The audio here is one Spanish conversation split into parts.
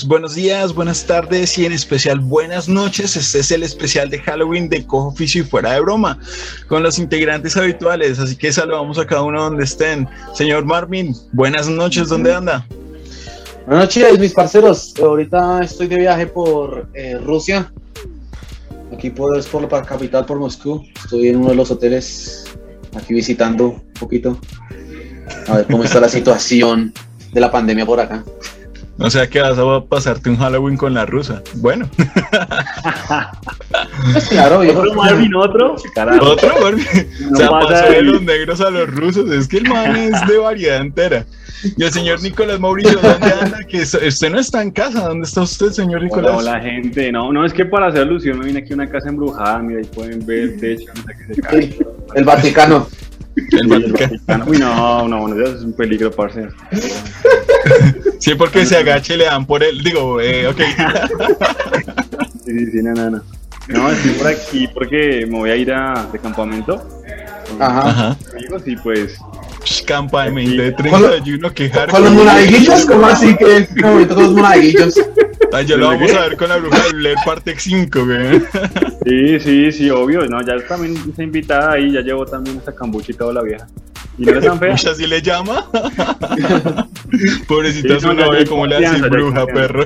noches, buenos días, buenas tardes y en especial buenas noches. Este es el especial de Halloween de Cojo Oficio y Fuera de Broma con los integrantes habituales. Así que saludamos a cada uno donde estén. Señor Marvin, buenas noches, ¿dónde anda? Buenas noches, mis parceros. Ahorita estoy de viaje por eh, Rusia. Aquí por, por la capital, por Moscú. Estoy en uno de los hoteles aquí visitando un poquito. A ver cómo está la situación de la pandemia por acá. O sea que vas a pasarte un Halloween con la rusa. Bueno. Pues claro, yo ¿Otro Marvin, otro? Otro Marvin. o sea, pasó de los negros a los rusos. Es que el man es de variedad entera. Y el señor Nicolás Mauricio, ¿dónde anda? Que usted no está en casa. ¿Dónde está usted, señor Nicolás? Hola, hola, gente. No, no, es que para hacer alusión me vine aquí a una casa embrujada. Mira, ahí pueden ver el techo. Que se cae. El Vaticano. El Vaticano. Uy, no, no, no, eso es un peligro, parce. Sí, porque se agache y le dan por él. Digo, eh, ok. Sí, sí, sí, no, no, no. No, estoy por aquí porque me voy a ir a, de campamento con Ajá. Ajá. amigos y pues Campamento de 31, quejar. ¿Con los monaguillos? ¿Cómo así que no, con los monaguillos? Ah, ya lo vamos a ver con la bruja de Blair parte 5, güey. Sí, sí, sí, obvio. No, ya también está invitada ahí, ya llevo también esta cambucha y toda la vieja. Y no es tan fea. Así le llama. Pobrecita Sí, su no, novia, como le hace confianza, ya hay bruja, confianza. perro.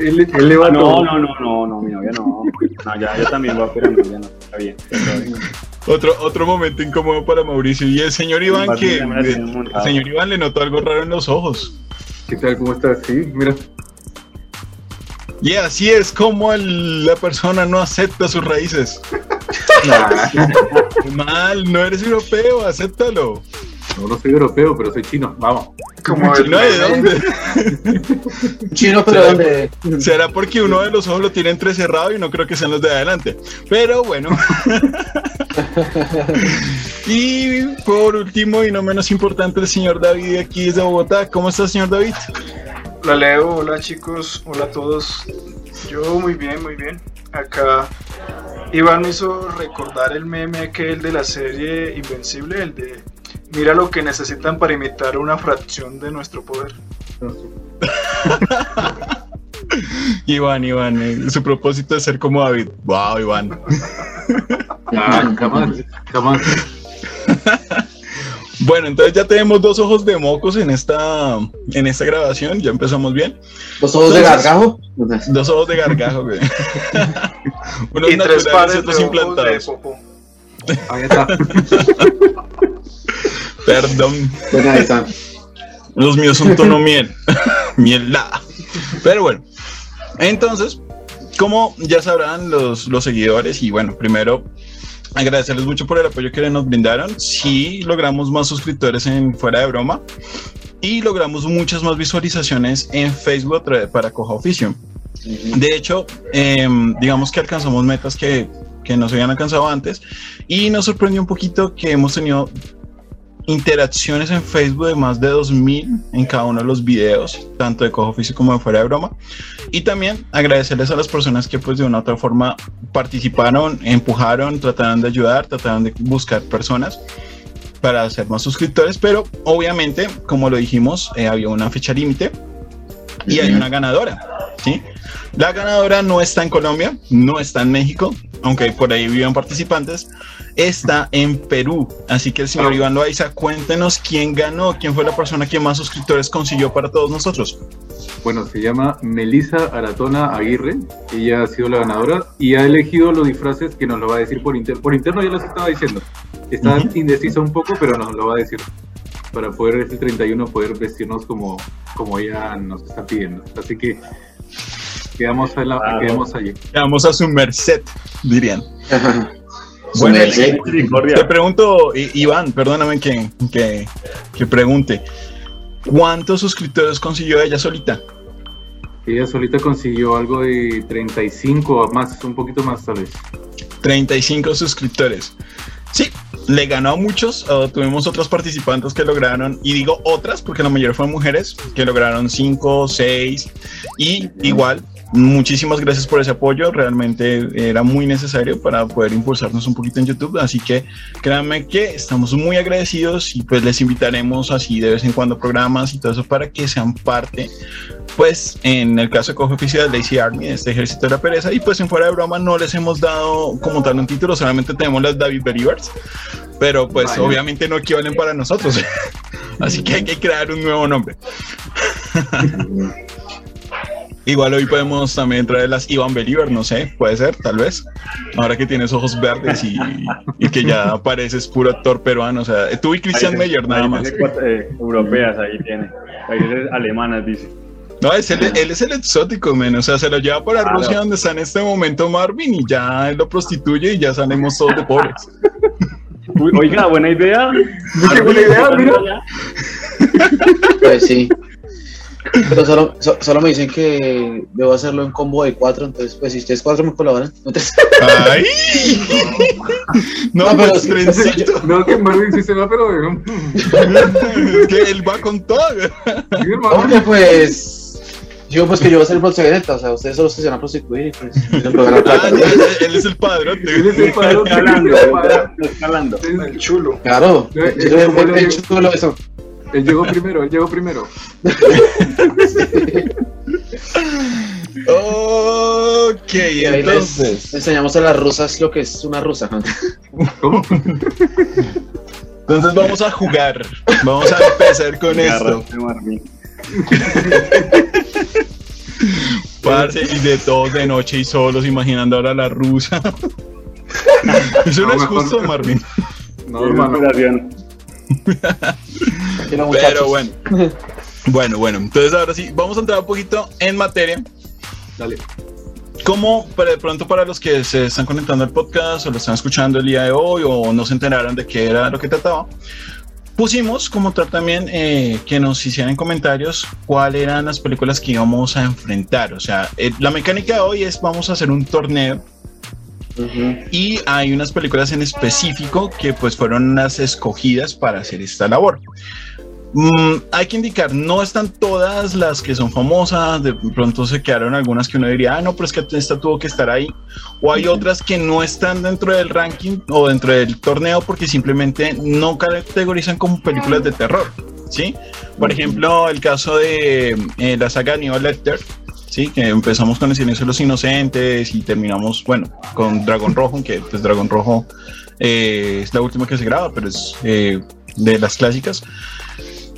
Él, él le va Ah, no, todo. no, no, no, no, mi novia no. No, ya, ya también va, pero no, ya no, está bien. está bien. Otro, otro momento incómodo para Mauricio. Y el señor Iván, que el señor Iván le notó algo raro en los ojos. ¿Qué tal? ¿Cómo estás? Sí, mira. Y así es como el- la persona no acepta sus raíces. Mal, no eres europeo, acéptalo. No, no soy europeo, pero soy chino. Vamos. Como el ¿Chino de dónde? Chino, pero donde. Será porque uno de los ojos lo tiene entrecerrado y no creo que sean los de adelante. Pero bueno. y por último y no menos importante, el señor David aquí desde Bogotá. ¿Cómo está, señor David? Hola Leo, hola chicos, hola a todos. Yo muy bien, muy bien. Acá Iván me hizo recordar el meme aquel de la serie Invencible, el de mira lo que necesitan para imitar una fracción de nuestro poder. Iván, Iván, eh, su propósito es ser como David. Wow, Iván. Ah, jamás, jamás. Bueno, entonces ya tenemos dos ojos de mocos en esta, en esta grabación. Ya empezamos bien. Los ojos de gargajo. Dos ojos de gargajo, güey. Unos y tres y pares de otros ojos de implantados. popó. Ahí está. Perdón. Los míos son tono miel. Mielda. Pero bueno. Entonces, como ya sabrán los, los seguidores, y bueno, primero agradecerles mucho por el apoyo que nos brindaron. Sí, logramos más suscriptores en Fuera de Broma y logramos muchas más visualizaciones en Facebook para Coja Oficio. De hecho, em, digamos que alcanzamos metas que, que no se habían alcanzado antes y nos sorprendió un poquito que hemos tenido interacciones en Facebook de más de 2000 en cada uno de los videos, tanto de Cojo Oficio como de Fuera de Broma. Y también agradecerles a las personas que pues de una u otra forma participaron, empujaron, trataron de ayudar, trataron de buscar personas para hacer más suscriptores, pero obviamente, como lo dijimos, eh, había una fecha límite y hay una ganadora, ¿sí? La ganadora no está en Colombia, no está en México, aunque por ahí viven participantes, está en Perú. Así que el señor. Iván Loaiza, cuéntenos quién ganó, quién fue la persona que más suscriptores consiguió para todos nosotros. Bueno, se llama Melisa Aratona Aguirre. Ella ha sido la ganadora y ha elegido los disfraces que nos lo va a decir por interno. Por interno ya los estaba diciendo. Está Ujú. indecisa un poco, pero nos lo va a decir. Para poder el 31 poder vestirnos como, como ella nos está pidiendo. Así que quedamos, a la, Claro. quedamos allí. Vamos a su merced, dirían. Bueno, merced. Te pregunto, Iván, perdóname que, que, que pregunte, ¿cuántos suscriptores consiguió ella solita? Ella solita consiguió algo de 35 o más, un poquito más tal vez. 35 suscriptores. Sí, le ganó a muchos. uh, tuvimos otros participantes que lograron, y digo otras porque la mayoría fueron mujeres, que lograron 5, 6. Y igual muchísimas gracias por ese apoyo, realmente era muy necesario para poder impulsarnos un poquito en YouTube, así que créanme que estamos muy agradecidos y pues les invitaremos así de vez en cuando programas y todo eso para que sean parte, pues en el caso de Cojo Oficial de Lazy Army, de este ejército de la pereza, y pues en fuera de broma no les hemos dado como tal un título, solamente tenemos las David Believers, pero pues obviamente no equivalen para nosotros, así que hay que crear un nuevo nombre. Igual hoy podemos también traer las Ivan Believer, no sé, puede ser, tal vez. Ahora que tienes ojos verdes y, y que ya pareces puro actor peruano, o sea, tú y Christian Países- Meyer nada más. países, eh, europeas ahí tiene. Países alemanas, dice. No, es el- él es el exótico, men, o sea, se lo lleva para Claro. Rusia donde está en este momento Marvin y ya él lo prostituye y ya salimos todos de pobres. Uy, oiga, buena idea. Qué buena idea, mira. Pues sí. Pero solo, so- solo me dicen que debo hacerlo en combo de cuatro, entonces pues si ustedes cuatro me colaboran. Entonces, ¡Ay! No, No, pero pues, sí, trencito. No, que Marvin sí se va, pero. Es que él va con todo. sí. Oye, pues. Digo, pues que yo voy a ser proxeneta, o sea, ustedes solo se van a prostituir y pues. Ah, él, es el padrote. Él es el padrón, Está escalando, él es el padrón. está. El chulo. Claro, Eh, yo eh, el- le el digo. chulo eso. Él llegó primero, él llegó primero. Ok, entonces. enseñamos a las rusas lo que es una rusa. Entonces vamos a jugar. Vamos a empezar con esto. Marvin. Parce, y de todos de noche y solos, imaginando ahora la rusa. Eso no, No, es justo, Marvin. No, hermano. Pero bueno. Bueno, bueno. Entonces ahora sí, vamos a entrar un poquito en materia. Dale. Como para de pronto para los que se están conectando al podcast o lo están escuchando el día de hoy o no se enteraron de qué era lo que trataba, pusimos como tal también eh, que nos hicieran comentarios cuáles eran las películas que íbamos a enfrentar. O sea, eh, la mecánica de hoy es vamos a hacer un torneo Ujú. y hay unas películas en específico que pues fueron las escogidas para hacer esta labor. Mm, hay que indicar, no están todas las que son famosas, de pronto se quedaron algunas que uno diría, ah, no, pero es que esta tuvo que estar ahí, o hay otras que no están dentro del ranking o dentro del torneo porque simplemente no categorizan como películas de terror, ¿sí? Por ejemplo, el caso de eh, la saga Aníbal Lecter, Sí, que empezamos con el silencio de los inocentes y terminamos, bueno, con Dragón Rojo, que pues Dragón Rojo eh, es la última que se graba, pero es eh, de las clásicas.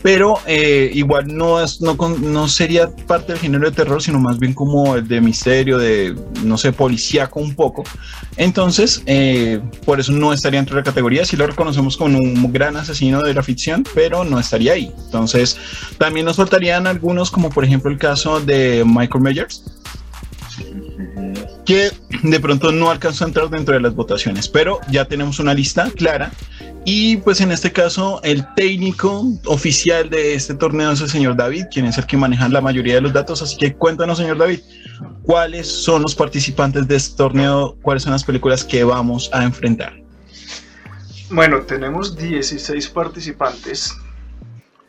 Pero eh, igual no, es, no, no sería parte del género de terror, sino más bien como el de misterio, de, no sé, policíaco un poco. Entonces, eh, por eso no estaría entre la categoría. Sí lo reconocemos como un gran asesino de la ficción, pero no estaría ahí. Entonces, también nos faltarían algunos, como por ejemplo el caso de Michael Myers, que de pronto no alcanzó a entrar dentro de las votaciones, pero ya tenemos una lista clara. Y pues en este caso, el técnico oficial de este torneo es el señor David, quien es el que maneja la mayoría de los datos. Así que cuéntanos, señor David, cuáles son los participantes de este torneo, cuáles son las películas que vamos a enfrentar. Bueno, tenemos 16 participantes,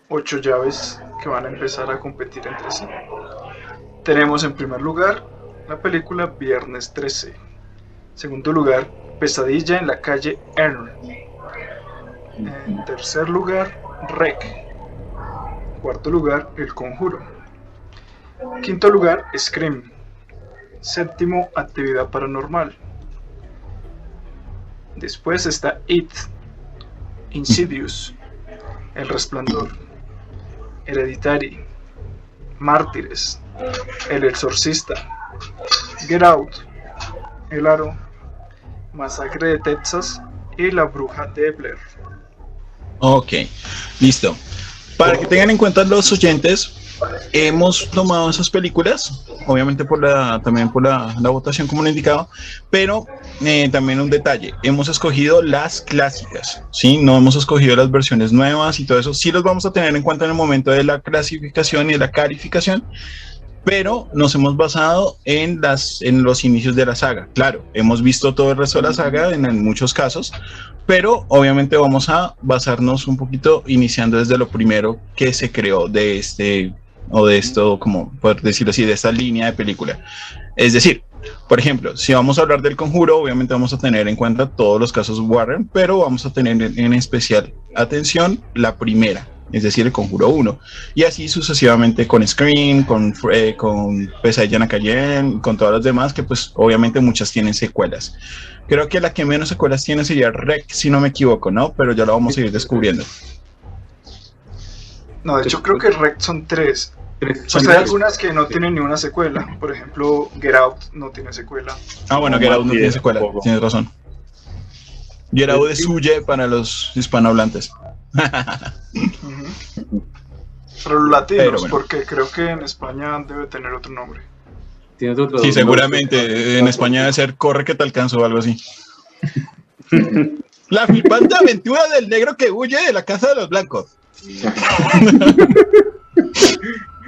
8 llaves que van a empezar a competir entre sí. Tenemos en primer lugar la película Viernes 13. Segundo lugar, Pesadilla en la calle Ern. En tercer lugar, Rec. Cuarto lugar, El Conjuro. Quinto lugar, Scream. Séptimo, Actividad Paranormal. Después está It, Insidious, El Resplandor, Hereditary, Mártires, El Exorcista, Get Out, El Aro, Masacre de Texas y La Bruja de Blair. Ok, listo. Para que tengan en cuenta los oyentes, hemos tomado esas películas, obviamente por la, también por la, votación como lo indicaba, pero eh, también un detalle, hemos escogido las clásicas, ¿sí? No hemos escogido las versiones nuevas y todo eso, sí los vamos a tener en cuenta en el momento de la clasificación y de la calificación, pero nos hemos basado en las en los inicios de la saga. Claro, hemos visto todo el resto de la saga en, en muchos casos, pero obviamente vamos a basarnos un poquito iniciando desde lo primero que se creó de este o de esto, como por decirlo así, de esta línea de película. Es decir, por ejemplo, si vamos a hablar del conjuro, obviamente vamos a tener en cuenta todos los casos Warren, pero vamos a tener en, especial atención la primera, es decir, el conjuro 1. Y así sucesivamente con Scream, con, eh, con Pesadilla en la calle, con todas las demás, que pues obviamente muchas tienen secuelas. Creo que la que menos secuelas tiene sería Rec, si no me equivoco, ¿no? Pero ya lo vamos a ir descubriendo. No, de hecho creo que Rec son tres. Tres. O sea, hay algunas que no tienen ni una secuela. Por ejemplo, Get Out no tiene secuela. Ah, bueno, No, Get Out no tiene secuela, tienes razón. Get Out es suye para los hispanohablantes. Pero los latinos, Pero bueno. porque creo que en España debe tener otro nombre. Sí, seguramente. En España debe ser corre que te alcanzo o algo así. La flipante aventura del negro que huye de la casa de los blancos.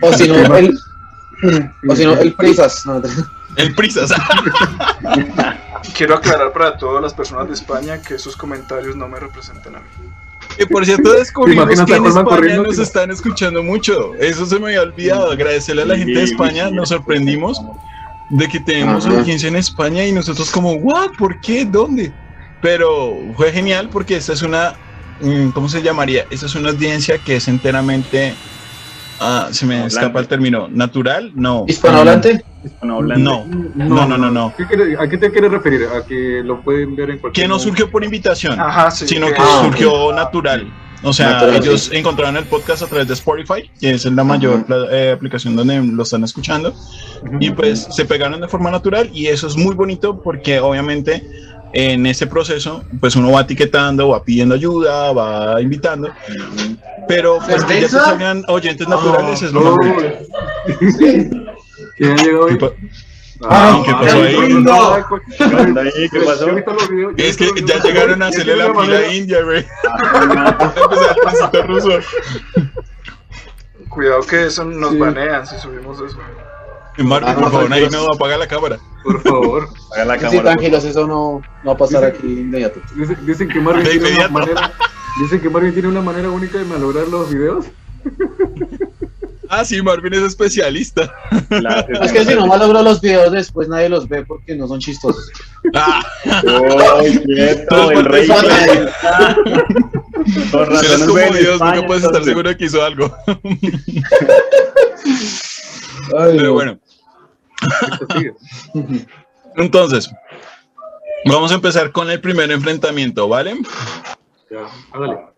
O si no, el. O si no, el Prisas. No, El prisas. Quiero aclarar para todas las personas de España que esos comentarios no me representan a mí. Que por cierto descubrimos ¿Te imaginas que en España corriendo? nos están escuchando mucho. Eso se me había olvidado. Agradecerle a la gente de España. Nos sorprendimos de que tenemos Ajá. audiencia en España y nosotros como, ¿what? ¿Por qué? ¿Dónde? Pero fue genial porque esta es una, mm, ¿cómo se llamaría? Esta es una audiencia que es enteramente, ah, se me Hablante. escapa el término, natural, no. ¿Hispanohablante? Hispanohablante. No, no, no, no, no. ¿Qué quiere- ¿A qué te quieres referir? ¿A que lo pueden ver en cualquier Que no momento? surgió por invitación, Ajá, sí. sino que- que Ah, surgió natural. O sea, Natural, ellos sí. encontraron el podcast a través de Spotify, que es la mayor Ajá. eh, aplicación donde lo están escuchando. Ujú. y pues se pegaron de forma natural y eso es muy bonito porque obviamente en ese proceso pues uno va etiquetando, va pidiendo ayuda, va invitando, pero pues que ya te salgan oyentes naturales es lo más bonito. ¿Quién ha llegado ¿Qué hoy? pa- Ah, ¿qué pasó ahí? ¿Qué pasó? Es que ya llegaron a hacerle la manera- india, güey. Cuidado que eso nos banean si subimos eso. Marco, Ah, por favor, ahí tranquilos. no apaga la cámara. Por favor. Haga la Sí, cámara. tranquilos, eso no, no va a pasar aquí inmediato. Dicen, dicen que Marvin De tiene una manera. Dicen que Marvin tiene una manera única de malograr los videos. Ah, sí, Marvin es especialista. La- Es que si no malogro los videos después nadie los ve porque no son chistosos. Ah, ¡Uy, quieto! El rey por si razones como Dios, España, nunca puedes estar entonces. seguro de que hizo algo. Ay, Pero no. bueno, entonces, vamos a empezar con el primer enfrentamiento, ¿vale? Ya.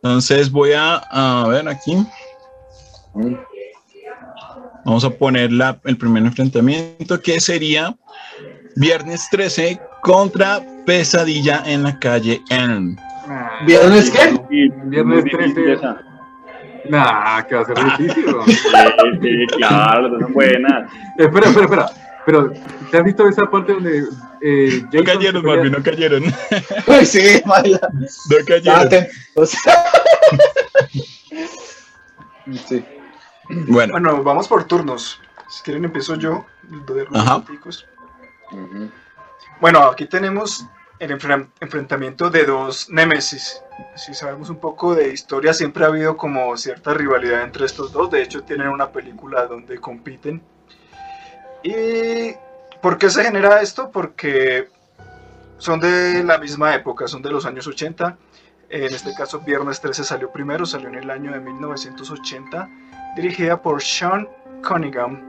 Entonces voy a, a ver aquí. Vamos a poner la- el primer enfrentamiento que sería Viernes 13 contra Pesadilla en la calle Elm. ¿Viernes qué? Sí, Viernes muy difícil 13. esa. Nah, que va a ser difícil. Sí, sí, claro, son buenas. espera, espera, espera. Pero, ¿te has visto esa parte donde eh, No cayeron, Marvin, no cayeron. Ay, sí, baila. No cayeron. Aten- o sea- Sí. Bueno, Bueno, vamos por turnos. Si quieren empiezo yo. doy Ajá. Bueno, aquí tenemos el enfren- enfrentamiento de dos némesis. Si sabemos un poco de historia, siempre ha habido como cierta rivalidad entre estos dos. De hecho, tienen una película donde compiten. ¿Y por qué se genera esto? Porque son de la misma época, son de los años 80. En este caso, Viernes 13 salió primero, salió en el año de 1980, dirigida por Sean Cunningham.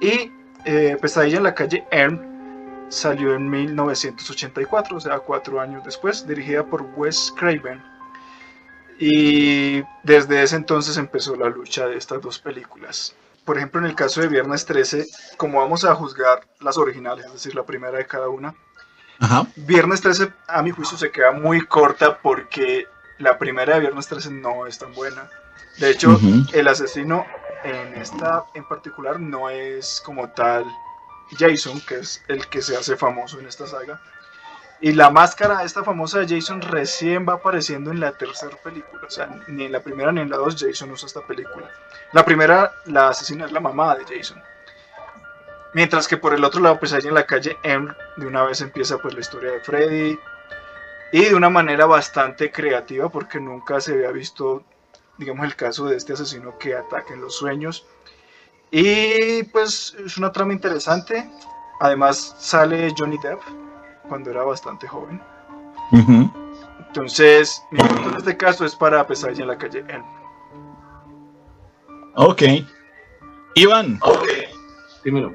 Y eh, Pesadilla en la calle Elm salió en 1984, o sea, cuatro años después, dirigida por Wes Craven. Y desde ese entonces empezó la lucha de estas dos películas. Por ejemplo, en el caso de Viernes 13, como vamos a juzgar las originales, es decir, la primera de cada una, ajá. Viernes 13 a mi juicio se queda muy corta porque la primera de Viernes 13 no es tan buena. De hecho, el asesino en esta en particular no es como tal Jason, que es el que se hace famoso en esta saga. Y la máscara esta famosa de Jason recién va apareciendo en la tercera película. O sea, ni en la primera ni en la dos Jason usa esta película. La primera, la asesina es la mamá de Jason. Mientras que por el otro lado, pues ahí en la calle M, de una vez empieza pues la historia de Freddy. Y de una manera bastante creativa, porque nunca se había visto, digamos, el caso de este asesino que ataca en los sueños. Y pues es una trama interesante. Además sale Johnny Depp cuando era bastante joven. Entonces, mi voto en este caso es para Pesadilla en la calle Elm. Ok. Iván, Dímelo.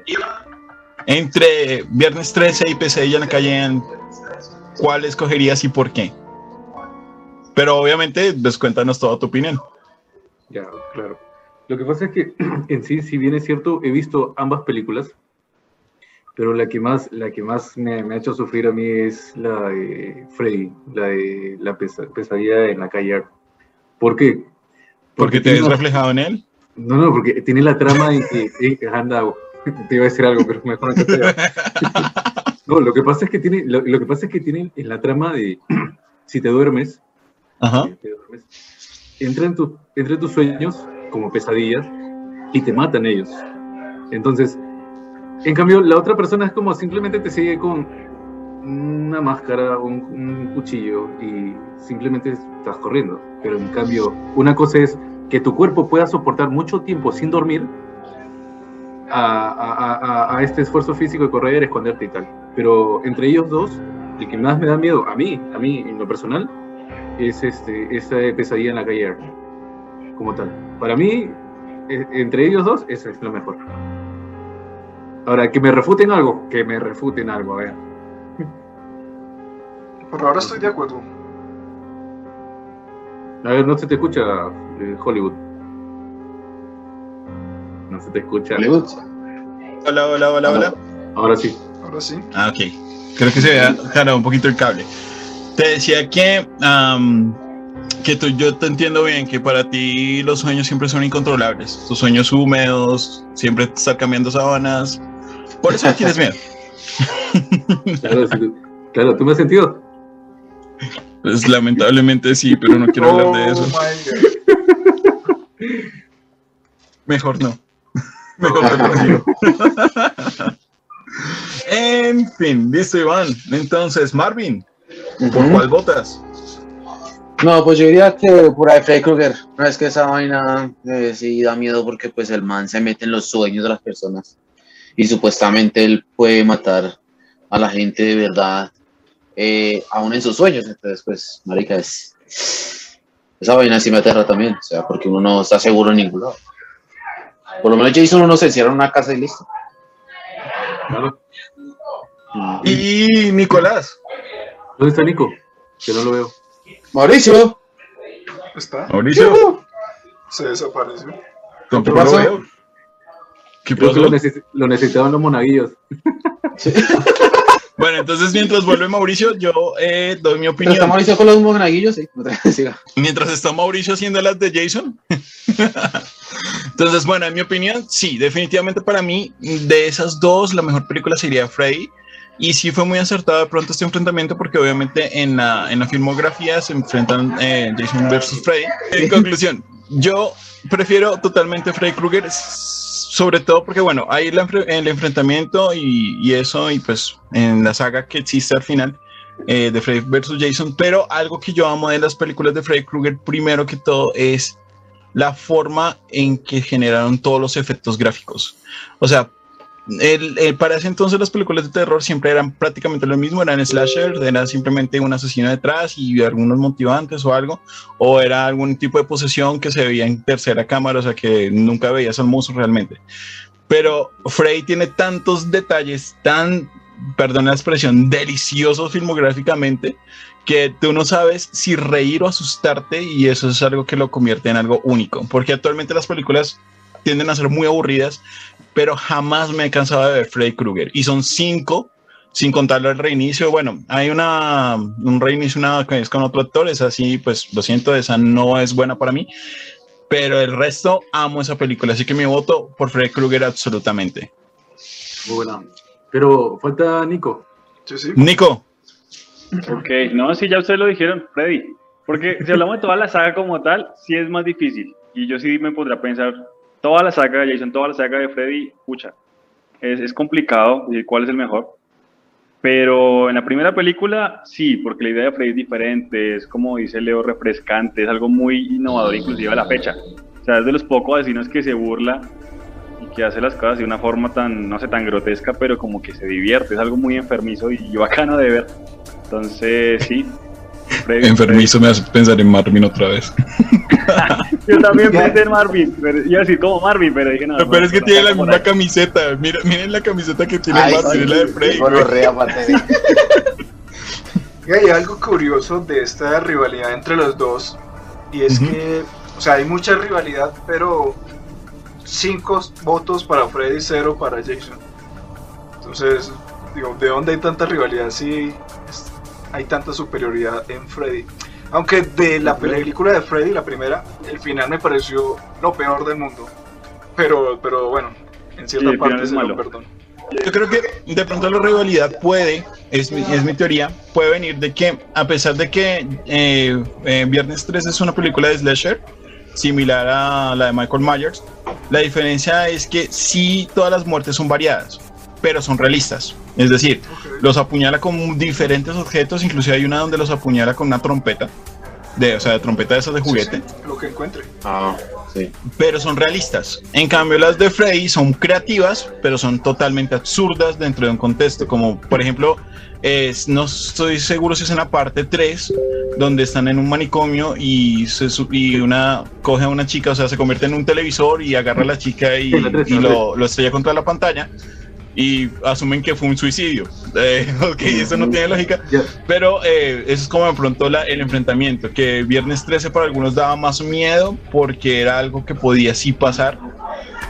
entre Viernes 13 y Pesadilla en la calle, Elm, ¿cuál escogerías y por qué? Pero obviamente, pues cuéntanos toda tu opinión. Ya, claro. Lo que pasa es que en sí, si bien es cierto, he visto ambas películas, pero la que más, la que más me, me ha hecho sufrir a mí es la de Freddy, la de la pesa- pesadilla en la calle. ¿Por qué? Porque te tiene ves una- reflejado en él. No, no, porque tiene la trama en que... eh, anda, te iba a decir algo, pero mejor no te. No, lo que pasa es que tiene, lo, lo que pasa es que tiene en la trama de si te duermes, Ajá. duermes, entra en, tus sueños como pesadillas y te matan ellos. Entonces, en cambio, la otra persona es como simplemente te sigue con una máscara, un, un cuchillo y simplemente estás corriendo. Pero en cambio, una cosa es que tu cuerpo pueda soportar mucho tiempo sin dormir a- a este esfuerzo físico de correr, esconderte y tal. Pero entre ellos dos, el que más me da miedo, a mí, a mí en lo personal, es este, esa pesadilla en la calle como tal. Para mí, e- entre ellos dos, esa es lo mejor. Ahora, que me refuten algo, que me refuten algo, a ver. Por ahora estoy de acuerdo. A ver, no se te escucha eh, Hollywood. No se te escucha. Hollywood. Hola, hola, hola, hola. Ahora sí. Ahora sí. Ah, ok. Creo que se había jalado un poquito el cable. Te decía que, que tú, yo te entiendo bien, que para ti los sueños siempre son incontrolables. Tus sueños húmedos, siempre estar cambiando sábanas. Por eso tienes miedo. Claro, sí, tú- claro, ¿tú me has sentido? Pues lamentablemente sí, pero no quiero hablar de eso. Oh. Mejor no. Mejor no. En fin, listo, Iván. Entonces, Marvin, ¿por cuál votas? No, pues yo diría que por ahí Freddy Krueger. No es que esa vaina eh, sí da miedo porque pues el man se mete en los sueños de las personas y supuestamente él puede matar a la gente de verdad eh, aún en sus sueños. Entonces, pues, marica, es... Esa vaina sí me aterra también, o sea, porque uno no está seguro en ningún lado. Por lo menos Jason uno se encierra en una casa y listo. Claro. Y Nicolás. ¿Dónde está Nico? Que no lo veo. Mauricio, ¿Está? Mauricio. Se desapareció. Tampoco ¿Qué lo pasó? veo. ¿Qué pasó? lo, neces- lo necesitaban los monaguillos. Bueno, entonces mientras vuelve Mauricio, yo eh, doy mi pero está opinión. Mauricio con los monaguillos, sí. Mientras está Mauricio haciendo las de Jason. Entonces, bueno, en mi opinión, sí, definitivamente para mí, de esas dos, la mejor película sería Freddy. Y sí fue muy acertado de pronto este enfrentamiento porque obviamente en la, en la filmografía se enfrentan eh, Jason versus Freddy. En conclusión, yo prefiero totalmente Freddy Krueger, sobre todo porque, bueno, la enfre- el enfrentamiento y, y eso, y pues en la saga que existe al final eh, de Freddy versus Jason, pero algo que yo amo de las películas de Freddy Krueger, primero que todo, es la forma en que generaron todos los efectos gráficos. O sea, el, el- para ese entonces las películas de terror siempre eran prácticamente lo mismo, eran slashers, era simplemente un asesino detrás y algunos motivantes o algo, o era algún tipo de posesión que se veía en tercera cámara, o sea que nunca veías al monstruo realmente. Pero Frey tiene tantos detalles tan, perdón la expresión, deliciosos filmográficamente, que tú no sabes si reír o asustarte y eso es algo que lo convierte en algo único, porque actualmente las películas tienden a ser muy aburridas, pero jamás me he cansado de ver Freddy Krueger y son cinco, sin contarlo el reinicio. Bueno, hay una, un reinicio una que es con otro actor, es así, pues lo siento, esa no es buena para mí, pero el resto amo esa película, así que mi voto por Freddy Krueger absolutamente. Muy buena. Pero falta Nico. Sí. Nico, Ok, no, sí, ya ustedes lo dijeron, Freddy. Porque si hablamos de toda la saga como tal, sí es más difícil. Y yo sí me podría pensar, toda la saga de Jason, toda la saga de Freddy, pucha, es, es complicado decir cuál es el mejor. Pero en la primera película, sí, porque la idea de Freddy es diferente, es como dice Leo, refrescante, es algo muy innovador inclusive a la fecha. O sea, es de los pocos asesinos que se burla y que hace las cosas de una forma tan, no sé, tan grotesca, pero como que se divierte, es algo muy enfermizo y bacano de ver. Entonces, sí. Freddy- Enfermizo me hace pensar en Marvin otra vez. Yo también pensé en Marvin, pero, yo así como Marvin, pero dije no. pero no, es que tiene la misma ahí. camiseta. Mira, miren la camiseta que tiene Ay, Marvin, sí, es la de Freddy. Y hay algo curioso de esta rivalidad entre los dos, y es que, o sea, hay mucha rivalidad, pero cinco votos para Freddy, cero para Jason. Entonces, digo, ¿de dónde hay tanta rivalidad si es- hay tanta superioridad en Freddy? Aunque de la película de Freddy, la primera, el final me pareció lo peor del mundo. Pero, pero bueno, en cierta parte es se lo malo. perdono. Yo creo que de pronto la rivalidad puede, es mi, es mi teoría, puede venir de que a pesar de que eh, eh, Viernes 3 es una película de slasher, similar a la de Michael Myers, la diferencia es que sí todas las muertes son variadas, pero son realistas. Es decir, los apuñala con diferentes objetos, inclusive hay una donde los apuñala con una trompeta, de, o sea, de trompeta de esas de juguete Sí, sí, lo que encuentre. Ah, sí. pero son realistas. En cambio, las de Freddy son creativas, pero son totalmente absurdas dentro de un contexto. Como, por ejemplo, es- no estoy seguro si es en la parte 3, donde están en un manicomio y, se, y una coge a una chica, o sea, se convierte en un televisor y agarra a la chica y, lo, lo estrella contra la pantalla. Y asumen que fue un suicidio. Eh, ok, eso no tiene lógica. Pero eh, eso es como la- el enfrentamiento, que Viernes 13 para algunos daba más miedo porque era algo que podía sí pasar.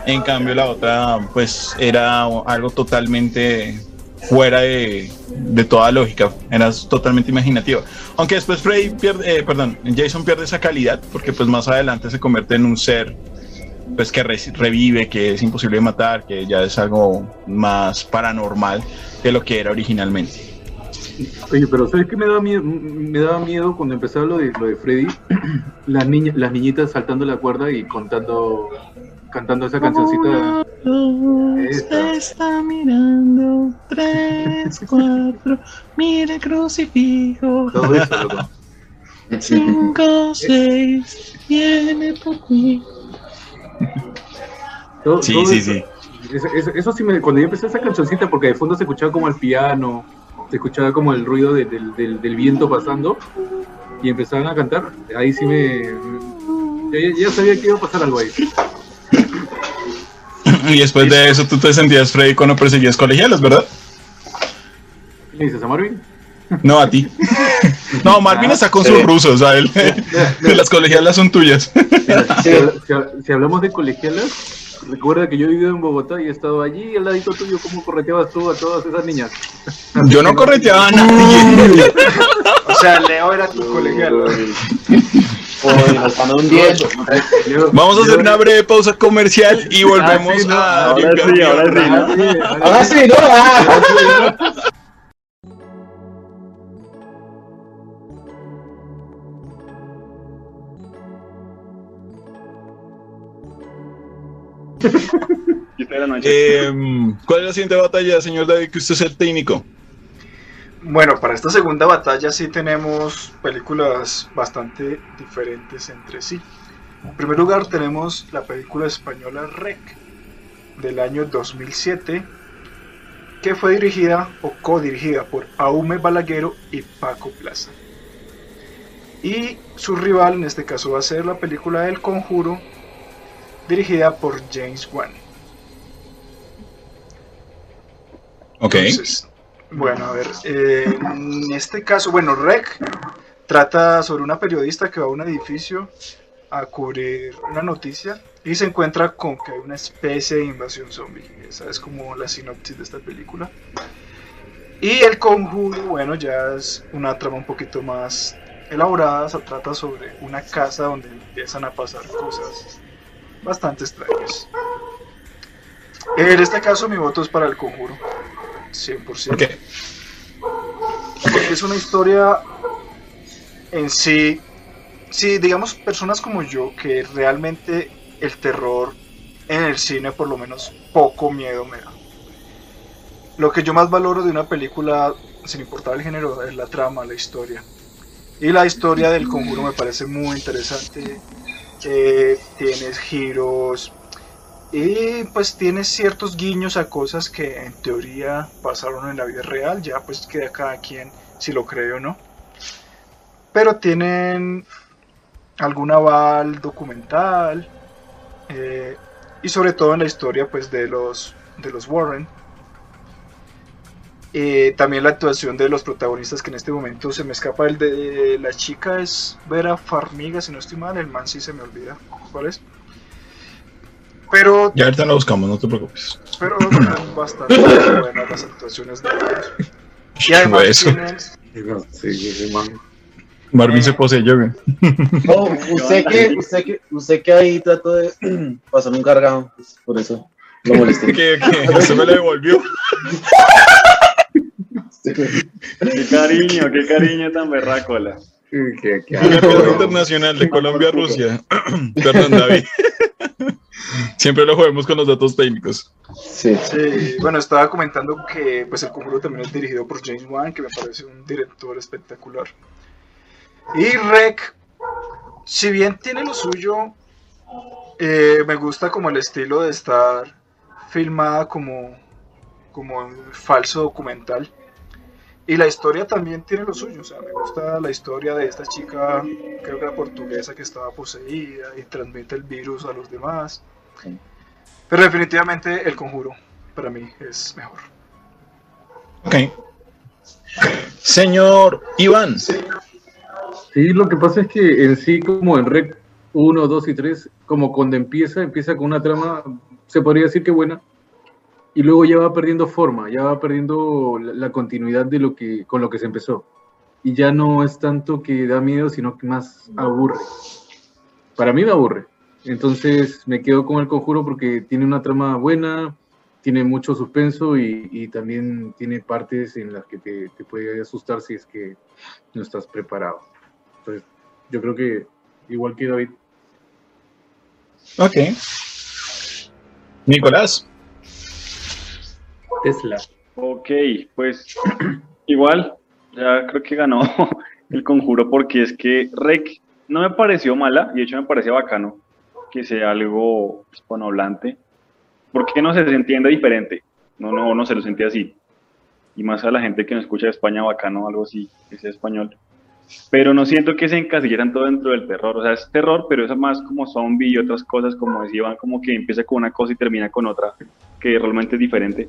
En cambio la otra pues era algo totalmente fuera de, de toda lógica, era totalmente imaginativa. Aunque después Freddy pierde, eh, perdón, Jason pierde esa calidad porque pues más adelante se convierte en un ser pues que re- revive, que es imposible de matar, que ya es algo más paranormal que lo que era originalmente. Oye, pero ¿sabes qué me daba miedo? Me daba miedo cuando empezaba lo de, lo de Freddy, las, niñas, las niñitas saltando la cuerda y contando, cantando esa cancioncita. Esta. está mirando, tres, cuatro, mira el crucifijo, Todo eso, loco. cinco, seis, viene por ti. Todo- Sí, todo sí, eso. sí. Eso, eso- eso sí me, cuando yo empecé esa cancioncita, porque de fondo se escuchaba como el piano, se escuchaba como el ruido de- del, del- del viento pasando, y empezaban a cantar, ahí sí me... Ya, ya sabía que iba a pasar algo ahí. Y después de eso tú te sentías Freddy cuando perseguías colegialas, ¿verdad? ¿Qué le dices a Marvin? No, a ti. No, Marvin está con sus rusos, o sea, él- las colegialas son tuyas. Si, si- si hablamos de colegialas, recuerda que yo he vivido en Bogotá y he estado allí al ladito tuyo, ¿cómo correteabas tú a todas esas niñas? Yo no correteaba a nadie. O sea, Leo era tu colegial. Leo- Vamos a hacer una breve pausa comercial y volvemos Ah, sí, no, a ahora sí, ahora sí, sí, Ahora sí, ¿no? Ah. Era la noche. Em, ¿Cuál es la siguiente batalla, señor David, que usted es el técnico? Bueno, para esta segunda batalla sí tenemos películas bastante diferentes entre sí. En primer lugar tenemos la película española Rec del año 2007 que fue dirigida o co-dirigida por Aume Balaguero y Paco Plaza. Y su rival en este caso va a ser la película El Conjuro dirigida por James Wan. Ok. Entonces, bueno, a ver, eh, en este caso, bueno, Rec trata sobre una periodista que va a un edificio a cubrir una noticia y se encuentra con que hay una especie de invasión zombie. Esa es como la sinopsis de esta película. Y el conjuro, bueno, ya es una trama un poquito más elaborada, se trata sobre una casa donde empiezan a pasar cosas bastante extrañas. En este caso mi voto es para el conjuro. 100%. Ok. Porque es una historia en sí, sí, digamos, personas como yo, que realmente el terror en el cine por lo menos poco miedo me da. Lo que yo más valoro de una película, sin importar el género, es la trama, la historia. Y la historia del conjuro me parece muy interesante. Eh, tienes giros, Y pues tiene ciertos guiños a cosas que en teoría pasaron en la vida real, ya pues queda cada quien si lo cree o no. Pero tienen algún aval documental eh, y sobre todo en la historia pues de los, de los Warren. Eh, también la actuación de los protagonistas que en este momento se me escapa el de la chica es Vera Farmiga si no estoy mal, el man sí se me olvida cuál es. Pero Ya ahorita lo buscamos, no te preocupes. pero son bastante buenas las actuaciones de ellos. Y además Eso. tienen- Sí, sí, man. Marvin se poseyó, güey. Oh, usted que, usted que, usted que ahí trató de pasar un cargado, pues, por eso lo molesté. Que, que se me lo devolvió. Qué cariño, qué cariño tan. Qué- qué Una weón. internacional de Colombia a Rusia. Perdón, David. Siempre lo jodemos con los datos técnicos. Sí. Sí, bueno, estaba comentando que pues el conjuro también es dirigido por James Wan, que me parece un director espectacular. Y Rec, si bien tiene lo suyo, eh, me gusta como el estilo de estar filmada como, como un falso documental. Y la historia también tiene lo suyo, o sea, me gusta la historia de esta chica, creo que era portuguesa, que estaba poseída y transmite el virus a los demás. Pero definitivamente el conjuro para mí es mejor. Ok. Señor Iván. Sí, lo que pasa es que en sí, como en Rec 1, 2 y 3, como cuando empieza, empieza con una trama, se podría decir que buena, y luego ya va perdiendo forma, ya va perdiendo la, continuidad de lo que, con lo que se empezó. Y ya no es tanto que da miedo, sino que más aburre. Para mí me aburre. Entonces me quedo con el conjuro porque tiene una trama buena, tiene mucho suspenso y, y también tiene partes en las que te, te puede asustar si es que no estás preparado. Entonces, yo creo que igual que David, Ok. Nicolás. Tesla. Ok, pues igual, ya creo que ganó el conjuro porque es que Rec no me pareció mala y de hecho me parece bacano que sea algo hispanohablante porque no se, se entiende diferente, no, no, no se lo sentía así. Y más a la gente que no escucha de España, bacano, algo así, que sea español. Pero no siento que se encasillaran todo dentro del terror, o sea, es terror, pero es más como zombie y otras cosas, como decían, como que empieza con una cosa y termina con otra, que realmente es diferente.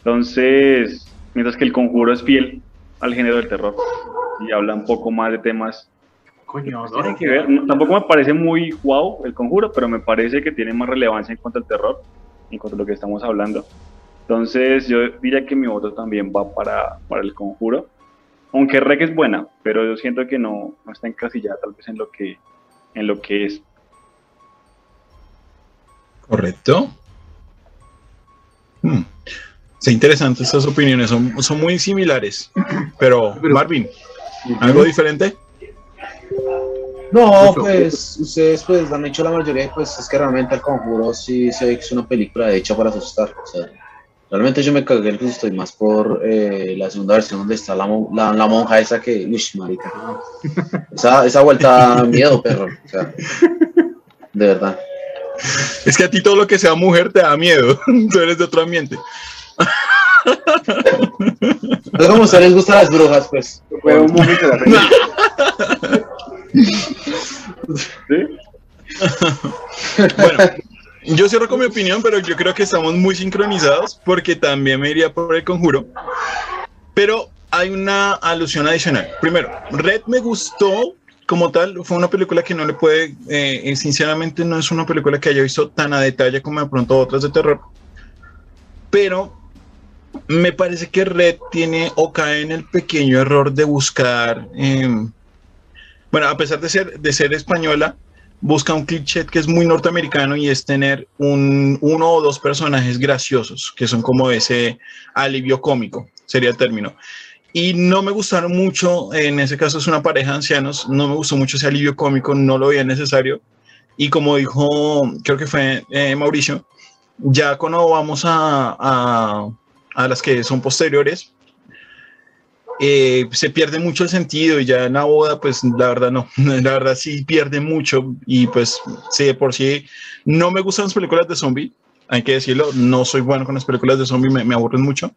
Entonces, mientras que el conjuro es fiel al género del terror y habla un poco más de temas Coño, que tienen que ver. No, tampoco me parece muy wow el conjuro, pero me parece que tiene más relevancia en cuanto al terror, en cuanto a lo que estamos hablando. Entonces, yo diría que mi voto también va para, para el conjuro. Aunque Rec es buena, pero yo siento que no, no está encasillada tal vez en lo que, en lo que es. Correcto. Hmm. Sí, interesante estas opiniones, son, son muy similares. Pero, Pero- Marvin, ¿algo diferente? No, pues ustedes pues han hecho la mayoría, pues es que realmente el conjuro sí se ve que es una película hecha para asustar. O sea, realmente yo me cagué el susto y más por eh, la segunda versión donde está la, la, la monja esa que, uy, marica. Esa, esa vuelta da miedo, perro. O sea, de verdad. Es que a ti todo lo que sea mujer te da miedo. Tú eres de otro ambiente. Es como a ustedes les gustan las brujas, pues. Fue un momento de la ¿Sí? Bueno, yo cierro con mi opinión, pero yo creo que estamos muy sincronizados porque también me iría por el conjuro. Pero hay una alusión adicional. Primero, Red me gustó como tal, fue una película que no le puede, eh, sinceramente no es una película que haya visto tan a detalle como de pronto otras de terror. Pero me parece que Red tiene o cae en el pequeño error de buscar, eh, bueno, a pesar de ser, de ser española, busca un cliché que es muy norteamericano y es tener un, uno o dos personajes graciosos, que son como ese alivio cómico, sería el término. Y no me gustaron mucho, en ese caso es una pareja de ancianos, no me gustó mucho ese alivio cómico, no lo veía necesario. Y como dijo, creo que fue eh, Mauricio, ya cuando vamos a, a, a las que son posteriores, eh, se pierde mucho el sentido y ya en la boda, pues la verdad no, la verdad sí pierde mucho y pues sí, de por sí no me gustan las películas de zombie, hay que decirlo, no soy bueno con las películas de zombie, me, me aburren mucho.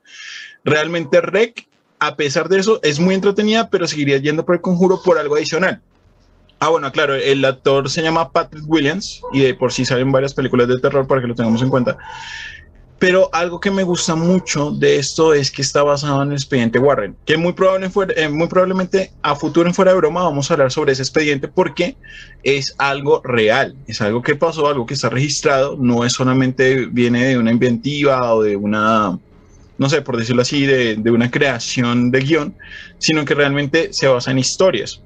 Realmente Rec, a pesar de eso, es muy entretenida, pero seguiría yendo por el conjuro por algo adicional. Ah, bueno, claro, el actor se llama Patrick Williams y de por sí salen varias películas de terror para que lo tengamos en cuenta. Pero algo que me gusta mucho de esto es que está basado en el expediente Warren, que eh, muy probablemente a futuro en fuera de broma vamos a hablar sobre ese expediente porque es algo real, es algo que pasó, algo que está registrado, no es solamente viene de una inventiva o de una, no sé, por decirlo así, de, de una creación de guion, sino que realmente se basa en historias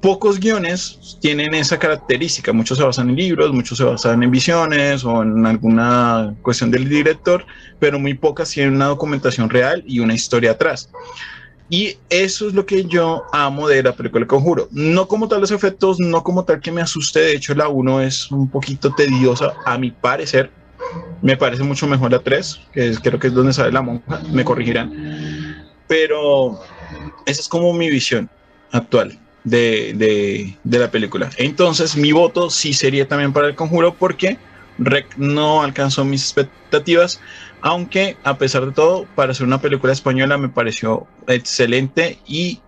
pocos guiones tienen esa característica. Muchos se basan en libros, muchos se basan en visiones o en alguna cuestión del director, pero muy pocas tienen una documentación real y una historia atrás. Y eso es lo que yo amo de la película El Conjuro. No como tal los efectos, no como tal que me asuste. De hecho, la 1 es un poquito tediosa, a mi parecer. Me parece mucho mejor la 3, que es- creo que es donde sale la monja. Me corregirán. Pero esa es como mi visión actual de, de, de la película. Entonces, mi voto sí sería también para el conjuro porque Rec no alcanzó mis expectativas, aunque a pesar de todo, para ser una película española me pareció excelente y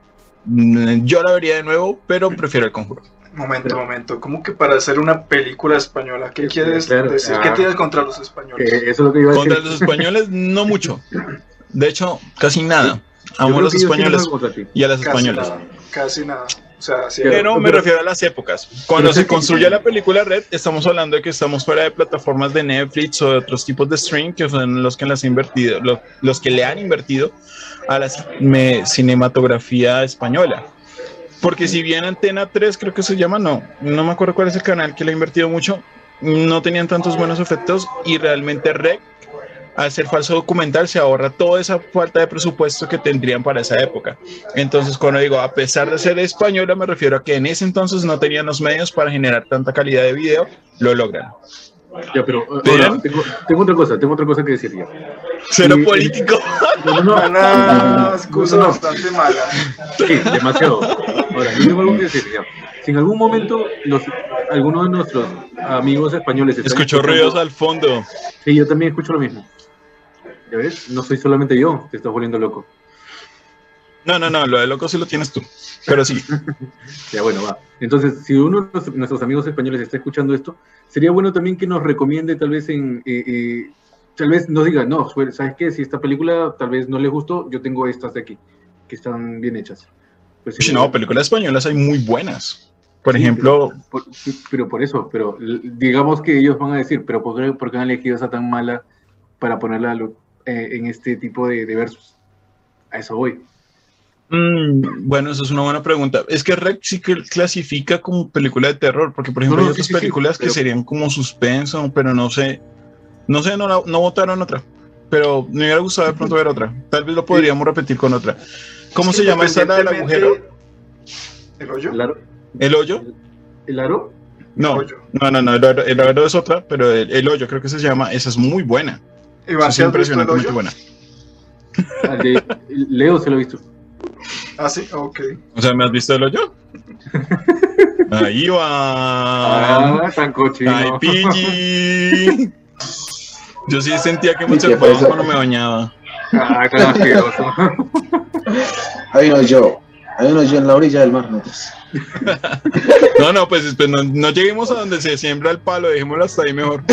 mm, yo la vería de nuevo, pero prefiero el conjuro. Momento, momento. ¿Cómo que para hacer una película española? ¿Qué quieres Claro, decir? ah. ¿Qué tienes contra los Que españoles? eso es lo que iba a decir. Contra los españoles, no mucho. De hecho, casi nada. Amo a los españoles y a las Casi españolas. nada. Casi nada. O sea, sí, Pero me Pero- refiero a las épocas. Cuando se construye la película Red, estamos hablando de que estamos fuera de plataformas de Netflix o de otros tipos de stream que son los que las han invertido, lo- los, que le han invertido a la me- cinematografía española. Porque si bien Antena 3 creo que se llama, no, no me acuerdo cuál es el canal que le ha invertido mucho, no tenían tantos buenos efectos y realmente Rec, al ser falso documental, se ahorra toda esa falta de presupuesto que tendrían para esa época. Entonces, cuando digo, a pesar de ser española, me refiero a que en ese entonces no tenían los medios para generar tanta calidad de video, lo logran. Ya, pero eh, Pero- ahora, tengo, tengo otra cosa, tengo otra cosa que decir ya. Cero Y- político. No, no, no. Una excusa No, no. bastante mala. Sí, demasiado. Ahora, yo tengo algo que decir ya. Si en algún momento los, algunos de nuestros amigos españoles Escucho ruidos al fondo. Sí, yo también escucho lo mismo. ¿Ya ves? No soy solamente yo, te estás volviendo loco. No, no, no, lo de loco sí lo tienes tú. Pero sí. Ya bueno, va. Entonces, si uno de nuestros- amigos españoles está escuchando esto, sería bueno también que nos recomiende tal vez en... eh, eh, tal vez nos diga, no, pues, ¿sabes qué? Si esta película tal vez no le gustó, yo tengo estas de aquí, que están bien hechas. Pues, eh, No, películas españolas hay muy buenas. Por sí, ejemplo, Pero por, pero por eso, pero digamos que ellos van a decir, pero ¿por qué, por qué han elegido esa tan mala para ponerla lo- eh, en este tipo de, de versos? A eso voy. mm, bueno, eso es una buena pregunta. Es que Rec sí que clasifica como película de terror, porque por ejemplo no, hay sí, otras sí, sí, películas que pero- serían como suspenso, pero no sé. No sé, no, la- no votaron otra. Pero me hubiera gustado de pronto ver otra. Tal vez lo podríamos repetir con otra. ¿Cómo Sí, se llama esta la del agujero? ¿El hoyo? ¿El aro? ¿El hoyo? ¿El aro? No, hoyo. no, no, no, el aro, el aro es otra, pero el, el hoyo creo que se llama, esa es muy buena. Iván, Esa ¿sí es el impresionantemente buena. De- Leo se lo ha visto. Ah, sí, ok. O sea, ¿me has visto el hoyo? Ahí va. Ah, tan cochino. Ay, Pidgey. Yo sí sentía que me ¿Y qué observaban cuando me bañaba. Ah, tan asqueroso. Hay uno yo. Hay uno yo en la orilla del mar. ¿no? No, no, pues, pues no, no lleguemos a donde se siembra el palo, dejémoslo hasta ahí mejor.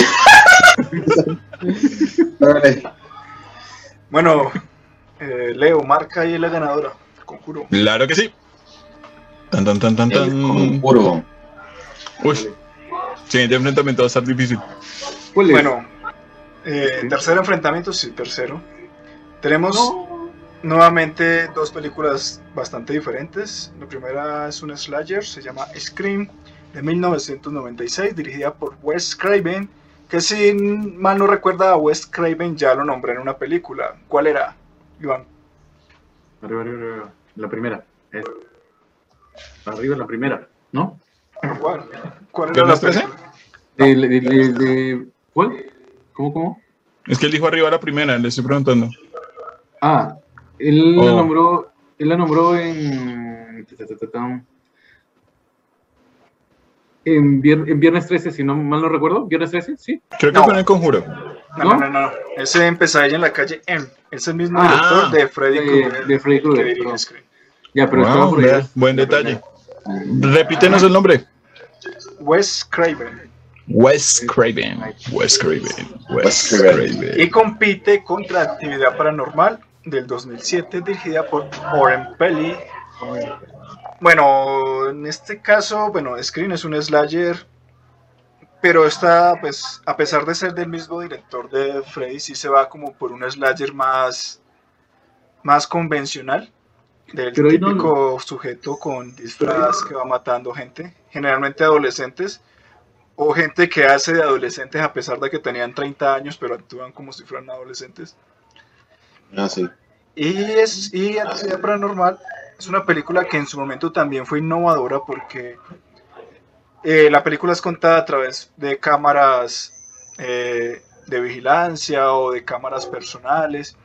Bueno, eh, Leo, marca ahí la ganadora. Conjuro. Claro que sí. Tan, tan, tan, tan, tan. conjuro. Uy, siguiente enfrentamiento va a estar difícil. Bueno, eh, tercer enfrentamiento, sí, tercero. Tenemos nuevamente dos películas bastante diferentes. La primera es un slasher, se llama Scream, de 1996, dirigida por Wes Craven, que si mal no recuerda a Wes Craven ya lo nombré en una película. ¿Cuál era, Iván? Arriba, arriba, arriba. La primera. Es- Arriba la primera, ¿no? ¿Cuál, ¿Cuál ¿Qué era la de- de- de- ¿Cuál? ¿Cómo, cómo? Es que él dijo arriba la primera, le estoy preguntando. Ah, él Oh. nombró Él la nombró en. En, vier- en Viernes 13, si no mal no recuerdo. ¿Viernes 13? Sí. Creo que No. fue en el conjuro. No, ¿No? no, no, no. Ese en Pesadilla en la calle M. Es el mismo Ah. director de Freddy De- Krueger. de Freddy Krueger. Ya, pero estaba Wow, por vea, ahí. buen detalle. Repítenos el nombre. Wes Craven. Wes Craven. Wes Craven. Wes. Craven. Y compite contra Actividad Paranormal del 2007, dirigida por Oren Pelly. Bueno, en este caso, bueno, Scream es un slasher, pero está, pues, a pesar de ser del mismo director de Freddy, sí se va como por un slasher más, más convencional, del Pero ahí no- típico sujeto con disfraz que va matando gente, generalmente adolescentes, o gente que hace de adolescentes a pesar de que tenían 30 años, pero actúan como si fueran adolescentes. Ah, sí. Y, es, y Actividad Paranormal. Es una película que en su momento también fue innovadora porque eh, la película es contada a través de cámaras eh, de vigilancia o de cámaras personales,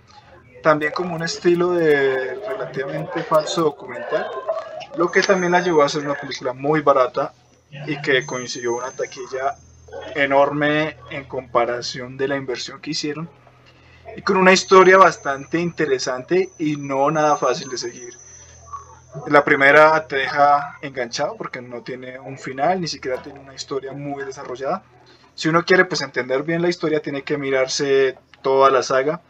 también como un estilo de relativamente falso documental, lo que también la llevó a ser una película muy barata y que consiguió una taquilla enorme en comparación de la inversión que hicieron con una historia bastante interesante y no nada fácil de seguir. La primera te deja enganchado porque no tiene un final, ni siquiera tiene una historia muy desarrollada. Si uno quiere pues entender bien la historia tiene que mirarse toda la saga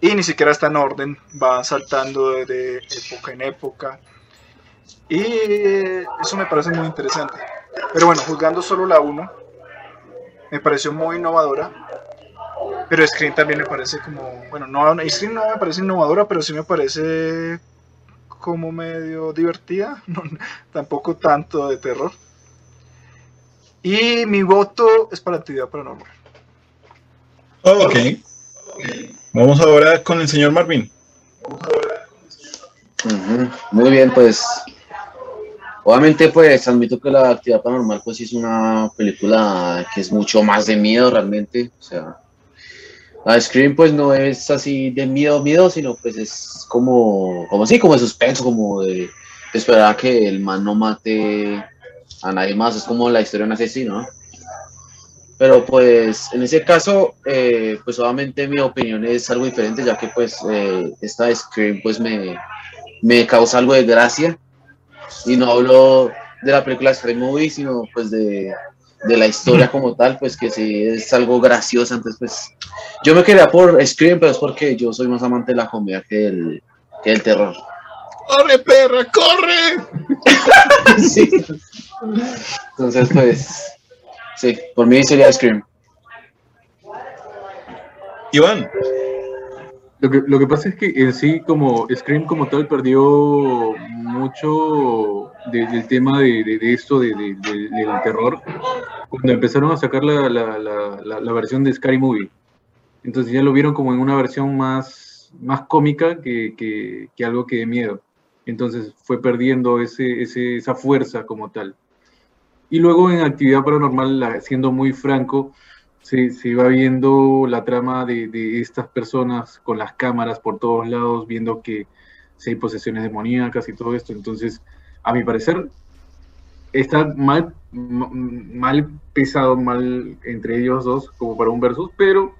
y ni siquiera está en orden, van saltando de, época en época y eso me parece muy interesante. Pero bueno, juzgando solo la 1, me pareció muy innovadora pero Scream también me parece como, bueno, no, Scream no me parece innovadora, pero sí me parece como medio divertida, no, tampoco tanto de terror. Y mi voto es para actividad paranormal. Ok. Vamos ahora con el señor Marvin. Ujú, Muy bien, pues. Obviamente, pues admito que la actividad paranormal, pues es una película que es mucho más de miedo realmente. O sea, la Scream, pues no es así de miedo, miedo, sino pues es como, como sí, como de suspenso, como de, de esperar a que el man no mate a nadie más. Es como la historia de un asesino, ¿no? Pero pues en ese caso, eh, pues obviamente mi opinión es algo diferente, ya que pues eh, esta Scream pues me, me causa algo de gracia. Y no hablo de la película Scream Movie, sino pues de, de la historia como tal, pues que sí es algo graciosa. Entonces pues yo me quería por Scream, pero es porque yo soy más amante de la comedia que del, que del terror. ¡Corre, perra, corre! Sí. Entonces pues sí, por mí sería Scream. Iván. Lo que, lo que pasa es que en sí, como Scream como tal, perdió mucho de- del tema de, de- de esto, de, de- de- del terror, cuando empezaron a sacar la, la- la- la- versión de Scary Movie. Entonces ya lo vieron como en una versión más, más cómica que, que- que algo que de miedo. Entonces fue perdiendo ese, ese- esa fuerza como tal. Y luego en Actividad Paranormal, siendo muy franco, se, se va viendo la trama de, de estas personas con las cámaras por todos lados, viendo que si hay posesiones demoníacas y todo esto. Entonces, a mi parecer, está mal, mal pesado, mal entre ellos dos, como para un versus, pero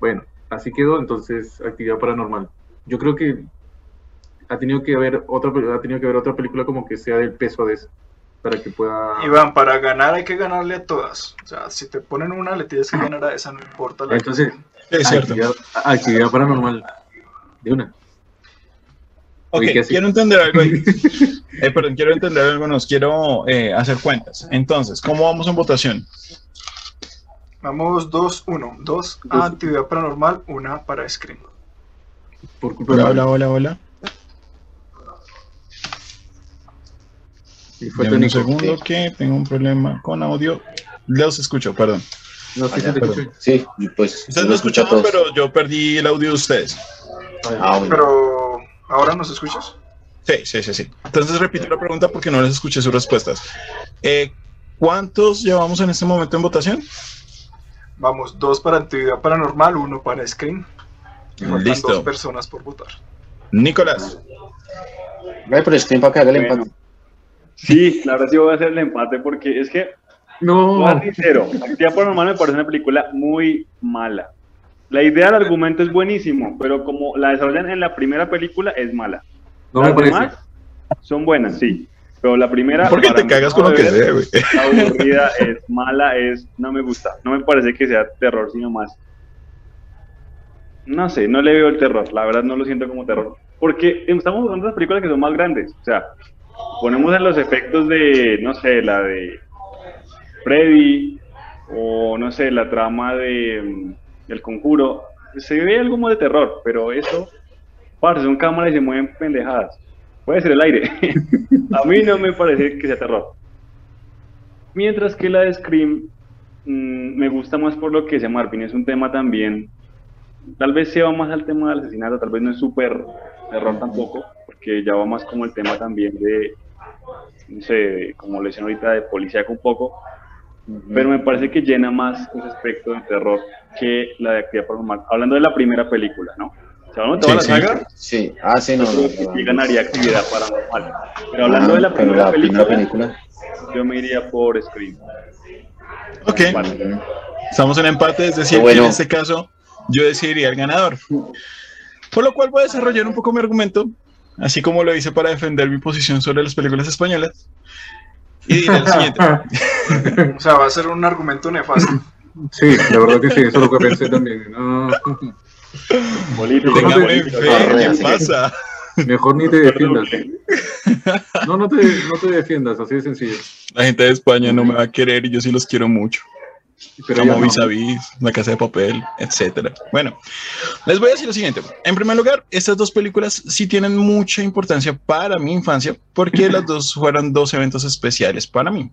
bueno, así quedó. Entonces, actividad paranormal. Yo creo que ha tenido que haber otra, ha tenido que haber otra película como que sea del peso de eso, para que pueda. Iván, para ganar hay que ganarle a todas. O sea, si te ponen una, le tienes que ganar a esa, no importa la Entonces, Es cierto. actividad, actividad paranormal. De una. Ok, quiero entender algo ahí. Eh, perdón, quiero entender algo, nos quiero eh, hacer cuentas. Entonces, ¿cómo vamos en votación? Vamos 2-1. 2 a actividad paranormal, una para Scream. Por culpa Hola, de hola, hola, hola. Y fue un segundo que tengo un problema con audio. Los escucho, perdón. No te perdón. escucho. Sí, pues Ustedes a escuchaban, todos. pero yo perdí el audio de ustedes. Ah, bueno. Pero, ¿ahora nos escuchas? Sí, sí, sí, sí. Entonces repito la pregunta porque no les escuché sus respuestas. Eh, ¿Cuántos llevamos en este momento en votación? Vamos, 2 para actividad paranormal, uno para faltan Listo. dos personas por votar. Nicolás, Ve, pero Scream para que haga el Bueno. empate. Sí, claro, sí voy a hacer el empate porque es que No. Sincero, Actividad Paranormal me parece una película muy mala. La idea del argumento es buenísimo, pero como la desarrollan en la primera película es mala. No me Las parece. demás son buenas, sí. Pero la primera. ¿Por qué para te cagas con lo que sea, güey? aburrida, es mala, es. No me gusta. No me parece que sea terror, sino más. No sé, no le veo el terror. La verdad, no lo siento como terror. Porque estamos buscando las películas que son más grandes. O sea, ponemos en los efectos de, no sé, la de Freddy o no sé, la trama de mm, El Conjuro. Se ve algo como de terror, pero eso, parce, son cámaras y se mueven pendejadas. Puede ser el aire. A mí no me parece que sea terror. Mientras que la de Scream mm, me gusta más por lo que dice Marvin, es un tema también, tal vez se va más al tema del asesinato, tal vez no es súper terror tampoco, porque ya va más como el tema también de, no sé, como le decían ahorita, de policía un poco, pero me parece que llena más ese aspecto de terror que la de actividad paranormal. Hablando de la primera película, ¿no? Si hablamos de toda Sí, la sí. saga, Sí, ah, sí, no, yo no. que no, sí no. ganaría actividad paranormal. Pero hablando de la Ah, primera, la película, primera película. yo me iría por Scream. Ok, Vale. estamos en empate, es decir, bueno. que en este caso yo decidiría el ganador. Por lo cual voy a desarrollar un poco mi argumento, así como lo hice para defender mi posición sobre las películas españolas. Y diré lo siguiente. O sea, va a ser un argumento nefasto. Sí, la verdad que sí, eso es lo que pensé también. No, Político, Téngame político. fe, Correa, ¿qué sí. pasa? mejor ni te defiendas. No, no te, no te defiendas, así de sencillo. La gente de España no me va a querer y yo sí los quiero mucho. Pero como vis a vis, la casa de papel, etcétera. Bueno, les voy a decir lo siguiente. En primer lugar, estas dos películas sí tienen mucha importancia para mi infancia porque las dos fueron dos eventos especiales para mí.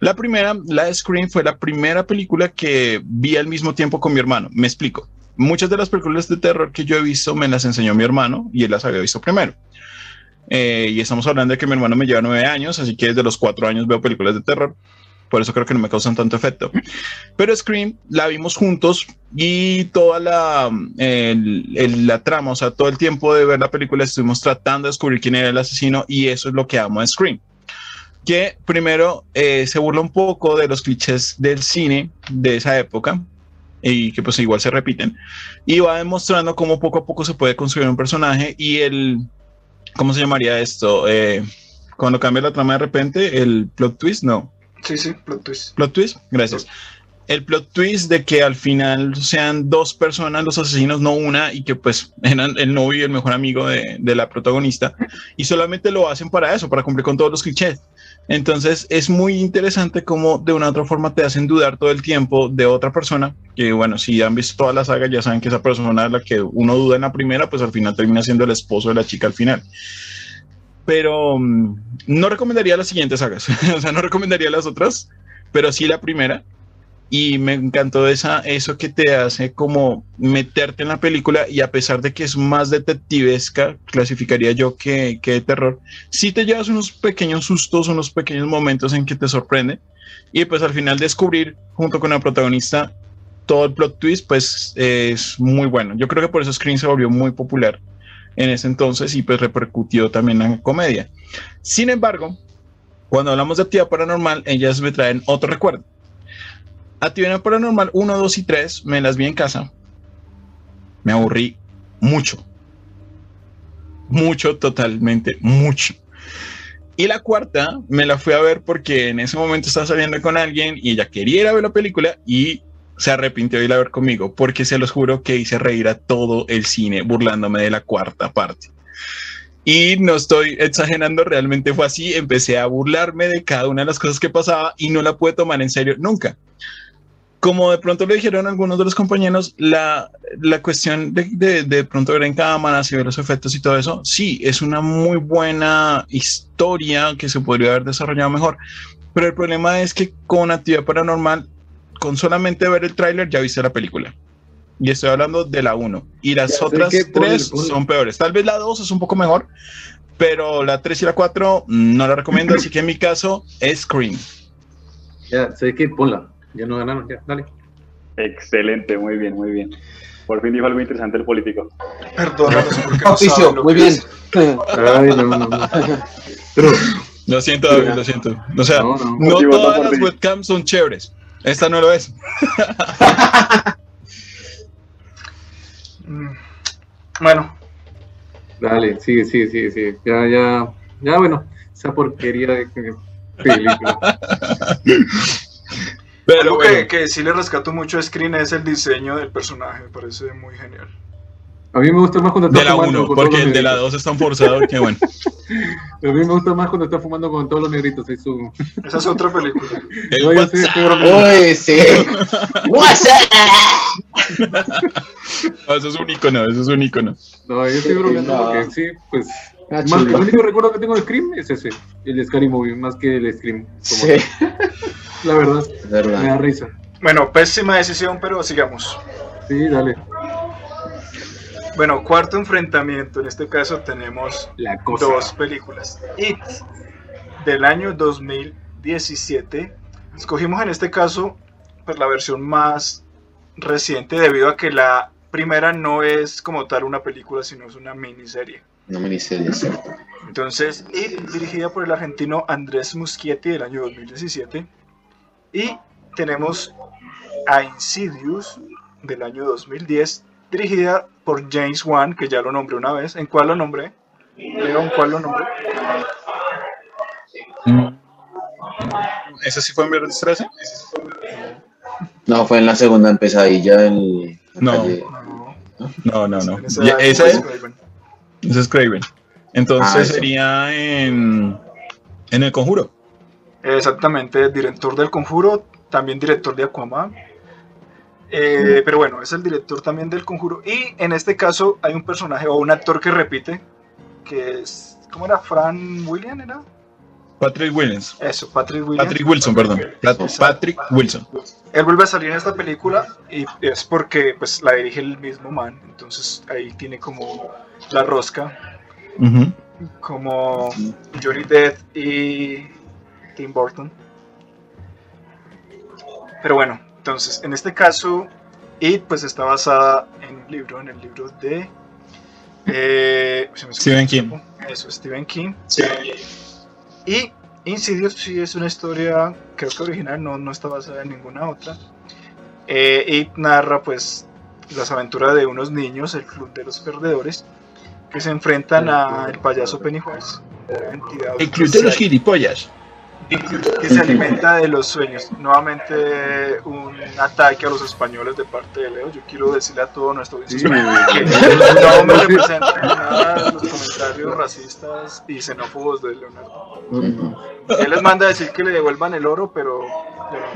La primera, la de Scream, fue la primera película que vi al mismo tiempo con mi hermano. Me explico. Muchas de las películas de terror que yo he visto me las enseñó mi hermano y él las había visto primero. Eh, y estamos hablando de que mi hermano me lleva nueve años, así que desde los cuatro años veo películas de terror. Por eso creo que no me causan tanto efecto. Pero Scream la vimos juntos y toda la, el- el- la trama, o sea, todo el tiempo de ver la película estuvimos tratando de descubrir quién era el asesino y eso es lo que amo de Scream. Que primero eh, se burla un poco de los clichés del cine de esa época y que pues igual se repiten y va demostrando cómo poco a poco se puede construir un personaje y el, ¿cómo se llamaría esto? Eh, cuando cambia la trama de repente, el plot twist, no, Sí, sí, plot twist. Plot twist, gracias. El plot twist de que al final sean dos personas los asesinos, no una, y que pues eran el novio y el mejor amigo de, de la protagonista, y solamente lo hacen para eso, para cumplir con todos los clichés. Entonces es muy interesante cómo de una u otra forma te hacen dudar todo el tiempo de otra persona, que bueno, si han visto toda la saga ya saben que esa persona es la que uno duda en la primera, pues al final termina siendo el esposo de la chica al final pero mm, no recomendaría las siguientes sagas, o sea, no recomendaría las otras, pero sí la primera. Y me encantó esa, eso que te hace como meterte en la película y a pesar de que es más detectivesca, clasificaría yo que, que de terror, sí te llevas unos pequeños sustos, unos pequeños momentos en que te sorprende y pues al final descubrir junto con la protagonista todo el plot twist pues es muy bueno. Yo creo que por eso Screen se volvió muy popular en ese entonces y pues repercutió también en la comedia. Sin embargo, cuando hablamos de actividad paranormal, ellas me traen otro recuerdo. Actividad paranormal 1, 2 y 3 me las vi en casa. Me aburrí mucho. Mucho, totalmente, mucho. Y la cuarta me la fui a ver porque en ese momento estaba saliendo con alguien y ella quería ir a ver la película y se arrepintió de ir a ver conmigo porque se los juro que hice reír a todo el cine burlándome de la cuarta parte. Y no estoy exagerando, realmente fue así. Empecé a burlarme de cada una de las cosas que pasaba y no la pude tomar en serio nunca. Como de pronto le dijeron algunos de los compañeros, la, la cuestión de, de, de pronto ver en cámaras y ver los efectos y todo eso, sí, es una muy buena historia que se podría haber desarrollado mejor. Pero el problema es que con actividad paranormal con solamente ver el tráiler ya viste la película. Y estoy hablando de la 1. Y las Ya otras tres por el- son peores. Tal vez la 2 es un poco mejor, pero la 3 y la 4 no la recomiendo. así que en mi caso, es Scream. Ya, sé que ponla. Ya no ganaron, ya, dale. Excelente, muy bien, muy bien. Por fin dijo algo interesante el político. Perdónanos porque no saben lo muy que bien. es. Ay, no, no, no. Pero, Lo siento, David, lo siento. O sea, No, no, todas las webcams son chéveres. Esta no lo es. Mm. Bueno, dale, sigue, sigue, sigue, sigue. Ya, ya, ya, bueno, esa porquería de película. Pero algo bueno, que, que sí le rescato mucho a Screen es el diseño del personaje, me parece muy genial. A mí me gusta más cuando está de la fumando 1, con todos porque el de la negritos. 2 es tan forzado que bueno. A mí me gusta más cuando está fumando con todos los negritos. ahí su... Esa es otra película. El No, yo WhatsApp- sé, estoy bromeando. Uy, sí. WhatsApp. No, eso es un icono, eso es un icono. No, yo estoy bromeando No. porque sí, pues. Ah, Más, el único recuerdo que tengo de Scream es ese, el Scary Movie, más que el Scream. como Sí. La verdad, es me da verdad. risa. Bueno, pésima decisión, pero sigamos. Sí, dale. Bueno, cuarto enfrentamiento. En este caso tenemos La cosa. dos películas. It, del año 2017. Escogimos en este caso pues, la versión más reciente debido a que la primera no es como tal una película, sino es una miniserie. Una miniserie, ¿cierto? Entonces, It, dirigida por el argentino Andrés Muschietti del año 2017. Y tenemos a Insidious del año 2010, dirigida por James Wan, que ya lo nombré una vez. ¿En cuál lo nombré? Leo, ¿en cuál lo nombré? ¿Ese sí fue en Viernes 13? No, fue en la segunda en pesadilla en No. calle. No, No, no, esa- Ya, esa es, Craven. ese es Craven. Entonces Ah, sería en, en El Conjuro. Exactamente, director del Conjuro, también director de Aquaman. Eh, pero bueno, es el director también del Conjuro. Y en este caso hay un personaje o un actor que repite, que es... ¿Cómo era? ¿Fran William era? Patrick Williams. Eso, Patrick William. Patrick Wilson, perdón. Pat- Patrick Wilson. Él vuelve a salir en esta película y es porque pues la dirige el mismo man. Entonces ahí tiene como la rosca, como Johnny Depp y Tim Burton. Pero bueno, entonces en este caso, It pues está basada en un libro, en el libro de eh, Stephen King. Eso, Stephen King. Y Insidious sí es una historia, creo que original, no, no está basada en ninguna otra. Eh, y narra pues las aventuras de unos niños, el club de los perdedores, que se enfrentan al payaso Pennywise, entidad El Club de los Gilipollas. Que se alimenta de los sueños. Nuevamente un ataque a los españoles de parte de Leo. Yo quiero decirle a todo nuestro audiencia que no me representan nada los comentarios racistas y xenófobos de Leonardo. Él les manda a decir que le devuelvan el oro, pero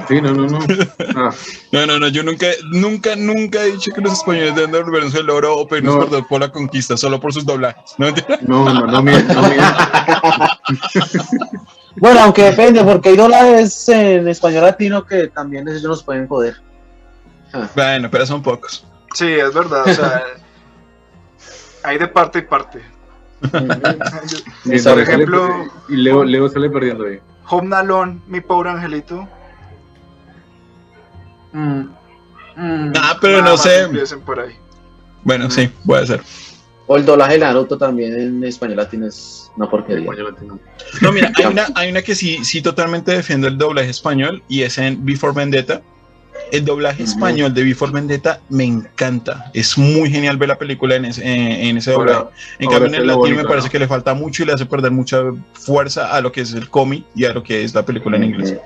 Sí, no, no, no. Ah, No, no, no, yo nunca, nunca, nunca he dicho que los españoles deben devolvernos el oro o pedirnos No. perdón por la conquista, solo por sus doblajes. ¿No no, no, no, no. Bueno, aunque depende, porque hay dólares en español latino que también ellos nos pueden joder. Bueno, pero son pocos. sí, es verdad. O sea, hay de parte y parte. Por ejemplo- sale- y Leo, Leo sale perdiendo ahí. Home Alone, mi pobre angelito. Ah, pero Nada no más sé. Por ahí. Bueno, sí, puede ser. O el doblaje de Naruto también en español latino es una porquería. Español latino. No, mira, hay una, hay una que sí, sí totalmente defiende el doblaje español y es en Before Vendetta. El doblaje español de Before Vendetta me encanta. Es muy genial ver la película en ese, en, en ese doblaje. Ahora, En cambio, en el latino bonito, me parece ¿no? que le falta mucho y le hace perder mucha fuerza a lo que es el cómic y a lo que es la película en inglés.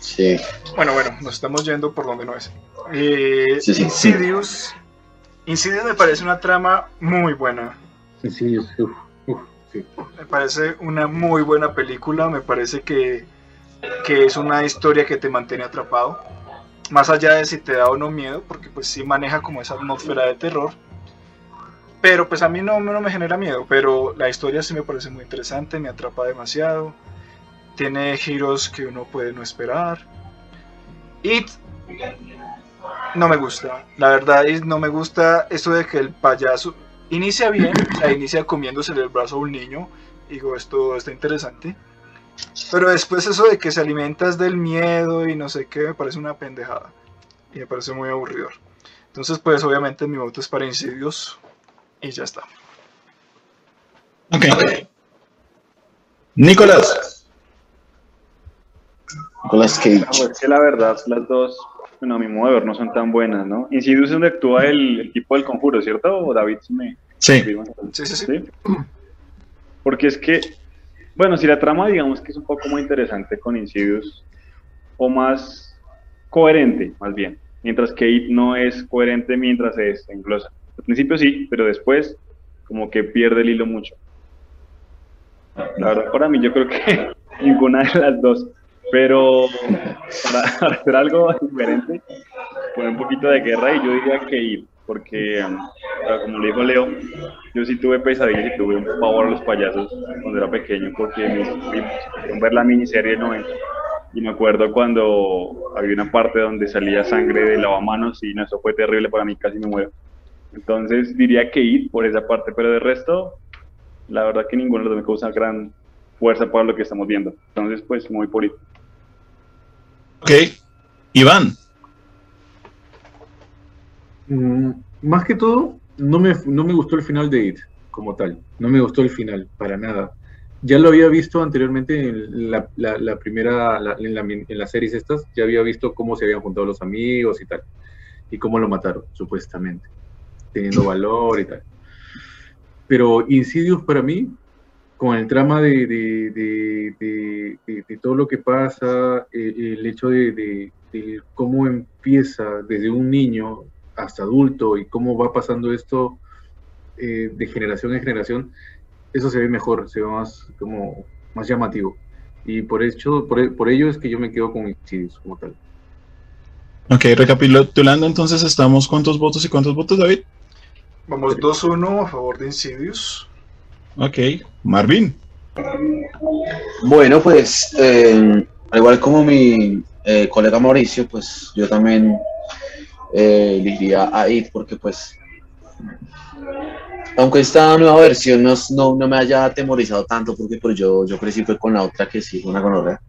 Sí. Bueno, bueno, nos estamos yendo por donde no es. Eh, Sí, sí. Insidious. Insidious me parece una trama muy buena. Uf, uf, sí. Me parece una muy buena película. Me parece que, que es una historia que te mantiene atrapado. Más allá de si te da o no miedo, porque pues sí maneja como esa atmósfera de terror. Pero pues a mí no, no me genera miedo. Pero la historia sí me parece muy interesante, me atrapa demasiado. Tiene giros que uno puede no esperar. It no me gusta. La verdad es no me gusta eso de que el payaso inicia bien, o sea, inicia comiéndosele el brazo a un niño. Digo, esto está interesante. Pero después eso de que se alimentas del miedo y no sé qué, me parece una pendejada. Y me parece muy aburridor. Entonces, pues obviamente mi voto es para Insidious. Y ya está. Ok. Nicolás. Nicolas Cage. No, es que la verdad, las dos, bueno, a mi modo de ver, no son tan buenas, ¿no? Insidious es donde actúa el, el tipo del conjuro, ¿cierto? O David, si me Sí. Sí, sí, sí. ¿Sí? Porque es que, bueno, si la trama digamos que es un poco más interesante con Insidious, o más coherente, más bien, mientras que It no es coherente mientras se englosa. Al principio sí, pero después como que pierde el hilo mucho. La verdad, para mí yo creo que ninguna de las dos, pero para, hacer algo diferente, poner un poquito de guerra y yo diría que It, porque um, como le dijo Leo, yo sí tuve pesadillas y tuve un pavor a los payasos cuando era pequeño porque mis primos ver la miniserie de 90 y me acuerdo cuando había una parte donde salía sangre de lavamanos y eso fue terrible para mí, casi me muero. Entonces diría que ir por esa parte, pero de resto, la verdad que ninguno de los me causa gran fuerza para lo que estamos viendo. Entonces, pues muy It. Ok. Iván. Mm, más que todo, no me, no me gustó el final de It como tal. No me gustó el final, para nada. Ya lo había visto anteriormente en la, primera, en las series estas, ya había visto cómo se habían juntado los amigos y tal. Y cómo lo mataron, supuestamente. Teniendo valor y tal. Pero Insidious para mí, con el trama de, de, de- de- de- de todo lo que pasa, eh, el hecho de, de- de cómo empieza desde un niño hasta adulto y cómo va pasando esto eh, de generación en generación, eso se ve mejor, se ve más como más llamativo. Y por hecho, por, por ello es que yo me quedo con Insidious como tal. Ok, recapitulando, entonces estamos cuántos votos y cuántos votos, David. Vamos 2-1 a favor de Insidious. Ok, Marvin. Bueno, pues, eh, al igual como mi eh, colega Mauricio, pues yo también eh, elegiría a It porque pues, aunque esta nueva versión no, no, no me haya atemorizado tanto, porque pues yo, yo crecí fue con la otra que sí, una gonorrea.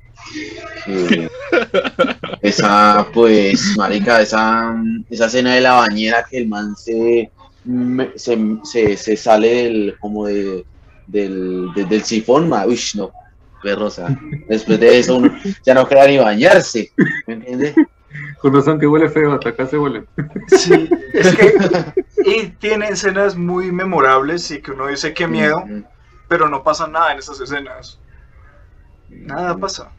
Que esa, pues, marica, esa, esa escena de la bañera que el man se, me- se, se, se sale del, como de, del, de- del sifón, ma, uy, no, perro, o sea, después de eso uno ya no queda ni bañarse, ¿me entiendes? Con razón que huele feo, hasta acá se huele. Sí, es que y tiene escenas muy memorables y que uno dice qué miedo, pero no pasa nada en esas escenas. Nada pasa.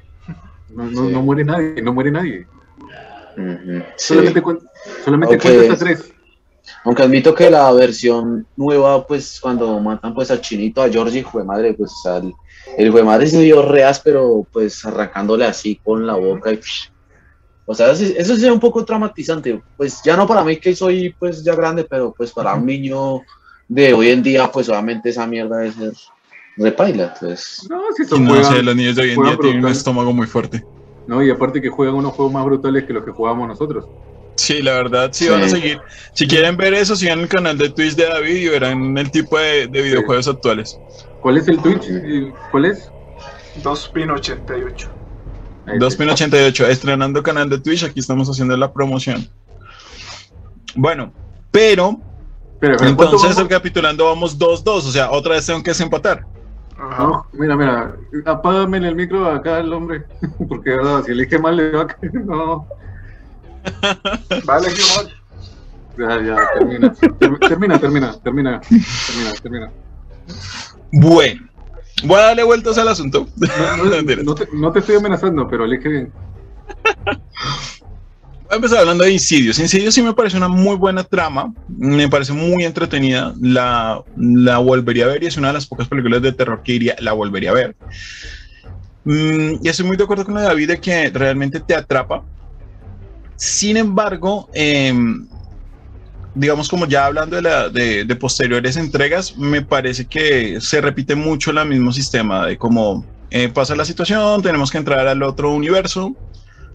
No, no, Sí. no muere nadie, no muere nadie. Ujú, sí. Solamente, cuen- solamente Ok. cuenta hasta tres. Aunque admito que la versión nueva, pues cuando matan pues al chinito, a Georgie, fue madre, pues al, el fue madre se dio reas, pero pues arrancándole así con la boca y psh. o sea, eso, eso sí es un poco traumatizante, pues ya no para mí que soy pues ya grande, pero pues para un niño de hoy en día, pues obviamente esa mierda debe ser repaila, pues No, si Y son no juegan- sé, los niños de hoy en día tienen un brutal. estómago muy fuerte. No, y aparte que juegan unos juegos más brutales que los que jugábamos nosotros. Sí, la verdad, sí, Sí. van a seguir. Si quieren ver eso, sigan el canal de Twitch de David y verán el tipo de, de videojuegos actuales. ¿Cuál es el Twitch? ¿Cuál es? 2pin88. Ahí está. 2088, estrenando canal de Twitch, aquí estamos haciendo la promoción. Bueno, pero espera, ¿cuánto entonces vamos? recapitulando vamos 2-2, o sea, otra vez tengo que desempatar. Ajá. No, mira, mira, apágame el micro acá al hombre, porque verdad, si elige mal le va a caer. No, Vale, Gilmore. ya, ya, termina. Term- termina, termina, termina, termina, termina. Bueno, voy a darle vueltas al asunto. No, no, Mentiras. no te, no te estoy amenazando, pero elige bien. Voy a empezar hablando de Insidious. Insidious sí me parece una muy buena trama, me parece muy entretenida, la, la volvería a ver y es una de las pocas películas de terror que iría, la volvería a ver. Mm, y estoy muy de acuerdo con lo de David de que realmente te atrapa. Sin embargo, em, digamos como ya hablando de, la, de, posteriores entregas, me parece que se repite mucho el mismo sistema de cómo eh, pasa la situación, tenemos que entrar al otro universo,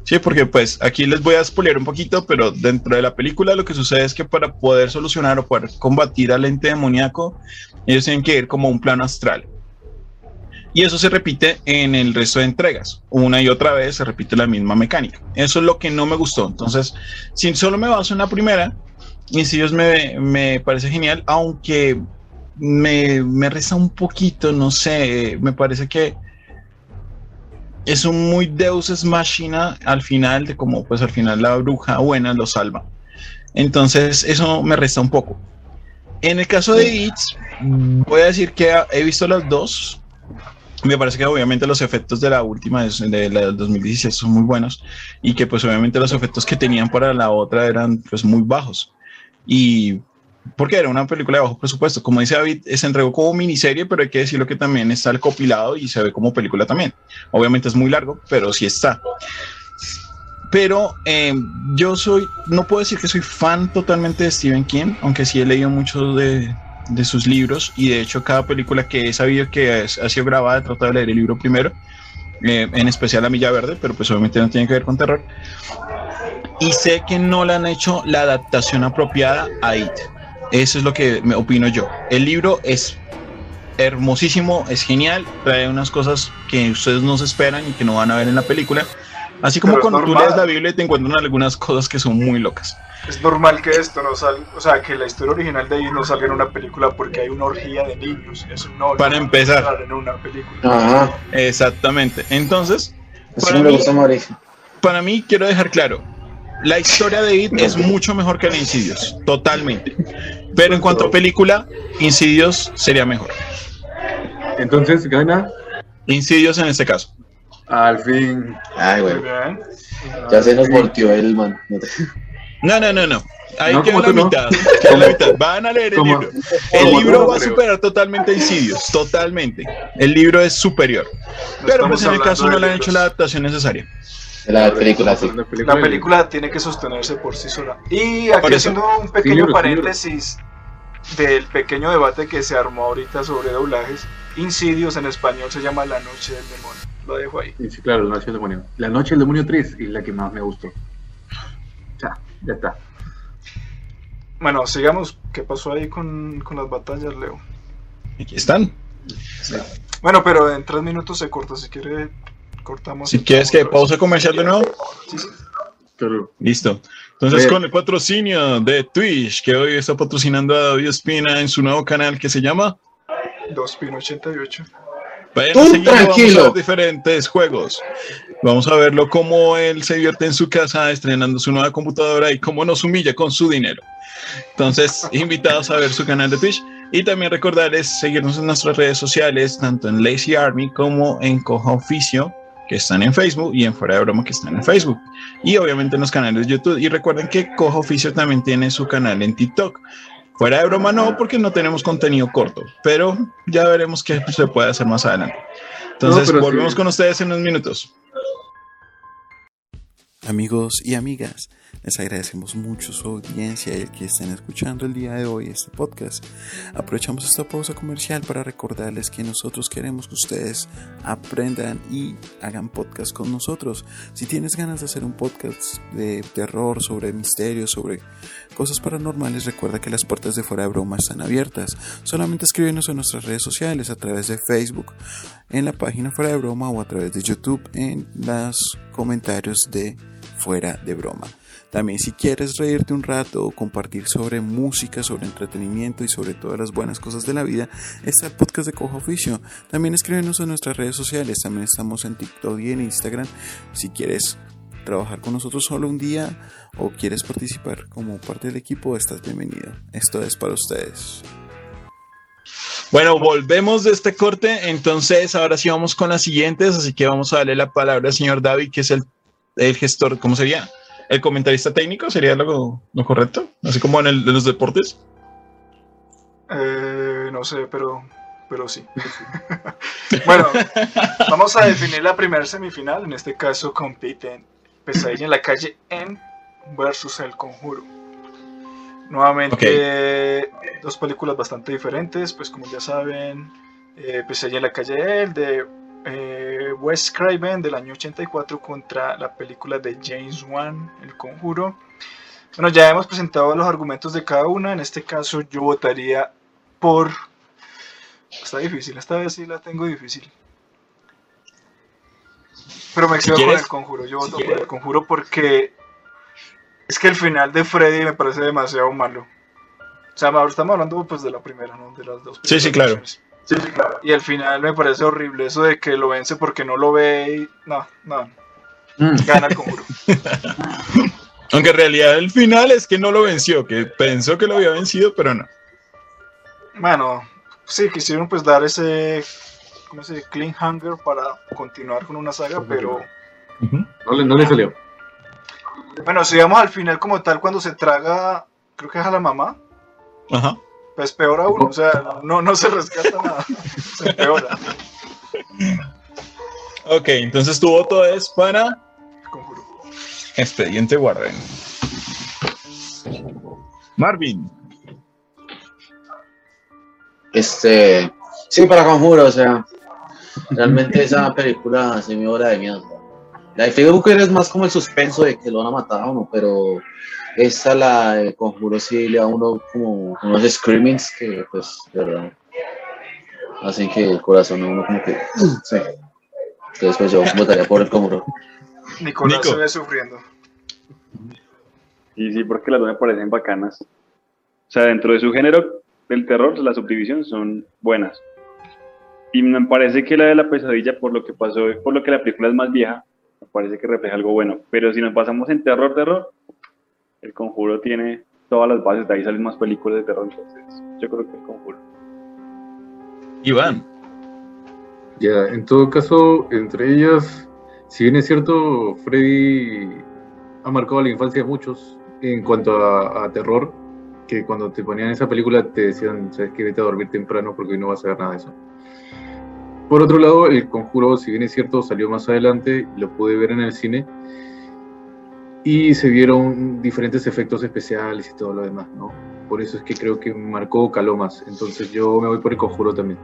Sí, porque pues aquí les voy a spoiler un poquito, pero dentro de la película lo que sucede es que para poder solucionar o poder combatir al ente demoníaco, ellos tienen que ir como un plano astral. Y eso se repite en el resto de entregas. Una y otra vez se repite la misma mecánica. Eso es lo que no me gustó. Entonces, si solo me baso en la primera, Insidious me, me parece genial, aunque me, me resta un poquito, no sé, me parece que es un muy Deus es Machina al final, de como pues al final la bruja buena lo salva. Entonces eso me resta un poco. En el caso de It, voy a decir que he visto las dos. Me parece que obviamente los efectos de la última, de la del 2016, son muy buenos y que pues obviamente los efectos que tenían para la otra eran pues muy bajos. Y porque era una película de bajo presupuesto. Como dice David, se entregó como miniserie, pero hay que decirlo que también está el copilado y se ve como película también. Obviamente es muy largo, pero sí está. Pero eh, yo soy, no puedo decir que soy fan totalmente de Stephen King, aunque sí he leído muchos de, de sus libros y de hecho cada película que he sabido que ha sido grabada he tratado de leer el libro primero, eh, en especial La Milla Verde, pero pues obviamente no tiene que ver con terror. Y sé que no le han hecho la adaptación apropiada a It eso es lo que me opino yo. El libro es hermosísimo, es genial, trae unas cosas que ustedes no se esperan y que no van a ver en la película. Así como cuando tú lees la Biblia te encuentran algunas cosas que son muy locas. Es normal que esto no salga, o sea, que la historia original de ahí no salga en una película porque hay una orgía de niños. Eso no para empezar. En una película. Exactamente. Entonces, para, mí, para mí quiero dejar claro, la historia de It es mucho mejor que la Insidious, totalmente. Pero en cuanto a película, Insidious sería mejor. Entonces, gana. Insidious en este caso. Al fin. Ay, güey. Ya se nos volteó el man. No, no, no, no. Ahí quedó la, mitad, la mitad. Van a leer el libro. El libro va a superar totalmente a Insidious, totalmente. El libro es superior. Pero pues en el caso no le han hecho la adaptación necesaria. La película, sí. La película tiene que sostenerse por sí sola. Y aquí haciendo un pequeño paréntesis del pequeño debate que se armó ahorita sobre doblajes, Insidios en español se llama La Noche del Demonio. Lo dejo ahí. Sí, claro, La Noche del Demonio. La Noche del Demonio 3 es la que más me gustó. Ya, está. Bueno, sigamos. ¿Qué pasó ahí con, con las batallas, Leo? Aquí están. Bueno, pero en tres minutos se corta. Si quiere, cortamos. Si quieres que pausa comercial de nuevo. Sí, sí. Listo. Entonces, con el patrocinio de Twitch, que hoy está patrocinando a David Espina en su nuevo canal que se llama 2pin88. Vayan a seguirlo, vamos a ver diferentes juegos. Vamos a verlo cómo él se divierte en su casa estrenando su nueva computadora y cómo nos humilla con su dinero. Entonces, invitados a ver su canal de Twitch y también recordarles seguirnos en nuestras redes sociales, tanto en Lazy Army como en Coja Oficio que están en Facebook y en Fuera de Broma que están en Facebook. Y obviamente en los canales de YouTube. Y recuerden que Cojo Oficio también tiene su canal en TikTok. Fuera de broma no, porque no tenemos contenido corto, pero ya veremos qué se puede hacer más adelante. Entonces, volvemos con ustedes en unos minutos. Amigos y amigas, les agradecemos mucho su audiencia y el que estén escuchando el día de hoy este podcast. Aprovechamos esta pausa comercial para recordarles que nosotros queremos que ustedes aprendan y hagan podcast con nosotros. Si tienes ganas de hacer un podcast de terror, sobre misterios, sobre cosas paranormales, recuerda que las puertas de fuera de broma están abiertas. Solamente escríbenos en nuestras redes sociales, a través de Facebook, en la página fuera de broma o a través de YouTube en los comentarios de fuera de broma. También si quieres reírte un rato o compartir sobre música, sobre entretenimiento y sobre todas las buenas cosas de la vida, está el podcast de Cojo Oficio. También escríbenos en nuestras redes sociales, también estamos en TikTok y en Instagram. Si quieres trabajar con nosotros solo un día o quieres participar como parte del equipo, estás bienvenido. Esto es para ustedes. Bueno, volvemos de este corte, entonces ahora sí vamos con las siguientes, así que vamos a darle la palabra al señor David, que es el, el gestor, ¿cómo sería? el comentarista técnico sería lo, lo correcto, así como en, el, los deportes. Eh, no sé, pero, pero sí. bueno, vamos a definir la primera semifinal. En este caso compiten Pesadilla en la calle en versus El Conjuro. Nuevamente, dos películas bastante diferentes, pues como ya saben, eh, Pesadilla en la calle El de eh, Wes Craven del año 84 contra la película de James Wan, El Conjuro. Bueno, ya hemos presentado los argumentos de cada una. En este caso, yo votaría por. Está difícil, esta vez sí la tengo difícil. Pero me quedo con el conjuro. Yo voto por el conjuro porque es que el final de Freddy me parece demasiado malo. O sea, ahora estamos hablando pues de la primera, ¿no? De las dos. Sí, sí, claro. versiones. Sí, sí, claro. Y el final me parece horrible, eso de que lo vence porque no lo ve y... No, no, Mm. gana el conjuro. Aunque en realidad el final es que no lo venció, que pensó que lo había vencido, pero no. Bueno, sí, quisieron pues dar ese... ¿Cómo se dice? Clean hunger para continuar con una saga, pero... No le, no le salió. Bueno, si vamos al final como tal, cuando se traga, creo que es a la mamá, Ajá. pues peor aún, o sea, no, no se rescata nada, se empeora. Ok, entonces tu voto es para conjuro. Expediente Warren. Marvin. Este, sí, para Conjuro, o sea, realmente esa película se me hora de miedo. La de Freddy Booker es más como el suspenso de que lo van a matar a uno, pero esta, la de Conjuro, sí le da a uno como unos screamings que, pues, de verdad, hacen que el corazón de uno como que, sí. Entonces, pues yo votaría por el Conjuro. Nicolás Nico. se ve sufriendo. Y sí, porque las dos me parecen bacanas. O sea, dentro de su género del terror, las subdivisiones son buenas. Y me parece que la de la pesadilla, por lo que pasó, por lo que la película es más vieja, me parece que refleja algo bueno. Pero si nos pasamos en terror, terror, el conjuro tiene todas las bases, de ahí salen más películas de terror. Entonces, yo creo que el conjuro. Iván. Ya, en todo caso, entre ellas, si bien es cierto, Freddy ha marcado la infancia de muchos en cuanto a, a terror, que cuando te ponían esa película te decían, sabes que vete a dormir temprano porque hoy no vas a ver nada de eso. Por otro lado, El Conjuro, si bien es cierto, salió más adelante, lo pude ver en el cine, y se vieron diferentes efectos especiales y todo lo demás, ¿no? Por eso es que creo que marcó caló más. Entonces yo me voy por El Conjuro también.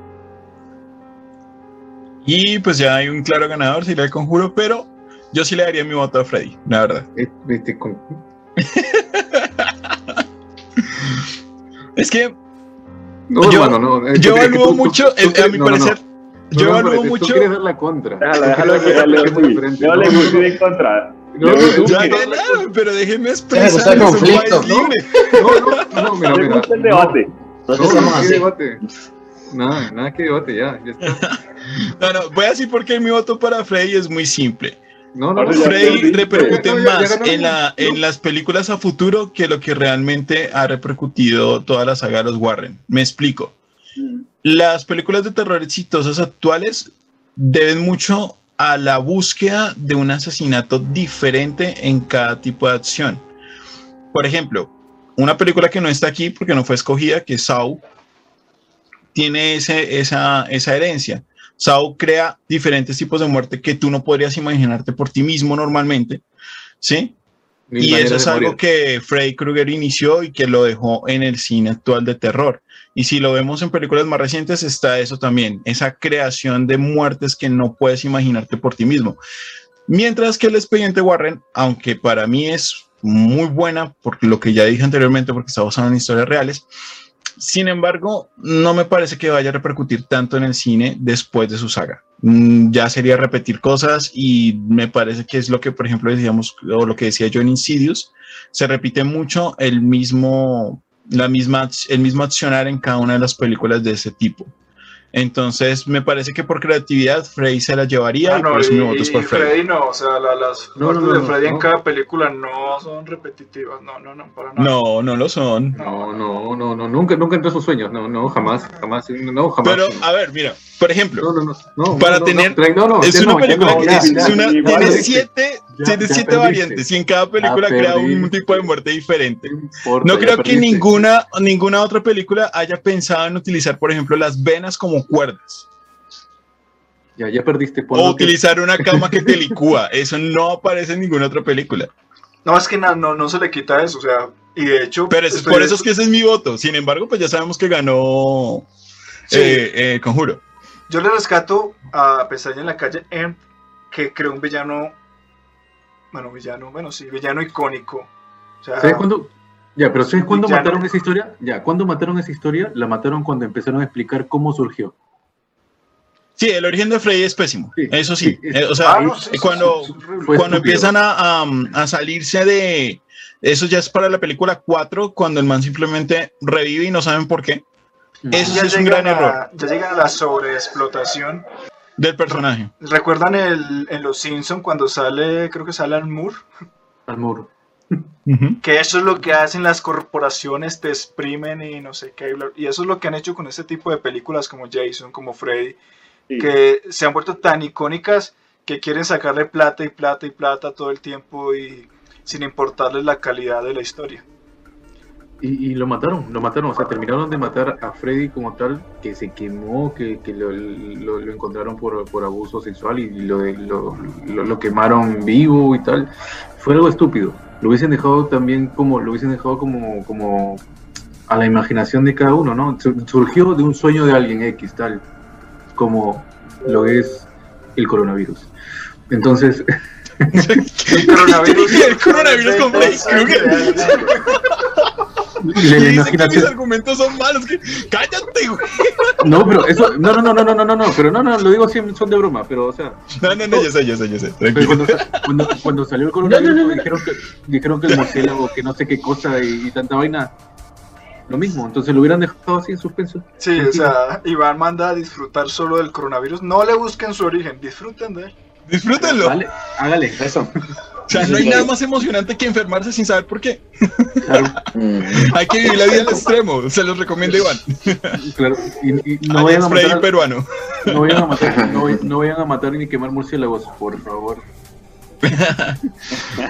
Y pues ya hay un claro ganador, sería el conjuro, pero yo sí le daría mi voto a Freddy, la verdad. Este, con- Es que No, Yo- hermano, no. yo evalúo tú- mucho, tú a mi no, no, no. parecer, No, yo no, evalúo mucho. Tú quieres dar la contra. Déjalo, Tú déjalo que dale No, muy no, en contra. no, no, quieres- ganaron, pero déjenme expresar. es un país ¿no? libre. No, no, no, mira, Me mira. gusta el No, debate. No, no, ¿qué así. debate? Nada, nada que debate, ya, ya está. No, no, voy a decir por qué mi voto para Freddy es muy simple. No, no, no. perdiste. repercute Ya, ya, ya más en, la, en las películas a futuro que lo que realmente ha repercutido toda la saga de los Warren. Me explico. Las películas de terror exitosas actuales deben mucho a la búsqueda de un asesinato diferente en cada tipo de acción. Por ejemplo, una película que no está aquí porque no fue escogida, que es Saw, tiene ese, esa, esa herencia. Saw crea diferentes tipos de muerte que tú no podrías imaginarte por ti mismo normalmente, ¿sí? Mil Y eso es algo morir. que Freddy Krueger inició y que lo dejó en el cine actual de terror. Y si lo vemos en películas más recientes, está eso también, esa creación de muertes que no puedes imaginarte por ti mismo. Mientras que el expediente Warren, aunque para mí es muy buena, por lo que ya dije anteriormente, porque está basado en historias reales, sin embargo, no me parece que vaya a repercutir tanto en el cine después de su saga. Mm, Ya sería repetir cosas y me parece que es lo que, por ejemplo, decíamos, o lo que decía yo en Insidious, se repite mucho el mismo, la misma, el mismo accionar en cada una de las películas de ese tipo. Entonces, me parece que por creatividad, Frey se la llevaría Ah, y no, por eso y, mi voto es por y Frey. Freddy no, o sea, la- las No, partes no, no, de Freddy en cada película no son repetitivas, no, no, no, para nada. No, no lo son. No, no, no, no, nunca, nunca entró a sus sueños, no, no, jamás, jamás, no, jamás. Pero, a ver, mira, por ejemplo, para tener- es una película que es, una, tiene siete, Ya- tiene ya siete variantes y en cada película Ya crea un perdiste. tipo de muerte diferente. No importa, No creo que ninguna, ninguna otra película haya pensado en utilizar, por ejemplo, las venas como cuerdas Ya, ya perdiste. o que- utilizar una cama que te licúa. Eso no aparece en ninguna otra película. No, es que na- no, no se le quita eso, o sea, y de hecho... Pero es, por eso es que ese es mi voto. Sin embargo, pues ya sabemos que ganó Sí. eh, eh, Conjuro. Yo le rescato a Pesadilla en la calle M, que creó un villano, bueno, villano, bueno, sí, villano icónico. O sea, ¿Sabes cuándo? Ya, pero ¿sabes cuándo Ya no. mataron esa historia? Ya, ¿cuándo mataron esa historia? La mataron cuando empezaron a explicar cómo surgió. Sí, el origen de Freddy es pésimo. Sí, Eso sí. sí, Eh, o sea, ah, sí, cuando, cuando empiezan a, a- a salirse de, Eso ya es para la película 4, cuando el man simplemente revive y no saben por qué. Eso Ya sí es un gran a- error Ya llegan a la sobreexplotación. del personaje. ¿Recuerdan el, en Los Simpson cuando sale, creo que sale Alan Moore? Al Que eso es lo que hacen las corporaciones, te exprimen y no sé qué. y eso es lo que han hecho con este tipo de películas como Jason, como Freddy, Sí. que se han vuelto tan icónicas que quieren sacarle plata y plata y plata todo el tiempo y sin importarles la calidad de la historia. Y, y lo mataron, lo mataron, o sea, terminaron de matar a Freddy como tal, que se quemó, que, que lo, lo- lo encontraron por, por abuso sexual y lo, lo, lo- lo quemaron vivo y tal. Fue algo estúpido. Lo hubiesen dejado también como, lo hubiesen dejado como, como a la imaginación de cada uno, ¿no? Sur- Surgió de un sueño de alguien X, tal, como lo es el coronavirus. Entonces, El coronavirus. El coronavirus con Freddy Krueger. Le, le imagínate. Que mis argumentos son malos. Que... Cállate, güey. No, pero eso. No, no, no, no, no, no, no. Pero no, no, lo digo sin son de broma. Pero, o sea. No, no, no, yo sé, yo sé, yo sé. Tranquilo. Cuando, cuando, cuando, salió el coronavirus, no, no, no, dijeron, que, dijeron que el murciélago, que no sé qué cosa y, y tanta vaina lo mismo, entonces lo hubieran dejado así en suspenso. Sí, o sea, Iván manda a disfrutar solo del coronavirus, no le busquen su origen, disfruten de él. Disfrútenlo. Vale, hágale, eso. O sea, no hay nada más emocionante que enfermarse sin saber por qué. claro. Hay que vivir la vida al extremo. Se los recomiendo, Iván. claro, y, y no vayan a matar, peruano. no vayan a matar, no, vayan- no vayan a matar ni quemar murciélagos, por favor.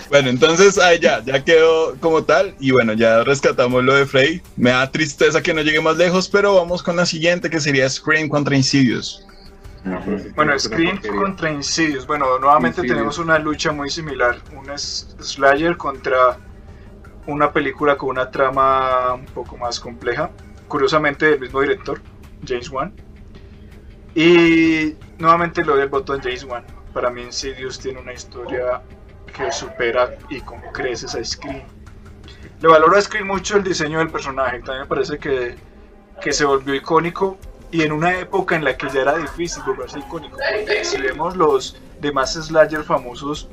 Bueno, entonces ahí ya, ya quedó como tal. Y bueno, ya rescatamos lo de Freddy. Me da tristeza que no llegue más lejos, pero vamos con la siguiente que sería Scream contra Insidious. Bueno, Scream contra Insidious. Bueno, nuevamente Insidious. tenemos una lucha muy similar. Un s- slasher contra una película con una trama un poco más compleja. Curiosamente, del mismo director, James Wan. Y nuevamente lo del botón James Wan. Para mí, Insidious tiene una historia que supera y con creces a Scream. Le valoro a Scream mucho el diseño del personaje. También me parece que, que se volvió icónico y en una época en la que ya era difícil volverse icónico. Porque si vemos los demás slasher famosos,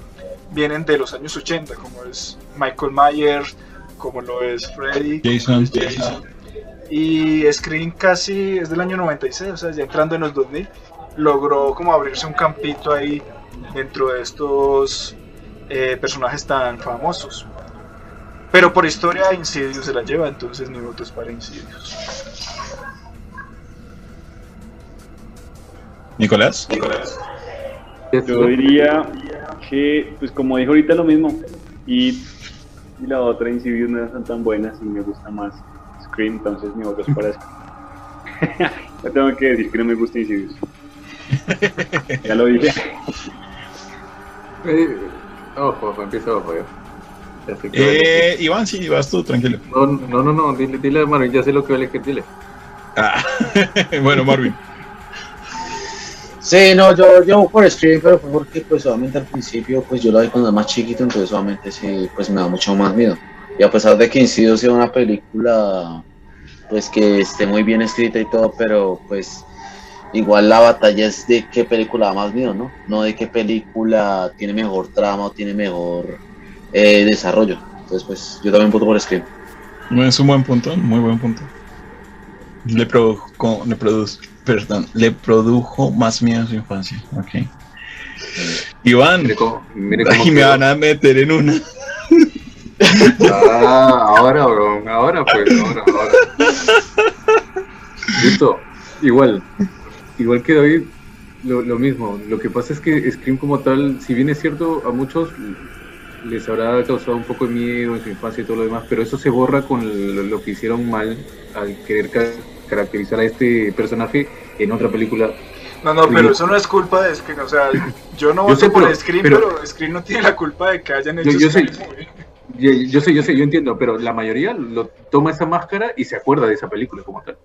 vienen de los años 80, como es Michael Myers, como lo es Freddy, Jason. Jason. Y Scream casi es del año 96, o sea, ya entrando en los 2000, logró como abrirse un campito ahí dentro de estos eh, personajes tan famosos. Pero por historia Insidious se la lleva, entonces ni votos para Insidious. Nicolás. Yo diría que, pues como dijo ahorita lo mismo, y, y la otra Insidious no son tan buenas y me gusta más Scream, entonces mi voto es para Scream. Yo tengo que decir que no me gusta Insidious. ya lo dije. Eh, ojo, ojo, empieza ojo ya. Ya que Eh, Iván, sí, vas tú, tranquilo. No, no, no, no, dile, dile a Marvin, ya sé lo que vale que dile. Ah, bueno, Marvin. Sí, no, yo, yo por Scream, pero fue porque pues obviamente al principio pues yo lo vi cuando era más chiquito, entonces obviamente sí, pues me da mucho más miedo. Y a pesar de que Insidious sea una película pues que esté muy bien escrita y todo, pero pues igual la batalla es de qué película da más miedo, ¿no? No de qué película tiene mejor trama o tiene mejor eh, desarrollo. Entonces pues yo también voto por Scream. Es un buen punto, muy buen punto. Le produjo, le produjo, perdón, le produjo más miedo a su infancia. Ok. Iván, Mire cómo, mire cómo ay, me van a meter en una. Ah, ahora, bro, ahora pues, ahora, ahora. Listo, igual, igual que David, lo, lo mismo. Lo que pasa es que Scream como tal, si bien es cierto, a muchos les habrá causado un poco de miedo en su infancia y todo lo demás, pero eso se borra con lo, lo que hicieron mal al querer caracterizar a este personaje en otra película. No, no, pero eso no es culpa de Scream, o sea, yo no sé, por Scream, pero- pero, Scream no tiene la culpa de que hayan hecho Yo- yo sé. Yo, yo sé, yo sé, yo entiendo, pero la mayoría lo toma esa máscara y se acuerda de esa película como tal.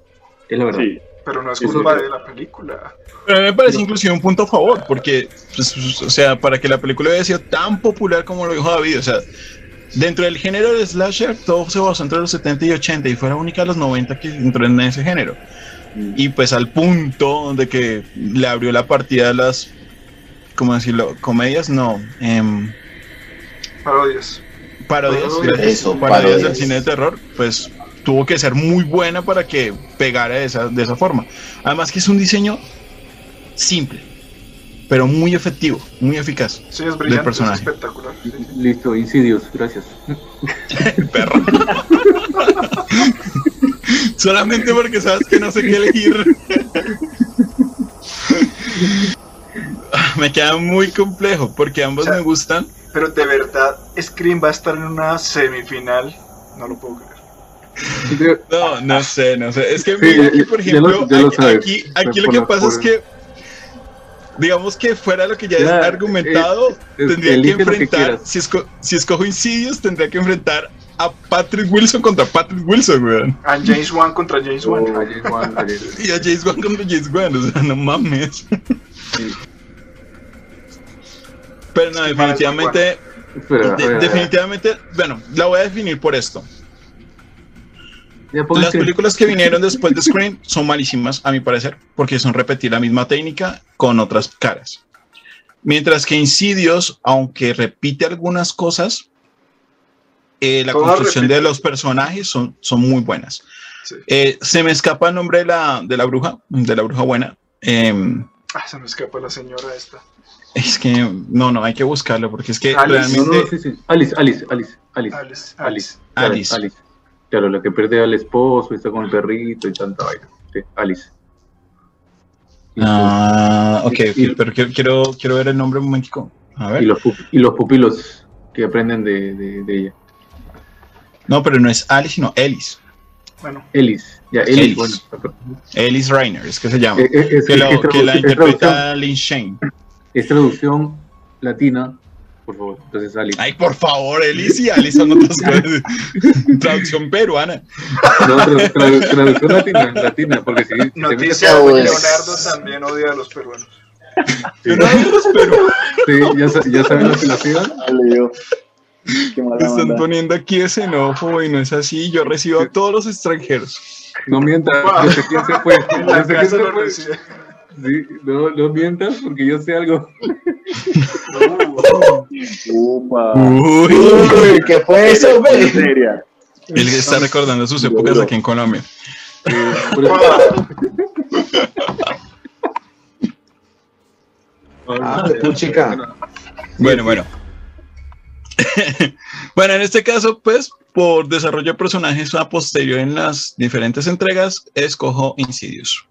Es la verdad. Sí. Pero no es culpa de la película. Pero me parece inclusive un punto a favor, porque, pues, o sea, para que la película haya sido tan popular como lo dijo David, o sea, dentro del género de slasher, todo se basó entre los 70 y 80 y fue la única de los 90 que entró en ese género. Y pues al punto de que le abrió la partida a las, ¿cómo decirlo? Comedias, no, em, Parodias. parodias, Eso, parodias del cine de terror, pues tuvo que ser muy buena para que pegara de esa, de esa forma. Además que es un diseño simple, pero muy efectivo, muy eficaz. Sí, es brillante, personaje. espectacular. sí. Listo, Insidious, gracias. Perro. Solamente porque sabes que no sé qué elegir. Me queda muy complejo porque ambos O sea, me gustan. Pero de verdad, Scream va a estar en una semifinal. No lo puedo creer. No, no sé, no sé. Es que, Sí, mira, ya- aquí, por ya lo- ejemplo, ya lo aquí, lo que pasa es que, digamos que fuera lo que ya, Ya, es argumentado, tendría que enfrentar, si, esco- si escojo Insidious, tendría que enfrentar a Patrick Wilson contra Patrick Wilson, weón. A James Wan contra James Wan. Oh, James Wan, ayer. Y a James Wan contra James Wan, o sea, no mames. Sí. Pero no, definitivamente, de- definitivamente, bueno, la voy a definir por esto. Las Scream. películas que vinieron después de Scream son malísimas, a mi parecer, porque son repetir la misma técnica con otras caras. Mientras que Insidious, aunque repite algunas cosas, eh, la Todas construcción de los personajes son, son muy buenas. Sí. Eh, se me escapa el nombre de la, de la bruja, de la bruja buena. Em, Ah, se me escapa la señora esta. es que no, no, hay que buscarlo porque es que Alice, realmente no, sí, sí. Alice, Alice, Alice, Alice. Alice. Alice. Alice. Claro, la que pierde al esposo y está con el perrito y tanta vaina. Sí, Alice. Ah, ok, ok, Y- pero quiero, quiero, quiero ver el nombre un momentico. A ver. Y los, y los pupilos que aprenden de, de, de ella. No, pero no es Alice, sino Ellis. Bueno, Ellis. Ya, Ellis, Ellis. bueno. Ellis Reiner, es que se llama. Eh, eh, es- que, es- lo- es que la es interpreta Lin Shane. Es traducción latina, por favor. Entonces, Alice. Ay, por favor, Ellis y Alice son otras cosas. Traducción peruana. No, tra- tra- traducción latina, latina, porque si. noticia, Leonardo también odia a los peruanos. No los pero Sí, ya, ya saben lo que la. Qué mala están onda. poniendo aquí ese enojo y no es así. Yo recibo a todos los extranjeros. No mientas, sé quién se fue. Sé quién se fue. Sí, no, no mientas porque yo sé algo. Upa. Uy, Uy, ¿Qué fue eso, él está recordando sus épocas aquí en Colombia. Ah, puchica. Bueno, bueno. bueno, en este caso, pues, por desarrollo de personajes a posterior en las diferentes entregas, escojo Insidious.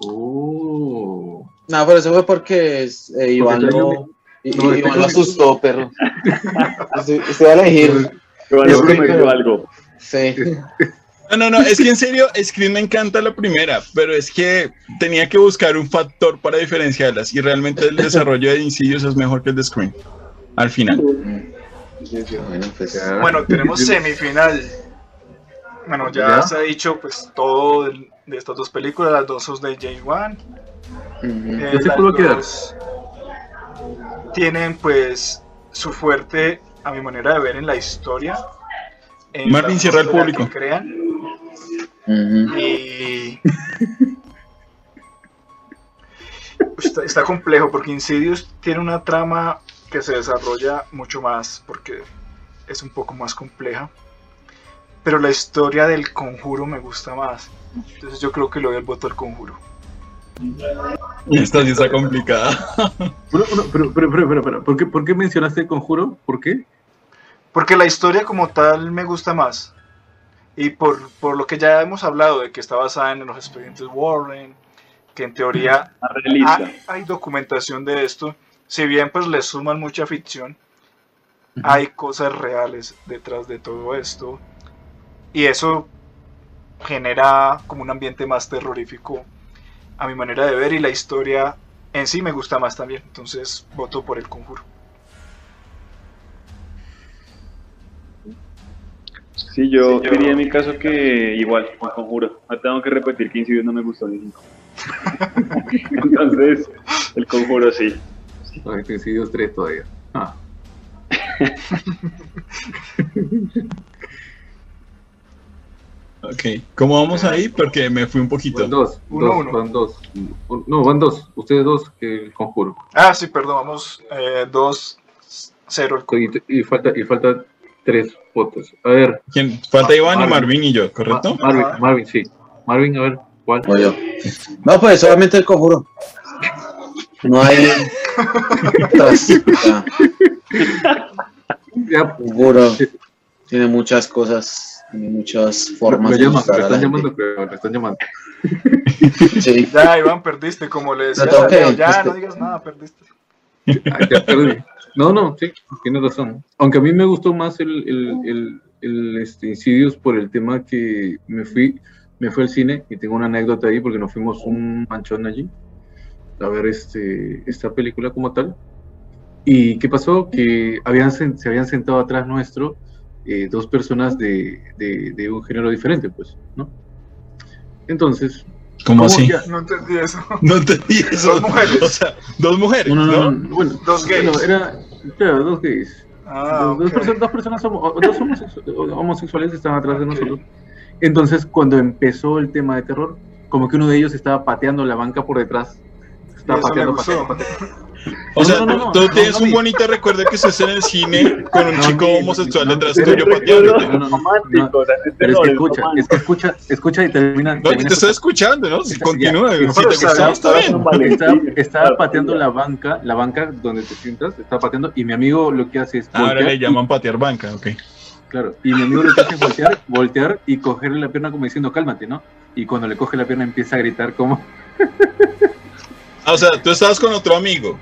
Oh. No, pero eso fue porque eh, Iván Porque lo, y- no, y- Iván lo asustó, perro. Usted, va a elegir. Algo Es que- prometió algo. Sí. No, no, no, es que en serio, Scream me encanta la primera, pero es que tenía que buscar un factor para diferenciarlas y realmente el desarrollo de Insidious es mejor que el de Scream. Al final. Bueno, tenemos semifinal. Bueno, ya, ¿Ya? se ha dicho pues todo de estas dos películas, las dos son de J1. ujú. Eh, Yo sé las dos Tienen pues su fuerte, a mi manera de ver, en la historia. En Marvin, la cierra el público. que crean. Y está, está complejo porque Insidious tiene una trama que se desarrolla mucho más porque es un poco más compleja. Pero la historia del conjuro me gusta más. Entonces yo creo que le doy el voto al conjuro. Esta sí está complicada. Pero, pero, pero, pero, pero, pero, pero, ¿por, qué, ¿por qué mencionaste el conjuro? ¿Por qué? Porque la historia como tal me gusta más. Y por, por lo que ya hemos hablado de que está basada en los expedientes Warren, que en teoría hay, hay documentación de esto. Si bien pues le suman mucha ficción, hay cosas reales detrás de todo esto. Y eso genera como un ambiente más terrorífico a mi manera de ver y la historia en sí me gusta más también. Entonces voto por el conjuro. Sí, yo diría en mi caso que igual, el conjuro. No tengo que repetir que Insidious no me gustó ni cinco. Entonces, el conjuro sí. Te Insidious 3 todavía. Ah. Ok, ¿cómo vamos ahí? Porque me fui un poquito. Van dos, Uno, dos, uno. van dos. No, van dos. Ustedes dos que el conjuro. Ah, sí, perdón, vamos eh, dos Cero. Y, y falta, y falta tres votos. A ver, ¿Quién? Falta Iván y Marvin. Marvin y yo, ¿correcto? Marvin, Ajá. Marvin, sí. Marvin, a ver, ¿cuál? No, yo. No, pues solamente el conjuro. No hay. Ya, conjuro. Tiene muchas cosas, tiene muchas lo, formas lo de llaman, gustar lo están llamando, creo, lo están llamando. Sí. Ya, Iván, perdiste, como le decía. que- Leo, ya, pues, no digas nada, perdiste. Ah, ya perdí. No, no, sí, tienes razón. Aunque a mí me gustó más el, el, el, el, este, Insidious por el tema que me fui, me fui al cine y tengo una anécdota ahí porque nos fuimos un manchón allí a ver este, esta película como tal. ¿Y qué pasó? Que habían, se habían sentado atrás nuestro eh, dos personas de, de, de un género diferente, pues, ¿no? Entonces, ¿Cómo ¿cómo así? ya- No entendí eso. No entendí eso. Dos mujeres. O sea, dos mujeres, no, ¿no? no, no, no, bueno, Dos gays. no, era, claro, dos gays. Ah, Dos- personas dos homosexu- homosexuales estaban atrás de nosotros. Entonces, cuando empezó el tema de terror, como que uno de ellos estaba pateando la banca por detrás. Estaba Y eso me pateando, gustó. pateando, pateando. O sea, No, no, tú, no, tú no, tienes no, un no, bonito recuerdo que estés en el cine con un No, chico no, homosexual no, detrás no, tuyo no, pateándote. no, no, Pero es que escucha, es que escucha, escucha y termina. No, termina te estoy escuchando, ¿no? Si continúa, ya. si te Pero, gustó, está bien. Estaba, pateando la banca, la banca donde te sientas, estaba pateando y mi amigo lo que hace es Ahora voltear le llaman patear banca, ok. Claro, y mi amigo lo que hace es voltear, voltear y cogerle la pierna como diciendo cálmate, ¿no? Y cuando le coge la pierna empieza a gritar como... Ah, o sea, tú estabas con otro amigo.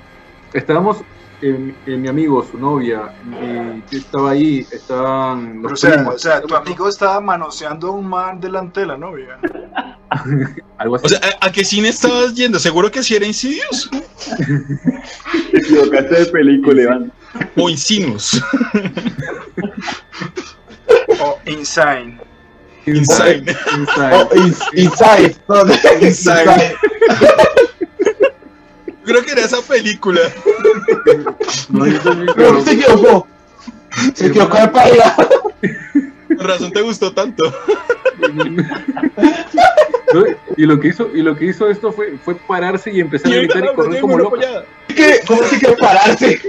Estábamos, eh, eh, mi amigo, su novia, y yo estaba ahí, estaban Pero, o los sea, primos, o sea, tu amigo estaba manoseando a un man delante de la novia. algo así. O sea, ¿a, a qué cine estabas yendo? ¿Seguro que sí era Insidious? Te equivocaste de película, Iván. ¿O Insinus? O Insane. Insane. Inside. Oh, ins- inside. No, no, inside. Creo que era esa película. No, yo también, pero- se equivocó. Se equivocó de página. Con razón te gustó tanto. No, y lo que hizo y lo que hizo esto fue fue pararse y empezar a gritar y correr como loco. ¿Qué? ¿Cómo se quiere pararse?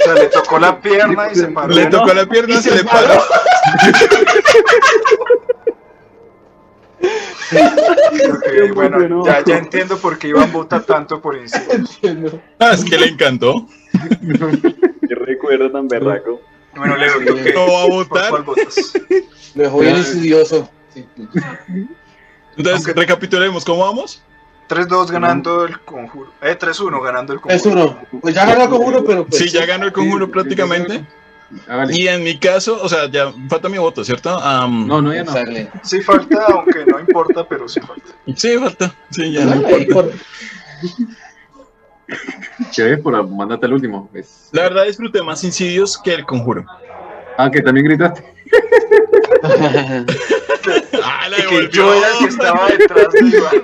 O sea, le tocó la pierna y se paró. Le tocó la pierna, Y se se le paró. paró. Ok, bueno, ya, ya entiendo por qué Iván vota tanto por Insane. Ah, es que le encantó. Qué recuerdo tan berraco. Bueno, Leo, ¿tú qué? ¿Cómo va a ¿Por votar? cuál votas? Lo dejó bien insidioso. Sí. Entonces, Aunque- recapitulemos, ¿cómo vamos? 3-2 ganando el conjuro. Eh, 3-1 ganando el conjuro. Es uno. Pues ya ganó el conjuro, pero pues. Sí, ya ganó el conjuro prácticamente. Hágale. Y en mi caso, o sea, ya falta mi voto, ¿cierto? No, no, ya no. Exacto. Sí falta, aunque no importa, pero sí falta. Sí, falta. Sí, ya no ahí importa. por- ¿Qué ves? Por mandarte al último. Es- La verdad disfruté más Insidious que el conjuro. Ah, que también gritaste. Ah, la devolvió. yo era el que estaba detrás de Iván.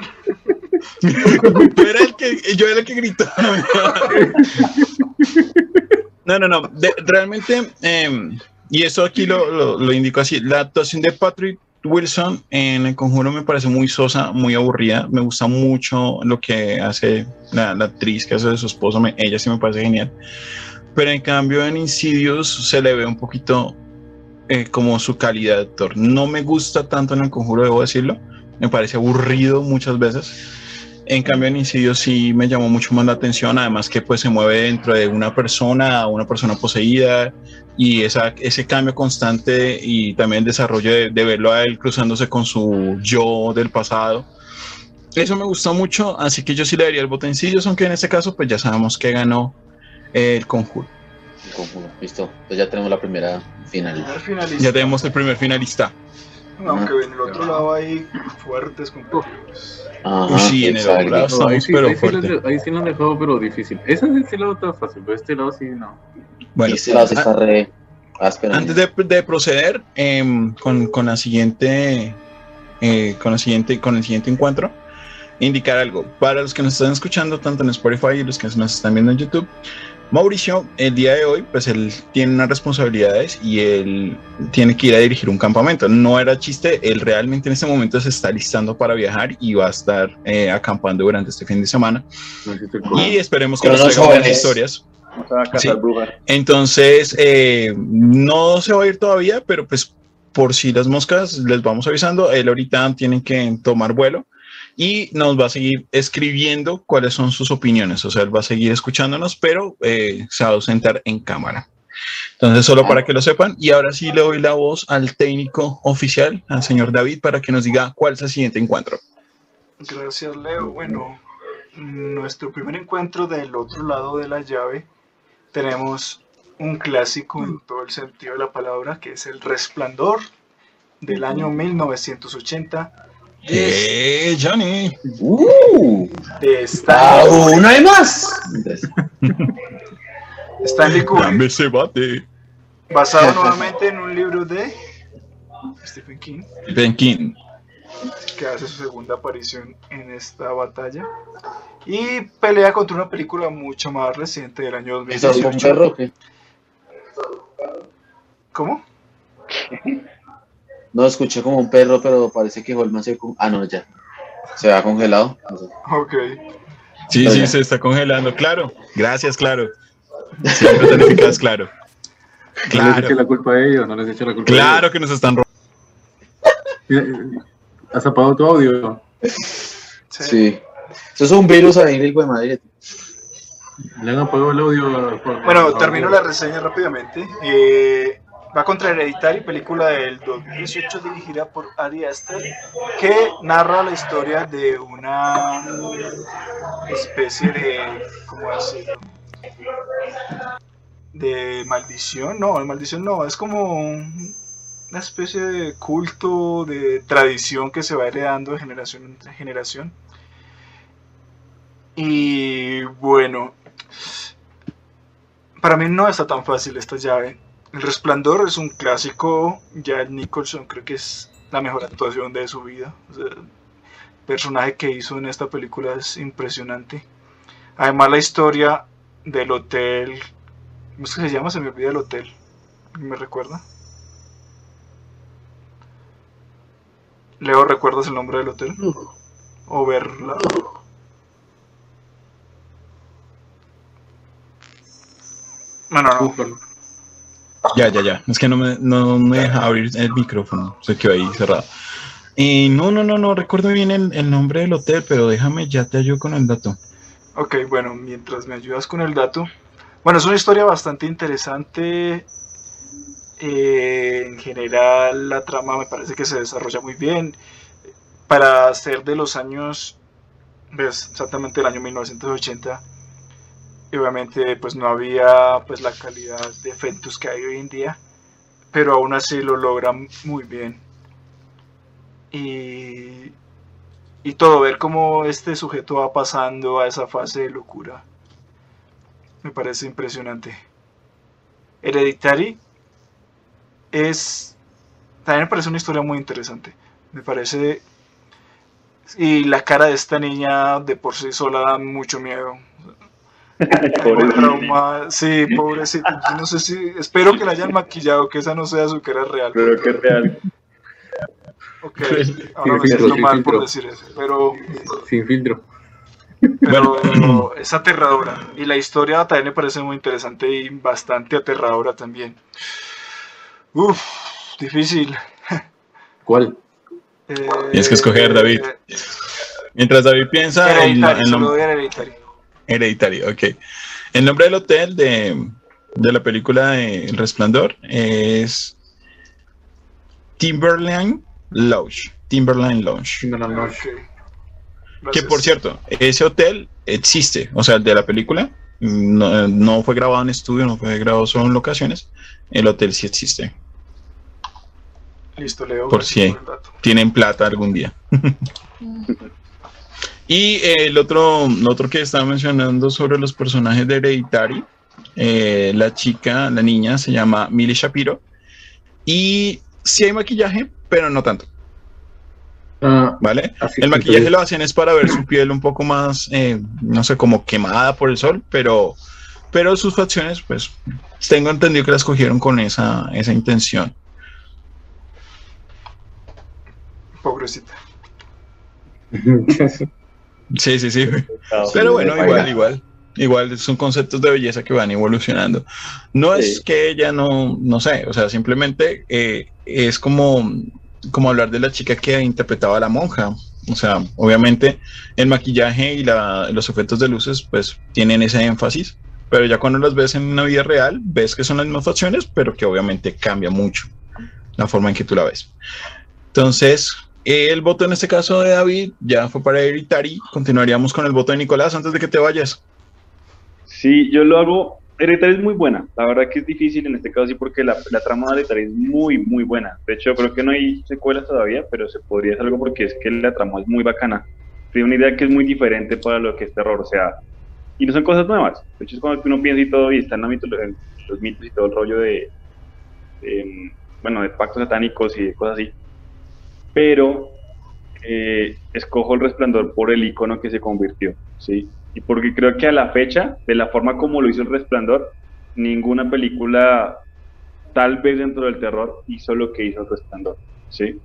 Yo era el que, yo era el que gritó. No, no, no. realmente, eh, y eso aquí lo, lo, lo indico así, la actuación de Patrick Wilson en El Conjuro me parece muy sosa, muy aburrida. Me gusta mucho lo que hace la, actriz que hace de su esposo. ella sí me parece genial. Pero en cambio en Insidious se le ve un poquito eh, como su calidad de actor. No me gusta tanto en El Conjuro, debo decirlo. Me parece aburrido muchas veces. En cambio, en Insidious sí me llamó mucho más la atención, además que pues se mueve dentro de una persona, una persona poseída, y esa, ese cambio constante y también el desarrollo de, de verlo a él cruzándose con su yo del pasado. Eso me gustó mucho, así que yo sí le daría el voto a Insidious, aunque en este caso pues ya sabemos que ganó el conjuro. El conjuro, listo. Entonces ya tenemos la primera final. Ya tenemos el primer finalista. Aunque en el otro lado hay fuertes competidores. Ajá, sí, en el otro lado. No, ahí, Estamos, sí, pero ahí, sí de- ahí sí lo han dejado, pero difícil. Ese de este lado está fácil, pero este lado sí no. Bueno, este lado sí está re áspero. Antes de, de proceder em, con, con la siguiente, eh, con la siguiente, con el siguiente encuentro, indicar algo para los que nos están escuchando tanto en Spotify y los que nos están viendo en YouTube. Mauricio, el día de hoy, pues él tiene unas responsabilidades y él tiene que ir a dirigir un campamento. No era chiste, él realmente en este momento se está listando para viajar y va a estar eh, acampando durante este fin de semana. No. Y esperemos que nos los traiga buenas historias. A Sí. Entonces, eh, no se va a ir todavía, pero pues por si las moscas les vamos avisando, él ahorita tiene que tomar vuelo y nos va a seguir escribiendo cuáles son sus opiniones. O sea, él va a seguir escuchándonos, pero eh, se va a ausentar en cámara. Entonces, solo para que lo sepan, y ahora sí le doy la voz al técnico oficial, al señor David, para que nos diga cuál es el siguiente encuentro. Gracias, Leo. Bueno, nuestro primer encuentro del otro lado de la llave tenemos un clásico en todo el sentido de la palabra, que es El Resplandor del año 1980 ¡Eh, Johnny! ¡Uh! de Stanley, ¡Aún hay más! Stanley Kubrick, Dame ese bate. basado nuevamente en un libro de Stephen King, Ben King. que hace su segunda aparición en esta batalla. Y pelea contra una película mucho más reciente del año ¿Eso es un 2018. perro o qué? No, escuché como un perro, pero parece que Holman se... Ah, no, ya. Se va congelado. Ok. Sí, Pero sí, ya. se está congelando. Claro. Gracias, claro. Siempre tan eficaz, claro. No les eche Claro. la culpa a ellos, no les eche la culpa a Claro que nos están robando. ellos. ¿Has apagado tu audio? Sí. Sí. Eso es un virus ahí, hijo de madre. Le han apagado el audio. por- Bueno, termino la reseña rápidamente. Eh, va contra Hereditary, película del 2018 dirigida por Ari Aster, que narra la historia de una especie de, ¿cómo decirlo? De maldición, no, maldición no, es como un- una especie de culto, de tradición que se va heredando de generación en generación. Y bueno, para mí no está tan fácil esta llave. El Resplandor es un clásico. Ya el Nicholson creo que es la mejor actuación de su vida. O sea, el personaje que hizo en esta película es impresionante. Además la historia del hotel. ¿Cómo es que se llama? Se me olvida el hotel. ¿Me recuerda? Leo, ¿recuerdas el nombre del hotel? Overla. No, no, no. Ya, ya, ya. Es que no me, no me deja abrir el micrófono. Se quedó ahí cerrado. Y no, no, no, no recuerdo bien el, el nombre del hotel, pero déjame, ya te ayudo con el dato. Ok, bueno, mientras me ayudas con el dato. Bueno, es una historia bastante interesante. Eh, en general, la trama me parece que se desarrolla muy bien. Para ser de los años, ves, exactamente el año 1980, y obviamente pues no había pues la calidad de efectos que hay hoy en día, pero aún así lo logran muy bien. Y, y todo, ver cómo este sujeto va pasando a esa fase de locura, me parece impresionante. Hereditary es, también me parece una historia muy interesante, me parece, y la cara de esta niña de por sí sola da mucho miedo. Pobre Algún niña. trauma, sí, pobrecita. Yo No sé si, espero que la hayan maquillado, que esa no sea su cara real. Pero que es real. Ok, ahora me filtro, siento sin mal por filtro. decir eso, pero, Sin filtro. pero es aterradora. Y la historia también me parece muy interesante y bastante aterradora también. Uf, difícil. ¿Cuál? Eh, Tienes que escoger, David. Mientras David piensa en, en solo lo- Hereditary. Hereditario, ok. El nombre del hotel de, de la película de El Resplandor es Timberline Lodge. Timberline Lodge. Timberland Lodge. Que por cierto, ese hotel existe, o sea, el de la película, no, no fue grabado en estudio, no fue grabado solo en locaciones, el hotel sí existe, Listo, Leo. por si tienen plata algún día. y eh, el otro, lo otro que estaba mencionando sobre los personajes de Hereditary, eh, la chica, la niña se llama Millie Shapiro, y sí hay maquillaje, pero no tanto. Ah, ¿Vale? El maquillaje lo hacen es para ver su piel un poco más, eh, no sé, como quemada por el sol, pero, pero sus facciones, pues, tengo entendido que las cogieron con esa, esa intención. Pobrecita. Sí, sí, sí. Pero bueno, igual, igual. igual son conceptos de belleza que van evolucionando. No es Sí. que ella no, no sé, o sea, simplemente eh, es como, como hablar de la chica que interpretaba a la monja. O sea, obviamente el maquillaje y la- los efectos de luces pues tienen ese énfasis, pero ya cuando las ves en una vida real, ves que son las mismas facciones, pero que obviamente cambia mucho la forma en que tú la ves. Entonces, el voto en este caso de David ya fue para Hereditary. Continuaríamos con el voto de Nicolás antes de que te vayas. Sí, yo lo hago. Hereditary es muy buena. La verdad que es difícil en este caso sí porque la, trama de Hereditary es muy, muy buena. De hecho, creo que no hay secuelas todavía, pero se podría hacer algo porque es que la trama es muy bacana. Tiene una idea que es muy diferente para lo que es terror. O sea, y no son cosas nuevas. De hecho, es cuando uno piensa y todo y está en, la mitolo- en los mitos y todo el rollo de, de, bueno, de pactos satánicos y de cosas así. Pero eh, escojo el resplandor por el icono que se convirtió, ¿sí? Y porque creo que a la fecha, de la forma como lo hizo el resplandor, ninguna película, tal vez dentro del terror, hizo lo que hizo el resplandor, ¿sí?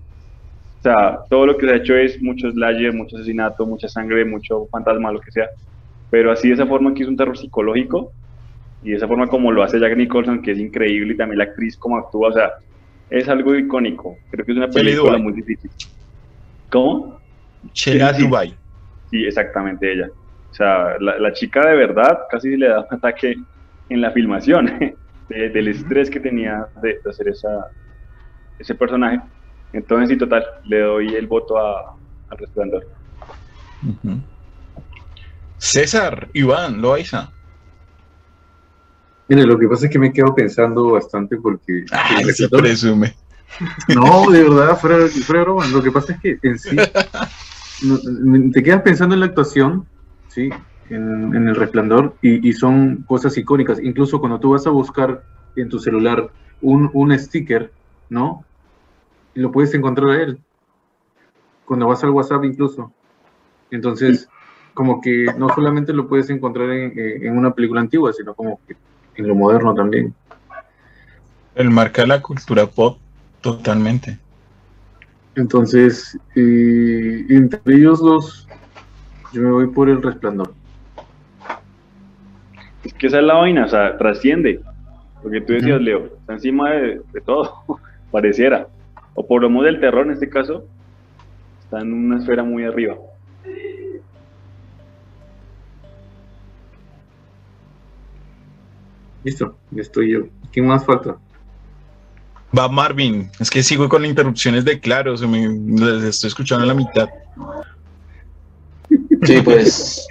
O sea, todo lo que se ha hecho es mucho slasher, mucho asesinato, mucha sangre, mucho fantasma, lo que sea. Pero así de esa forma que es un terror psicológico y de esa forma como lo hace Jack Nicholson, que es increíble, y también la actriz como actúa, o sea, es algo icónico. Creo que es una película muy difícil. ¿Cómo? Ah, sí. Dubai. Sí, exactamente ella. O sea, la, la chica de verdad casi le da un ataque en la filmación de- del estrés que tenía de, de hacer esa, ese personaje. Entonces, sí, total, le doy el voto a, al resplandor. César, Iván, Loaiza. Mire, lo que pasa es que me quedo pensando bastante porque... Ay, sí resplandor- presume. No, de verdad, fuera, fuera broma. Lo que pasa es que en sí te quedas pensando en la actuación, sí, en, en el resplandor, y, y son cosas icónicas. Incluso cuando tú vas a buscar en tu celular un, un sticker, ¿no? Y lo puedes encontrar a él. Cuando vas al WhatsApp incluso. Entonces, como que no solamente lo puedes encontrar en, en una película antigua, sino como que en lo moderno también. Él marca la cultura pop totalmente. Entonces, eh, entre ellos dos, yo me voy por el resplandor. Es que esa es la vaina, o sea, trasciende. Lo que tú decías. Leo, está encima de, de todo, pareciera. O por lo menos del terror en este caso, está en una esfera muy arriba. Listo, ya estoy yo. ¿Quién más falta? Va Marvin. Es que sigo con interrupciones de claro. Se me, les estoy escuchando a la mitad. Sí, pues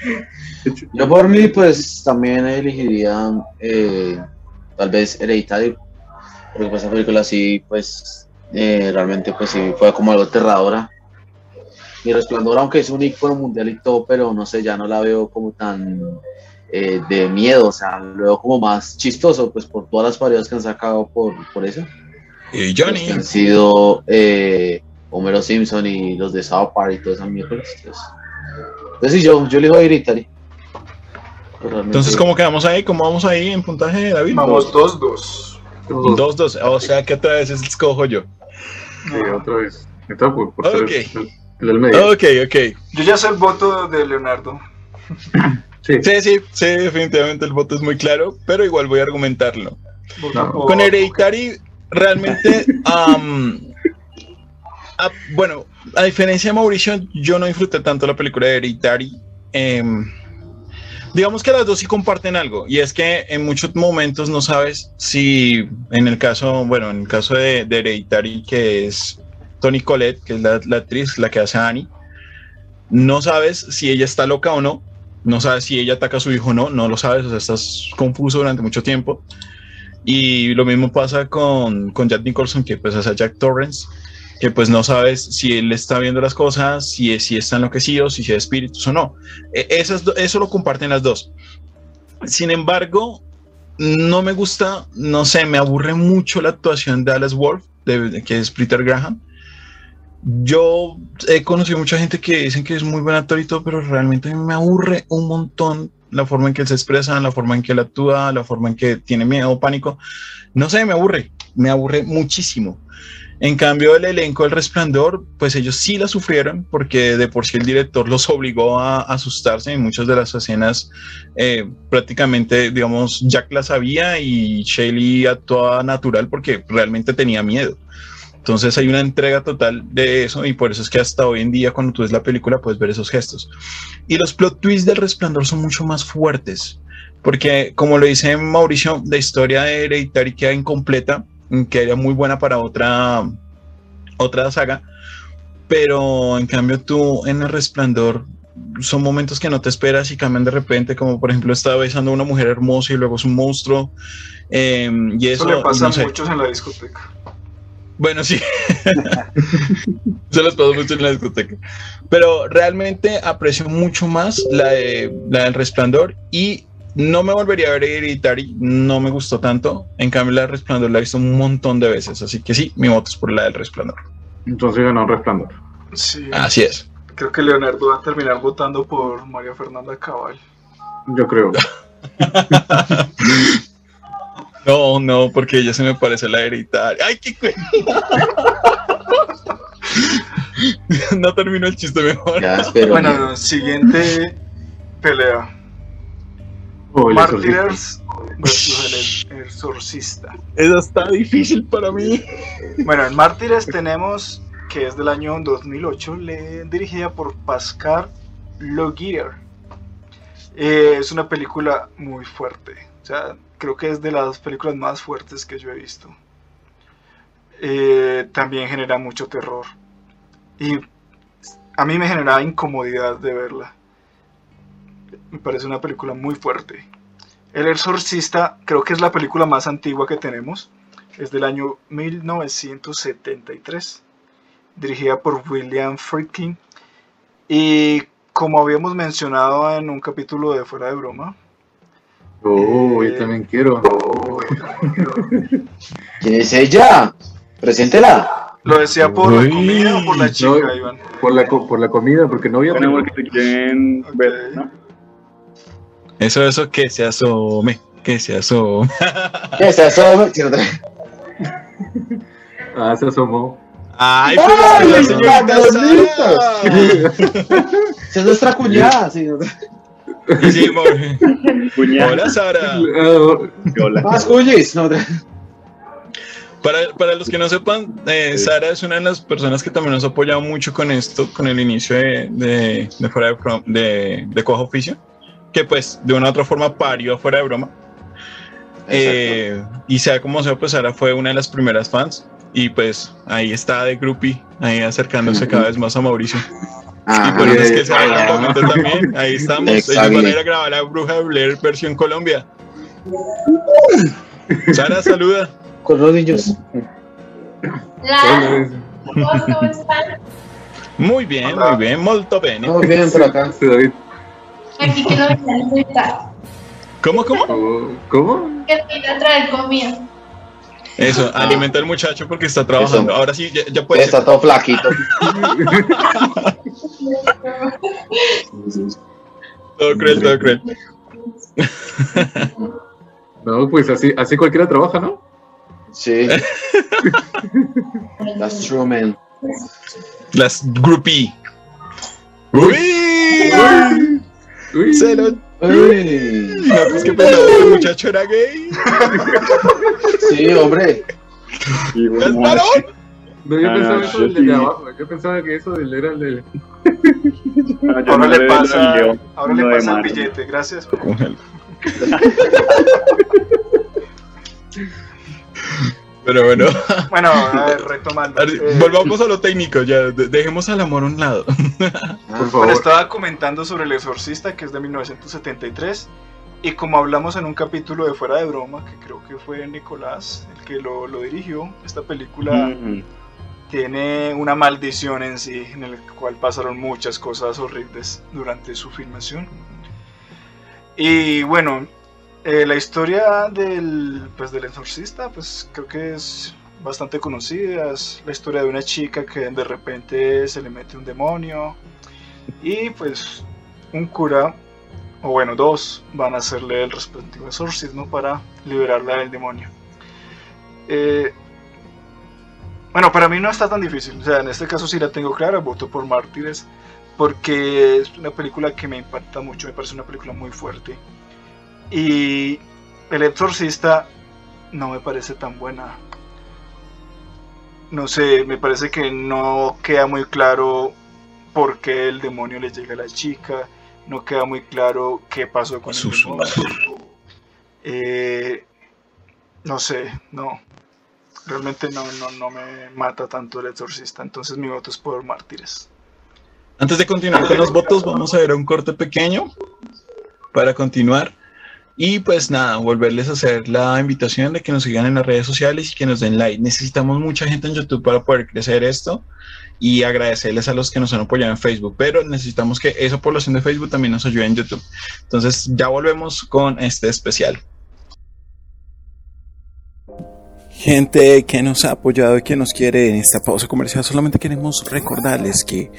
yo por mí pues también elegiría eh, tal vez Hereditary, porque pues esa película sí pues eh, realmente pues sí fue como algo aterradora. Y Resplandor, aunque es un icono mundial y todo, pero no sé, ya no la veo como tan eh, de miedo, o sea, lo veo como más chistoso, pues por todas las parodias que han sacado por, por eso. Y Johnny. que han sido eh, Homero Simpson y los de South Park y todas esas mierdas. Entonces, entonces sí, yo, yo elijo Hereditary. Pero realmente- Entonces, ¿cómo quedamos ahí? ¿Cómo vamos ahí en puntaje, David? Vamos 2-2. Tengo dos. Dos, dos. O sea, que otra vez escojo yo. Sí, otra vez. Está por, por ser Ok. el, medio. Ok, ok. Yo ya sé el voto de Leonardo. Sí. Sí, sí, sí, definitivamente el voto es muy claro, pero igual voy a argumentarlo. No. Con Hereditary, realmente, a- bueno, a diferencia de Mauricio, yo no disfruté tanto la película de Hereditary. Em, digamos que las dos sí comparten algo, y es que en muchos momentos no sabes si, en el caso, bueno, en el caso de, de Hereditary, que es Tony Collette, que es la, la actriz, la que hace a Annie, no sabes si ella está loca o no, no sabes si ella ataca a su hijo o no, no lo sabes, o sea, estás confuso durante mucho tiempo. Y lo mismo pasa con, con Jack Nicholson, que pues hace Jack Torrance, que pues no sabes si él está viendo las cosas, si, si está enloquecido, si es espíritus o no. E- esas eso lo comparten las dos. Sin embargo, no me gusta, no sé, me aburre mucho la actuación de Alice Wolf, que es Peter Graham. Yo he conocido mucha gente que dicen que es muy buen actor y todo, pero realmente me aburre un montón la forma en que él se expresa, la forma en que él actúa, la forma en que tiene miedo, pánico. No sé, me aburre. me aburre muchísimo. En cambio, el elenco del Resplandor, pues ellos sí la sufrieron porque de por sí el director los obligó a asustarse en muchas de las escenas. eh, prácticamente, digamos, Jack la sabía y Shaley actuaba natural porque realmente tenía miedo. Entonces hay una entrega total de eso y por eso es que hasta hoy en día cuando tú ves la película puedes ver esos gestos. Y los plot twists del Resplandor son mucho más fuertes porque como lo dice Mauricio, la historia de Hereditary queda incompleta que era muy buena para otra, otra saga, pero en cambio tú en el resplandor son momentos que no te esperas y cambian de repente, como por ejemplo estaba besando a una mujer hermosa y luego es un monstruo. eh, y eso, Eso le pasa no a muchos en la discoteca. Bueno, sí. Se los paso mucho en la discoteca. Pero realmente aprecio mucho más la, de, la del resplandor y no me volvería a ver Hereditary, no me gustó tanto. En cambio, la del resplandor la he visto un montón de veces. Así que sí, mi voto es por la del resplandor. Entonces ganó Resplandor. Sí, Así es. creo que Leonardo va a terminar votando por María Fernanda Cabal. Yo creo. No, no, porque ella se me parece la Hereditary. ¡Ay, qué No termino el chiste mejor. Ya, espero. Bueno, siguiente pelea. Oh, el Martyrs versus el exorcista. Eso está difícil para mí. Bueno, en Mártires tenemos que es del año 2008, le, dirigida por Pascal Logier. Eh, es una película muy fuerte. O sea, creo que es de las películas más fuertes que yo he visto. Eh, también genera mucho terror. Y a mí me generaba incomodidad de verla. Me parece una película muy fuerte. El Exorcista creo que es la película más antigua que tenemos. Es del año 1973. Dirigida por William Friedkin. Y como habíamos mencionado en un capítulo de Fuera de Broma, Oh, yo también quiero. ¿Quién es ella? Preséntela. ¿lo decía por Uy. la comida o por la chica, No. Iván? Por la, co- por la comida, porque no había Bueno, porque te quieren ver, ¿no? Eso, eso, que se asome, que se asome. Sí, no te- Ah, se asomó. Ay, ¡Ay, pero que la señorita. Esa es nuestra cuñada. sí, Cuñada. Hola, Sara. Hola. Más te- Para, para los que no sepan, eh, Sara es una de las personas que también nos ha apoyado mucho con esto, con el inicio de, de, de fuera de, de, de Cojo Oficio, que pues de una u otra forma parió fuera de broma. Eh, y sea como sea, pues Sara fue una de las primeras fans y pues ahí está de groupie, ahí acercándose cada vez más a Mauricio. Y por eso es que Sara Ah, actualmente también, ahí estamos, ellos van a bien. ir a grabar la Bruja de Blair versión Colombia. Sara, saluda. Con los niños. La, ¿cómo están? Muy bien, Hola. muy bien, molto bene. Todos vienen por acá. sí, David. Aquí a invitar. ¿Cómo, cómo? ¿Cómo? Que iba a traer comida. Eso, Ah. alimenta al muchacho porque está trabajando. Eso. Ahora sí, ya, ya puede Está ser. todo flaquito. Todo cruel, todo cruel. No, pues así, así cualquiera trabaja, ¿no? Sí. That's true, man. Las groupie. ¡Uy! Uy. No, pues que pensaba que el muchacho era gay. Sí, hombre. No, yo Ah, pensaba no, eso yo del de sí. abajo. Yo pensaba que eso del era el del. Ahora no le pasa, ahora le pasa el billete, gracias. Pero bueno, Bueno, a ver, retomando. a ver, Eh, volvamos a lo técnico ya. de- Dejemos al amor a un lado. Por Bueno, favor. estaba comentando sobre El Exorcista, que es de 1973, y como hablamos en un capítulo de Fuera de Broma, que creo que fue Nicolás el que lo, lo dirigió, esta película tiene una maldición en sí, en el cual pasaron muchas cosas horribles durante su filmación. Y bueno, eh, la historia del, pues, del exorcista, pues creo que es bastante conocida. Es la historia de una chica que de repente se le mete un demonio y pues un cura, o bueno, dos, van a hacerle el respectivo exorcismo para liberarla del demonio. Eh, Bueno, para mí no está tan difícil. O sea, en este caso sí la tengo clara, voto por Mártires, porque es una película que me impacta mucho, me parece una película muy fuerte. Y El Exorcista no me parece tan buena. No sé, me parece que no queda muy claro por qué el demonio le llega a la chica, no queda muy claro qué pasó con el Sus demonio. Eh, no sé, no. Realmente no, no, no me mata tanto el exorcista, entonces mi voto es por mártires. Antes de continuar con los votos, vamos a ver un corte pequeño para continuar. Y pues nada, volverles a hacer la invitación de que nos sigan en las redes sociales y que nos den like. Necesitamos mucha gente en YouTube para poder crecer esto y agradecerles a los que nos han apoyado en Facebook, pero necesitamos que esa población de Facebook también nos ayude en YouTube. Entonces ya volvemos con este especial. Gente que nos ha apoyado y que nos quiere en esta pausa comercial, solamente queremos recordarles que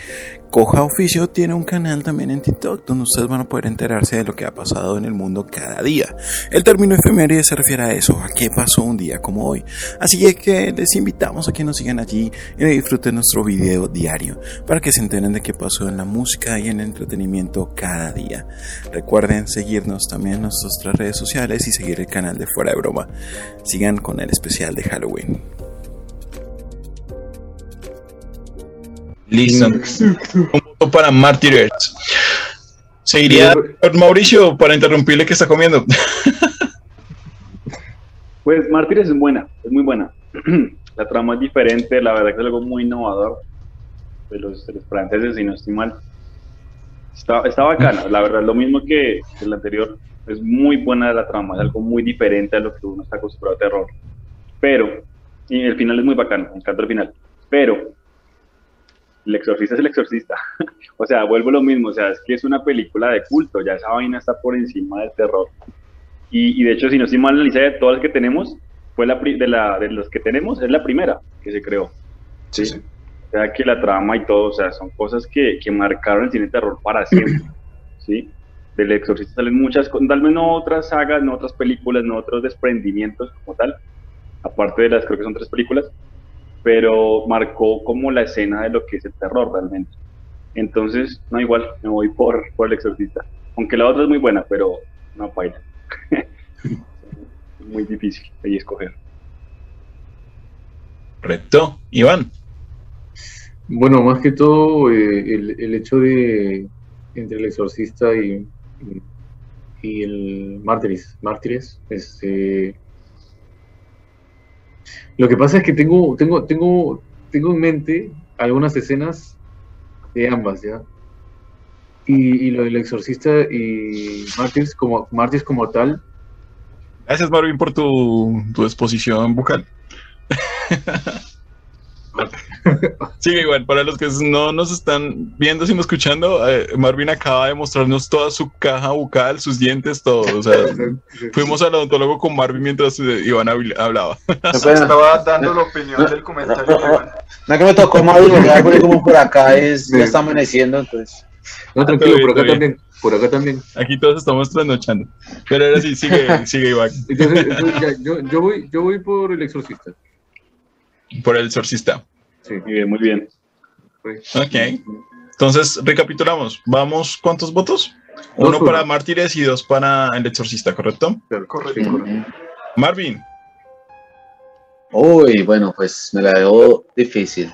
Coja Oficio tiene un canal también en TikTok donde ustedes van a poder enterarse de lo que ha pasado en el mundo cada día. El término efeméride se refiere a eso, a qué pasó un día como hoy. Así que les invitamos a que nos sigan allí y disfruten nuestro video diario para que se enteren de qué pasó en la música y en el entretenimiento cada día. Recuerden seguirnos también en nuestras redes sociales y seguir el canal de Fuera de Broma. Sigan con el especial de Halloween. Listo. Voto para Martyrs. Seguiría Mauricio para interrumpirle que está comiendo. Pues Mártires es buena, es muy buena. la trama es diferente, la verdad que es algo muy innovador de los, de los franceses, si no estoy mal. Está, está bacana, la verdad, lo mismo que el anterior. Es muy buena la trama, es algo muy diferente a lo que uno está acostumbrado a terror. Pero, y el final es muy bacano, me encanta el final. Pero, el exorcista es el exorcista. o sea, vuelvo a lo mismo, o sea, es que es una película de culto, ya esa vaina está por encima del terror. Y, y de hecho, si no estoy mal, la lista de todas las que tenemos, fue la, de, la, de los que tenemos, es la primera que se creó. Sí, sí. O sea, que la trama y todo, o sea, son cosas que, que marcaron el cine de terror para siempre, ¿sí? Del Exorcista salen muchas cosas, tal vez no otras sagas, no otras películas, no otros desprendimientos como tal, aparte de las, creo que son tres películas, pero marcó como la escena de lo que es el terror realmente. Entonces, no, igual, me voy por, por El Exorcista. Aunque la otra es muy buena, pero no paila. es muy difícil ahí escoger. Correcto. Iván. Bueno, más que todo, eh, el, el hecho de entre el exorcista y, y, y el mártires, mártires, este, lo que pasa es que tengo, tengo, tengo, tengo en mente algunas escenas de ambas, ¿ya? Y, y lo del exorcista y mártires como, mártires como tal, Gracias, Marvin, por tu, tu exposición bucal. Sigue igual, para los que no nos están viendo, sino escuchando, eh, Marvin acaba de mostrarnos toda su caja bucal, sus dientes, todo. O sea, fuimos al odontólogo con Marvin mientras eh, Iván habl- hablaba. Estaba dando la opinión del comentario de Iván. No que me tocó porque como por acá es, ya está amaneciendo, entonces. no, tranquilo, bien, por acá también, por acá también. Aquí todos estamos trasnochando. Pero ahora sí, sigue, sigue Iván, Entonces, entonces ya, yo, yo voy, yo voy por el exorcista. Por el exorcista. Sí. Muy bien, muy bien. Ok. Entonces, recapitulamos. Vamos, ¿cuántos votos? Dos, Uno uno. para Mártires y dos para el exorcista, ¿correcto? Correcto. sí, correcto. Marvin. Uy, bueno, pues me la dejo difícil.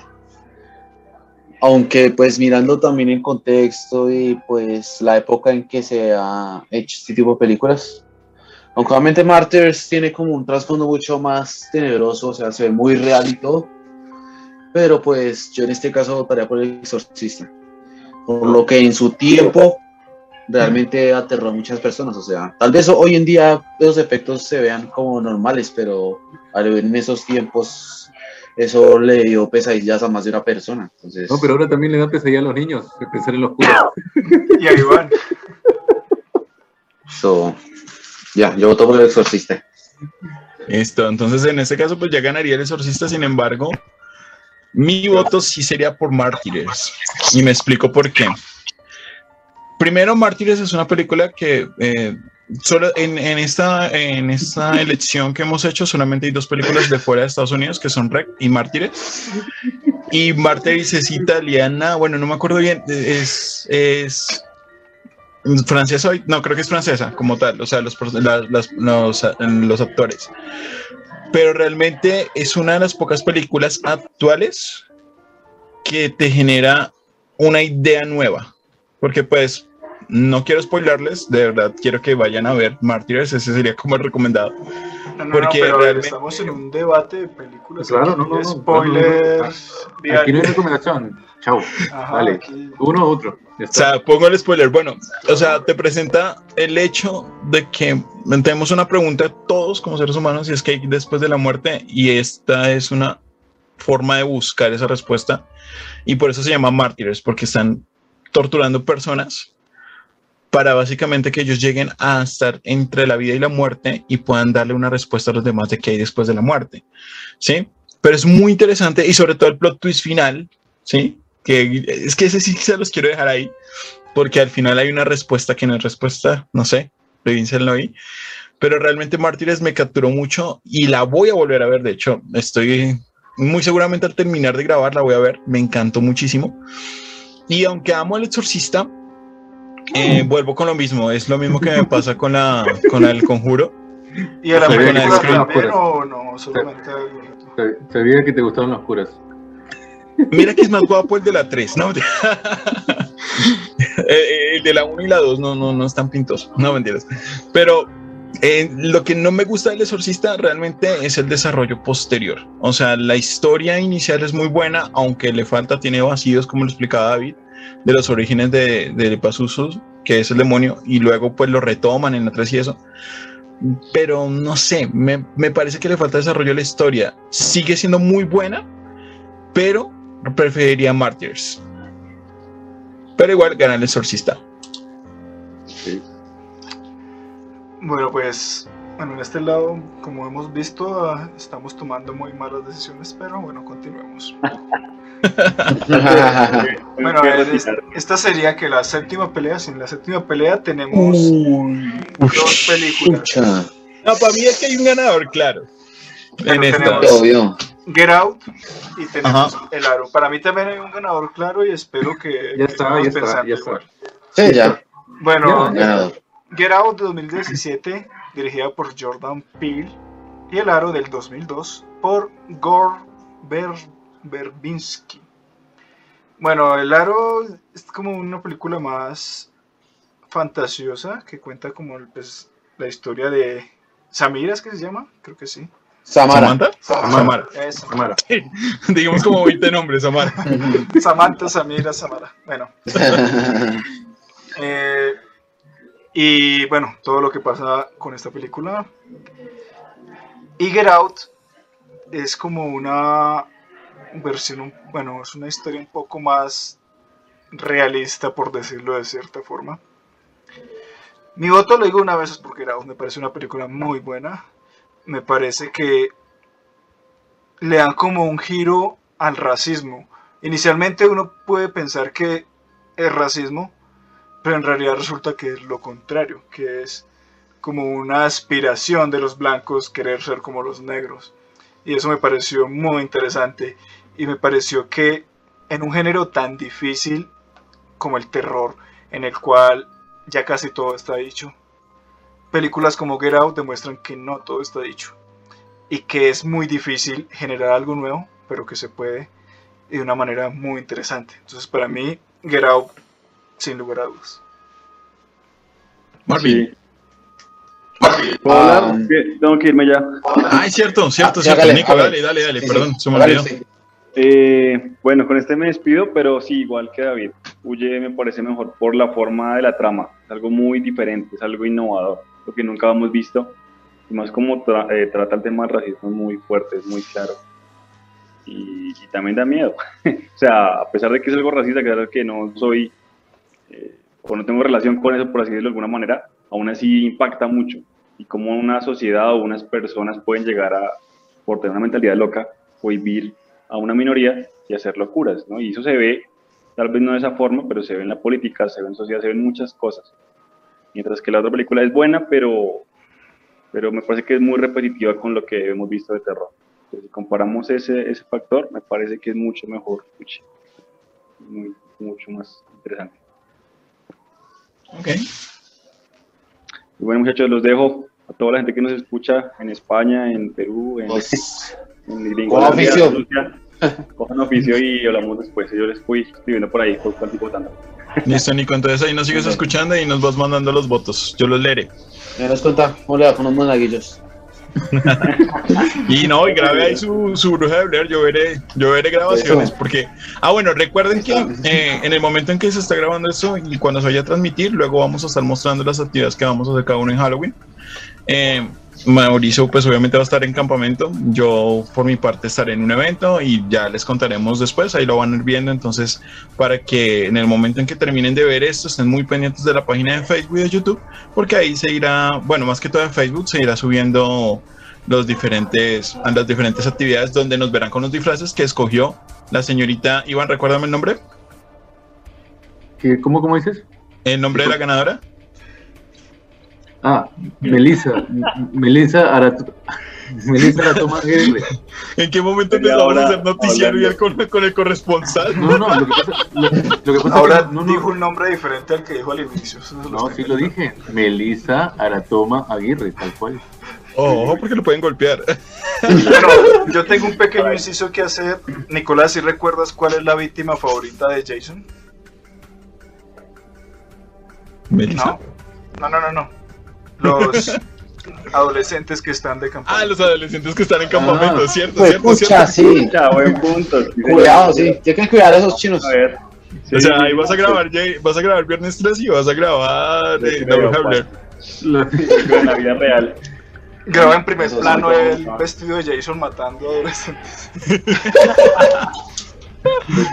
Aunque pues mirando también en contexto y pues la época en que se ha hecho este tipo de películas. Aunque obviamente Martyrs tiene como un trasfondo mucho más tenebroso, o sea, se ve muy real y todo. Pero pues yo en este caso votaría por el exorcista. Por lo que en su tiempo realmente aterró a muchas personas. O sea, tal vez hoy en día esos efectos se vean como normales, pero al ver en esos tiempos eso le dio pesadillas a más de una persona. Entonces, No, pero ahora también le da pesadilla a los niños, de pensar en los oscuro. Y a Iván. so, ya, yo voto por el exorcista. Listo. Entonces, en este caso, pues ya ganaría el exorcista. Sin embargo, mi voto sí sería por Mártires. Y me explico por qué. Primero, Mártires es una película que eh, solo en, esta, en esta elección que hemos hecho, solamente hay dos películas de fuera de Estados Unidos que son Rec y Mártires. Y Mártires es italiana, bueno, no me acuerdo bien, es, es francesa, hoy- no, creo que es francesa como tal, o sea, los, los, los actores. Pero realmente es una de las pocas películas actuales que te genera una idea nueva. Porque pues no quiero spoilarles, de verdad quiero que vayan a ver Mártires, ese sería como el recomendado. No, no, Porque no, pero realmente- estamos en un debate de películas. Claro, no, no, no, Spoilers. Aquí no hay recomendación. Chao. Ajá, Vale. aquí- Uno u otro. O sea, pongo el spoiler. Bueno, o sea, te presenta el hecho de que tenemos una pregunta todos como seres humanos y es que hay después de la muerte y esta es una forma de buscar esa respuesta y por eso se llama mártires porque están torturando personas para básicamente que ellos lleguen a estar entre la vida y la muerte y puedan darle una respuesta a los demás de qué hay después de la muerte. ¿Sí? Pero es muy interesante y sobre todo el plot twist final, ¿sí? Que es que ese sí se los quiero dejar ahí porque al final hay una respuesta que no es respuesta, no sé, revísenlo ahí. Pero realmente Mártires me capturó mucho y la voy a volver a ver. De hecho, estoy muy seguramente al terminar de grabar la voy a ver. Me encantó muchísimo. Y aunque amo al exorcista, eh, vuelvo con lo mismo. Es lo mismo que me pasa con la con el conjuro. ¿Y a la película te gustaban también las o no? Solamente. Sab- Sabía que te gustaban las puras. Mira que es más guapo el de la 3, ¿no? Eh, el de la 1 y la 2 no, no, no están pintosos, no mentiras. Pero eh, lo que no me gusta del exorcista realmente es el desarrollo posterior. O sea, la historia inicial es muy buena, aunque le falta, tiene vacíos, como lo explicaba David, de los orígenes de, de Pazuzu, que es el demonio, y luego pues lo retoman en la 3 y eso. Pero no sé, me, me parece que le falta desarrollo a la historia. Sigue siendo muy buena, pero preferiría Martyrs. Pero igual gana el exorcista. Bueno, pues, bueno, en este lado, como hemos visto, ah, estamos tomando muy malas decisiones, pero bueno, continuemos. Bueno, a ver, es- esta sería que la séptima pelea, sin la séptima pelea tenemos dos películas. Pucha, No, para mí es que hay un ganador, claro. Bueno, en esta. tenemos- obvio. Get Out y tenemos El Aro. Para mí también hay un ganador claro y espero que Ya que está, ya está, pensando ya está. Sí, ya. Bueno, Ya, Ganador. Get Out de 2017, dirigida por Jordan Peele, y El Aro del 2002 por Gore Ver- Verbinski. Bueno, El Aro es como una película más fantasiosa que cuenta como pues, la historia de Samira, ¿es que se llama? Creo que sí. Samara. ¿Samantha? Samara. Eso. Samara. Digamos como 20 nombres, Samara. Samantha, Samira, Samara. Bueno, Eh, y bueno, todo lo que pasa con esta película. Y Get Out es como una versión, bueno, es una historia un poco más realista, por decirlo de cierta forma. Mi voto lo digo una vez es por Get Out, me parece una película muy buena. Me parece que le dan como un giro al racismo. Inicialmente uno puede pensar que es racismo, en realidad resulta que es lo contrario, que es como una aspiración de los blancos querer ser como los negros. Y eso me pareció muy interesante y me pareció que en un género tan difícil como el terror, en el cual ya casi todo está dicho, películas como Get Out demuestran que no todo está dicho y que es muy difícil generar algo nuevo, pero que se puede de una manera muy interesante. Entonces para mí Get Out sin lugar a dudas. Marvin. ¿Puedo Ah, hablar? Bien, Tengo que irme ya. Ay, cierto, cierto, Ah, cierto. hágale, Nico, dale, dale, dale. Sí, sí. Perdón, se me olvidó. Eh, bueno, con este me despido, pero sí, igual que David. Huye me parece mejor por la forma de la trama. Es algo muy diferente, es algo innovador, lo que nunca hemos visto. Y más como tra- eh, trata el tema del racismo es muy fuerte, es muy claro. Y, y también da miedo. o sea, a pesar de que es algo racista, es algo que no soy, eh, o no tengo relación con eso, por así decirlo de alguna manera, aún así impacta mucho. Y cómo una sociedad o unas personas pueden llegar a, por tener una mentalidad loca, prohibir a una minoría y hacer locuras, ¿no? Y eso se ve, tal vez no de esa forma, pero se ve en la política, se ve en sociedad, se ve en muchas cosas. Mientras que la otra película es buena, pero, pero me parece que es muy repetitiva con lo que hemos visto de terror. Entonces, si comparamos ese, ese factor, me parece que es mucho mejor, muy, mucho más interesante. Ok. Y bueno, muchachos, los dejo a toda la gente que nos escucha en España, en Perú, en, Pues, en Cojan oficio. Rusia. Cojan oficio y hablamos después. Yo les fui escribiendo por ahí, por votando. Listo, Nico. Entonces ahí nos sigues escuchando y nos vas mandando los votos. Yo los leeré. me nos cuenta va con los monaguillos. Y no, y grabe ahí su, su bruja de Blair, yo veré, yo veré grabaciones, porque, ah bueno, recuerden que eh, en el momento en que se está grabando esto y cuando se vaya a transmitir, luego vamos a estar mostrando las actividades que vamos a hacer cada uno en Halloween. Eh, Mauricio pues obviamente va a estar en campamento, yo por mi parte estaré en un evento y ya les contaremos después, ahí lo van a ir viendo, entonces para que en el momento en que terminen de ver esto estén muy pendientes de la página de Facebook y de YouTube, porque ahí se irá, bueno, más que todo en Facebook se irá subiendo los diferentes, las diferentes actividades donde nos verán con los disfraces que escogió la señorita Iván, recuérdame el nombre, ¿Qué- ¿Cómo, cómo dices? el nombre de la ganadora. Ah, Melissa. Melissa Arat... Melissa Aratoma Aguirre. ¿En qué momento empezamos a hacer noticiero y con, con el corresponsal? No, no, lo que pasa, lo, lo que pasa Ahora es que no, no, dijo un nombre diferente al que dijo al inicio. eso no, sí lo dije. Melissa Aratoma Aguirre, tal cual. Oh, ojo, porque lo pueden golpear. Bueno, yo tengo un pequeño inciso que hacer. Nicolás, ¿sí recuerdas cuál es la víctima favorita de Jason? Melissa. No, no, no, no. no. Los adolescentes que están de Ah, campaña. los adolescentes que están en campamento, Ah, cierto, Pues cierto, pucha, cierto. sí. Ya, buen punto. sí, Cuidado, sí. Tienen que cuidar a esos chinos. A ver. O Sí, sea, sí, ahí sí, vas a sí. grabar, Jay- vas a grabar viernes 3 y vas a grabar eh, Sí, la. La- Pero en la vida real. Graba en primer Eso sí, plano como- el vestido de Jason matando adolescentes.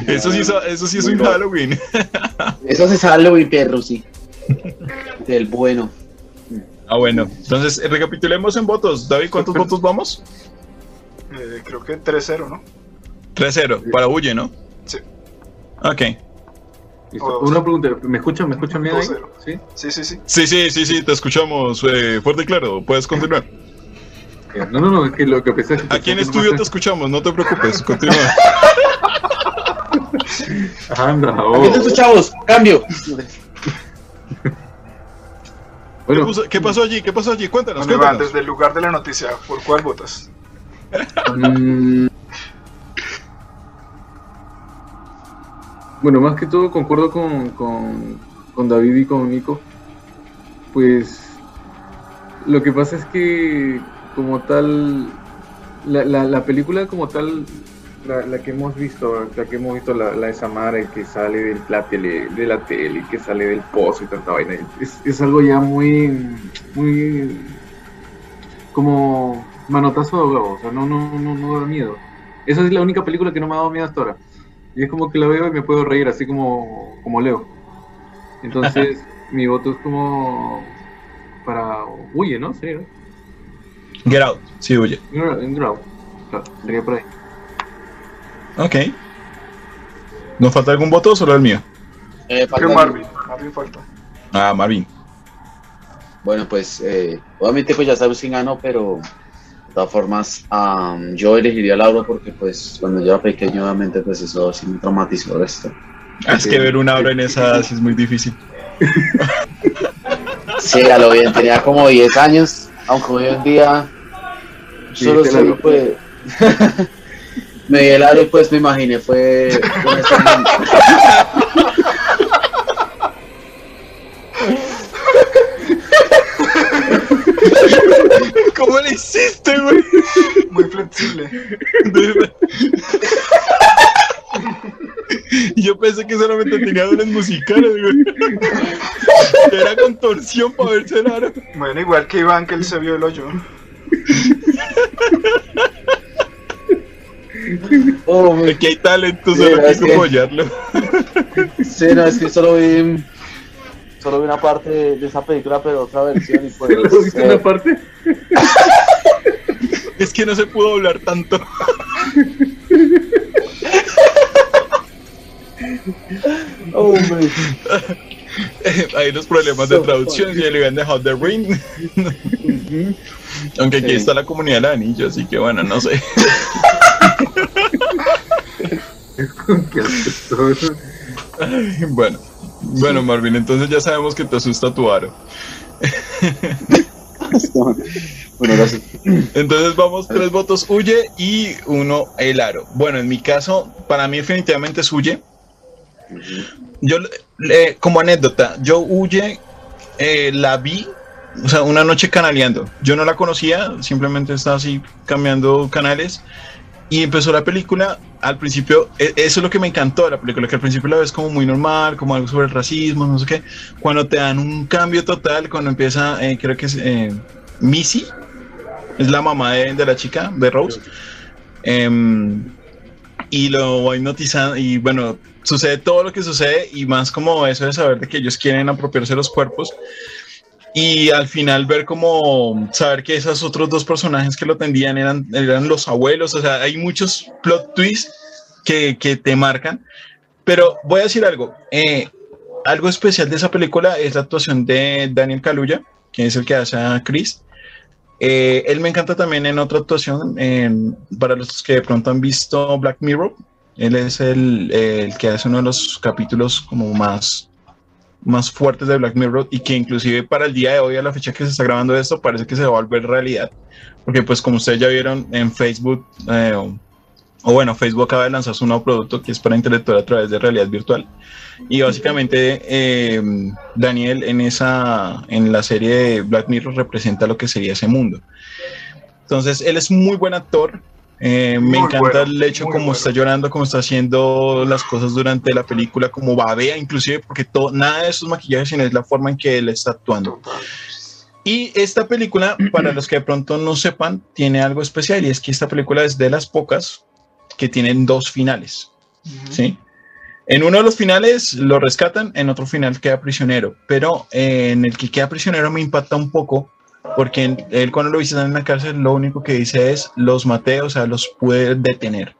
Eso sí, es- eso sí es Muy un. Halloween. Eso se sale muy perro, sí. Del bueno. Ah, bueno. Entonces, eh, recapitulemos en votos. David, ¿cuántos votos vamos? Eh, creo que 3-0, ¿no? 3-0. Para Huye, ¿no? Sí. Ok. Listo. Una pregunta, ¿me escuchan? ¿Me escuchan bien ahí? 2-0. Sí. Sí, sí, sí. Sí, sí, sí, sí, te escuchamos eh, fuerte y claro. Puedes continuar. Ya. No, no, no, es que lo que pensé es que Aquí en no estudio te escuchamos, no te preocupes. Continúa. Anda, oh. Aquí están sus chavos. ¿Qué, Bueno, puso- qué pasó allí? ¿Qué pasó allí? Cuéntanos, Bueno, cuéntanos. desde el lugar de la noticia, ¿por cuál votas? Mm. Bueno, más que todo concuerdo con, con, con David y con Nico. Pues lo que pasa es que como tal, la, la, la película como tal, la, la que hemos visto, la que hemos visto, la, la de Samara, que sale del, la tele, de la tele, que sale del pozo y tanta vaina, es, es algo ya muy, muy como manotazo de ahogado, o sea, no, no, no, no da miedo. Esa es la única película que no me ha dado miedo hasta ahora. Y es como que la veo y me puedo reír, así como, como Leo. Entonces, mi voto es como para Huye, ¿no? Sí, ¿no? Get out. Sí, Huye. En Ground. Claro, sería por ahí. Ok. ¿Nos falta algún voto o solo el mío? Eh, falta- Marvin. Marvin falta. Ah, Marvin. Bueno, pues eh, obviamente pues ya sabes quién ganó, pero de todas formas am, yo elegiría a Laura porque pues cuando yo era pequeño obviamente pues eso sí me traumatizó esto. Ah, Es que ver una obra en esa sí es muy difícil. Sí, a lo bien, tenía como 10 años, aunque hoy en día solo la soy pues... me di el aro y pues me imaginé fue... con ese mundo. ¿Cómo le hiciste, güey? Muy flexible. Yo pensé que solamente tenía dones musicales, güey. Era contorsión para verse el aro. Bueno, igual que Iván, que él se vio el hoyo. Oh, me- Aquí hay talento, Sí, solo hay que apoyarlo. Sí, no, es que solo vi, solo vi una parte de, esa película, pero otra versión y pues... ¿Lo viste eh, una parte? Es que no se pudo hablar tanto. hombre. Hay los problemas de traducción que le habían dejado The Ring. Aunque aquí Sí. está la comunidad del anillo, así que bueno, no sé. Bueno, bueno, Marvin, entonces ya sabemos que te asusta tu aro. Bueno, gracias. Entonces vamos, tres votos huye y uno el aro. Bueno, en mi caso, para mí definitivamente es huye. Yo, le- como anécdota, yo huye, eh, la vi, o sea, una noche canaleando. Yo no la conocía, simplemente estaba así cambiando canales y empezó la película. Al principio, e- eso es lo que me encantó de la película, que al principio la ves como muy normal, como algo sobre el racismo, no sé qué. Cuando te dan un cambio total, cuando empieza, eh, creo que es eh, Missy, es la mamá de, de la chica, de Rose. Em, y lo voy notizando y bueno, sucede todo lo que sucede y más como eso de saber de que ellos quieren apropiarse los cuerpos y al final ver como saber que esos otros dos personajes que lo tendían eran, eran los abuelos, o sea, hay muchos plot twists que, que te marcan, pero voy a decir algo, eh, algo especial de esa película es la actuación de Daniel Kaluuya, que es el que hace a Chris. Eh, él me encanta también en otra actuación, en- para los que de pronto han visto Black Mirror, él es el, el que hace uno de los capítulos como más, más fuertes de Black Mirror y que inclusive para el día de hoy, a la fecha que se está grabando esto, parece que se va a volver realidad. Porque pues como ustedes ya vieron en Facebook, eh, o, bueno, Facebook acaba de lanzar su nuevo producto que es para interactuar a través de realidad virtual. Y básicamente eh, Daniel en esa en la serie Black Mirror representa lo que sería ese mundo. Entonces él es muy buen actor. Eh, me encanta bueno, el hecho como bueno. está llorando, como está haciendo las cosas durante la película, como babea, inclusive porque todo, nada de esos maquillajes, sino es la forma en que él está actuando. Y esta película, para los que de pronto no sepan, tiene algo especial y es que esta película es de las pocas que tienen dos finales. ¿sí? En uno de los finales lo rescatan, en otro final queda prisionero, pero eh, en el que queda prisionero me impacta un poco porque él cuando lo visitan en la cárcel lo único que dice es los maté, o sea, los pude detener.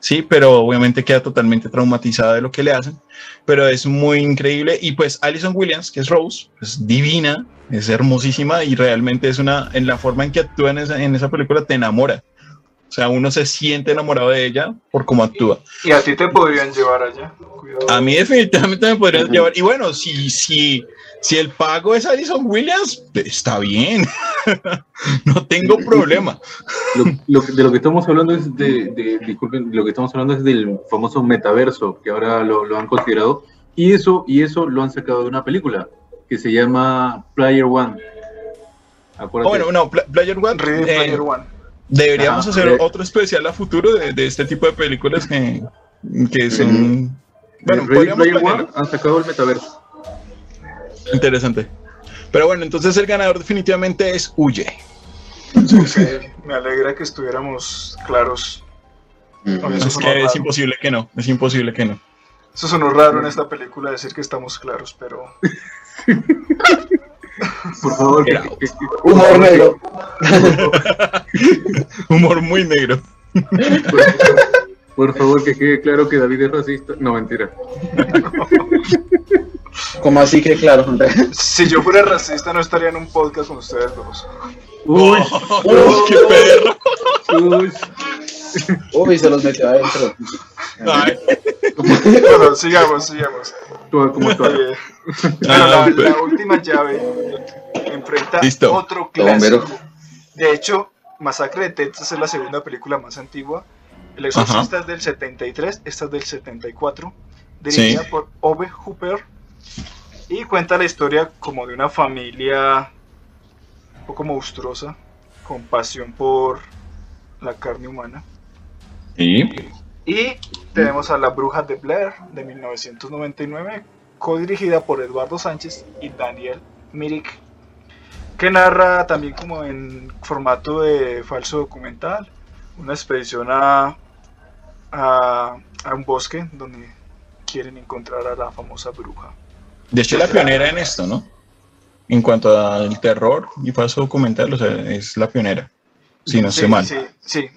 Sí, pero obviamente queda totalmente traumatizada de lo que le hacen, pero es muy increíble y pues Alison Williams, que es Rose, es divina, es hermosísima y realmente es una, en la forma en que actúa en esa, en esa película te enamora. O sea, uno se siente enamorado de ella por cómo actúa. Y a ti te podrían llevar allá. Cuidado. A mí definitivamente me podrían llevar. Y bueno, si, si, si el pago es Alison Williams, está bien. no tengo problema. Lo, lo de lo que estamos hablando es de, de- disculpen, lo que estamos hablando es del famoso metaverso que ahora lo, lo han considerado y eso y eso lo han sacado de una película que se llama Player One. Acuérdate. Bueno, no, Pla- Player One. Ready eh, Player One. Deberíamos Ajá, hacer otro especial a futuro de, de este tipo de películas que, que son. Bueno, Ready podríamos han sacado el metaverso. Interesante. Pero bueno, entonces el ganador definitivamente es Huye. Sí, sí, me alegra que estuviéramos claros. Es que es raro. imposible que no. Es imposible que no. Eso sonó raro en esta película decir que estamos claros, pero Por favor, que, que- que- Humor negro. Humor muy negro. por favor que quede claro que David es racista. No, mentira. Como así que claro, André? si yo fuera racista no estaría en un podcast con ustedes dos. Uy, Oh, ¡Qué perro! uy. Uy, se los metió adentro. Ay, Bueno, sigamos, sigamos. Tú, como Ah, la, pues. la última llave enfrenta Listo. otro clásico. De hecho, Masacre de Texas es la segunda película más antigua. El Exorcista es del 73, esta es del 74, dirigida Sí. por Ove Hooper y cuenta la historia como de una familia un poco monstruosa, con pasión por la carne humana. Sí. Y tenemos a La Bruja de Blair de 1999, co-dirigida por Eduardo Sánchez y Daniel Mirik, que narra también como en formato de falso documental, una expedición a, a, a un bosque donde quieren encontrar a la famosa bruja. De hecho, la pionera en esto, ¿no? En cuanto al terror y falso documental, o sea, es la pionera. Si no sí, mal. Sí, sí,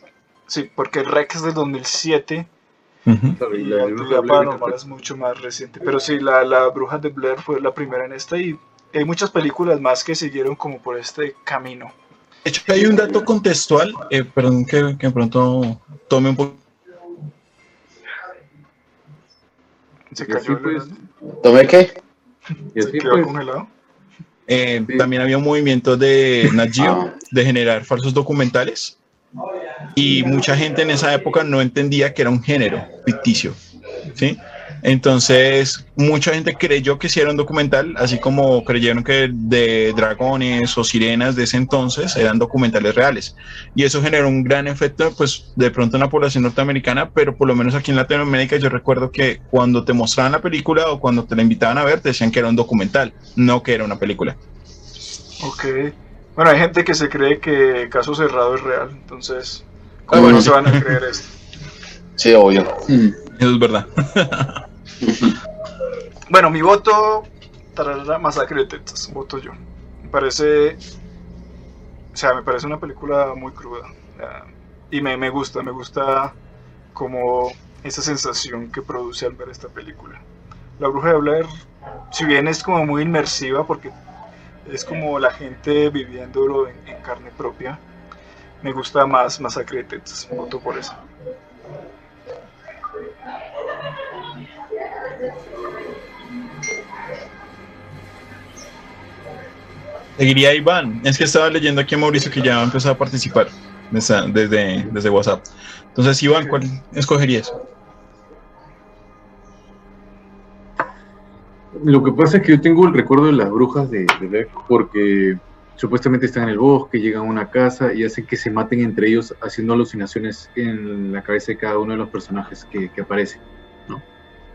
sí, porque es del 2007 Y Y la de Bruja Actividad de Blair Paranormal es mucho más reciente. Pero sí, la, la Bruja de Blair fue la primera en esta y hay muchas películas más que siguieron como por este camino. De hecho, hay un dato contextual, eh, perdón que, que de pronto tome un poco. Se cayó el- pues, ¿Tomé qué? se quedó pues, congelado. Eh, Sí. También había un movimiento de Nat Geo Ah. de generar falsos documentales y mucha gente en esa época no entendía que era un género ficticio, ¿sí? Entonces, mucha gente creyó que sí era un documental, así como creyeron que de dragones o sirenas de ese entonces eran documentales reales. Y eso generó un gran efecto, pues, de pronto en la población norteamericana, pero por lo menos aquí en Latinoamérica yo recuerdo que cuando te mostraban la película o cuando te la invitaban a ver, te decían que era un documental, no que era una película. Ok. Bueno, hay gente que se cree que Caso Cerrado es real, entonces, ¿cómo bueno, no se van a creer esto? Sí, obvio. Eso es verdad. Bueno, mi voto para la masacre de Texas, voto yo. Me parece, o sea, me parece una película muy cruda. y me, me gusta, me gusta como esa sensación que produce al ver esta película. La Bruja de Blair, si bien es como muy inmersiva porque es como la gente viviéndolo en, en carne propia, me gusta más Masacre de Texas, voto por eso. Seguiría Iván. Es que estaba leyendo aquí a Mauricio que ya ha empezado a participar desde, desde, desde WhatsApp. Entonces, Iván, ¿cuál escogerías? Lo que pasa es que yo tengo el recuerdo de las brujas de, de porque supuestamente están en el bosque, llegan a una casa y hacen que se maten entre ellos haciendo alucinaciones en la cabeza de cada uno de los personajes que, que aparecen, ¿no?